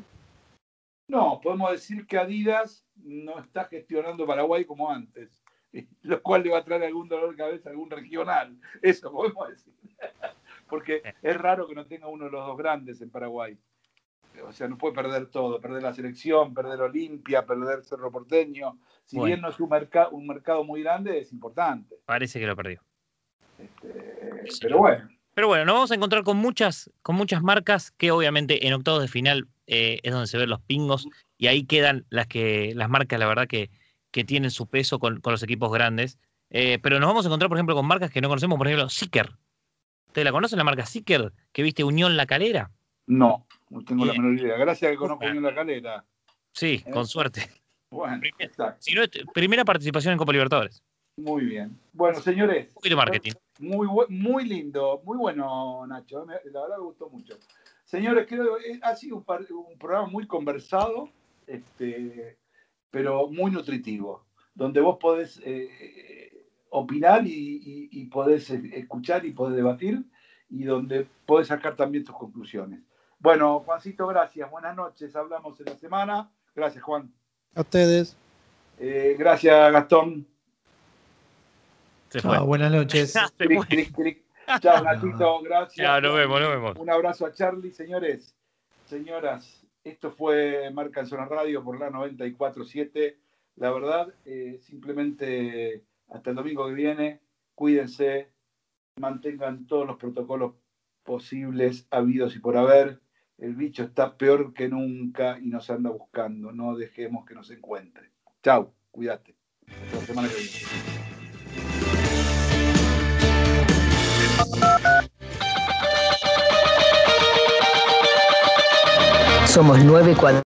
No, podemos decir que Adidas no está gestionando Paraguay como antes, lo cual le va a traer algún dolor de cabeza a algún regional. Eso podemos decir. Porque es raro que no tenga uno de los dos grandes en Paraguay. O sea, no puede perder todo, perder la selección, perder Olimpia, perder Cerro Porteño. Si Bueno. bien no es un, merca- un mercado muy grande, es importante. Parece que lo perdió. Pero bueno, Pero bueno, nos vamos a encontrar con muchas, con muchas marcas que obviamente en octavos de final eh, es donde se ven los pingos y ahí quedan las que las marcas, la verdad, que, que tienen su peso con, con los equipos grandes. Eh, pero nos vamos a encontrar, por ejemplo, con marcas que no conocemos, por ejemplo, Seeker. ¿Ustedes la conocen, la marca Seeker? Que viste Unión La Calera. no, no tengo la menor idea. Gracias que conozco bien la calera. Sí, Eh. con suerte. Bueno, exacto. Si no, es- primera participación en Copa Libertadores. Muy bien. Bueno, señores. Un poquito de marketing. Muy, lindo, muy bueno, Nacho. me- La verdad me gustó mucho. Señores, creo que eh, ha sido un, par- un programa muy conversado, este, pero muy nutritivo, donde vos podés eh, opinar y, y- y podés eh, escuchar y podés debatir y donde podés sacar también tus conclusiones. Bueno, Juancito, gracias. Buenas noches. Hablamos en la semana. Gracias, Juan. A ustedes. Eh, gracias, Gastón. Se Chao, buenas noches. Clic, clic, clic. Chao, Natito, gracias. Chao, nos vemos, nos vemos. Un abrazo a Charlie, señores. Señoras, esto fue Marca en Zona Radio por la 94.7. La verdad, eh, simplemente hasta el domingo que viene, cuídense, mantengan todos los protocolos posibles, habidos y por haber. El bicho está peor que nunca y nos anda buscando. No dejemos que nos encuentre. Chao, cuídate. Hasta la semana que viene. Somos nueve cuadros.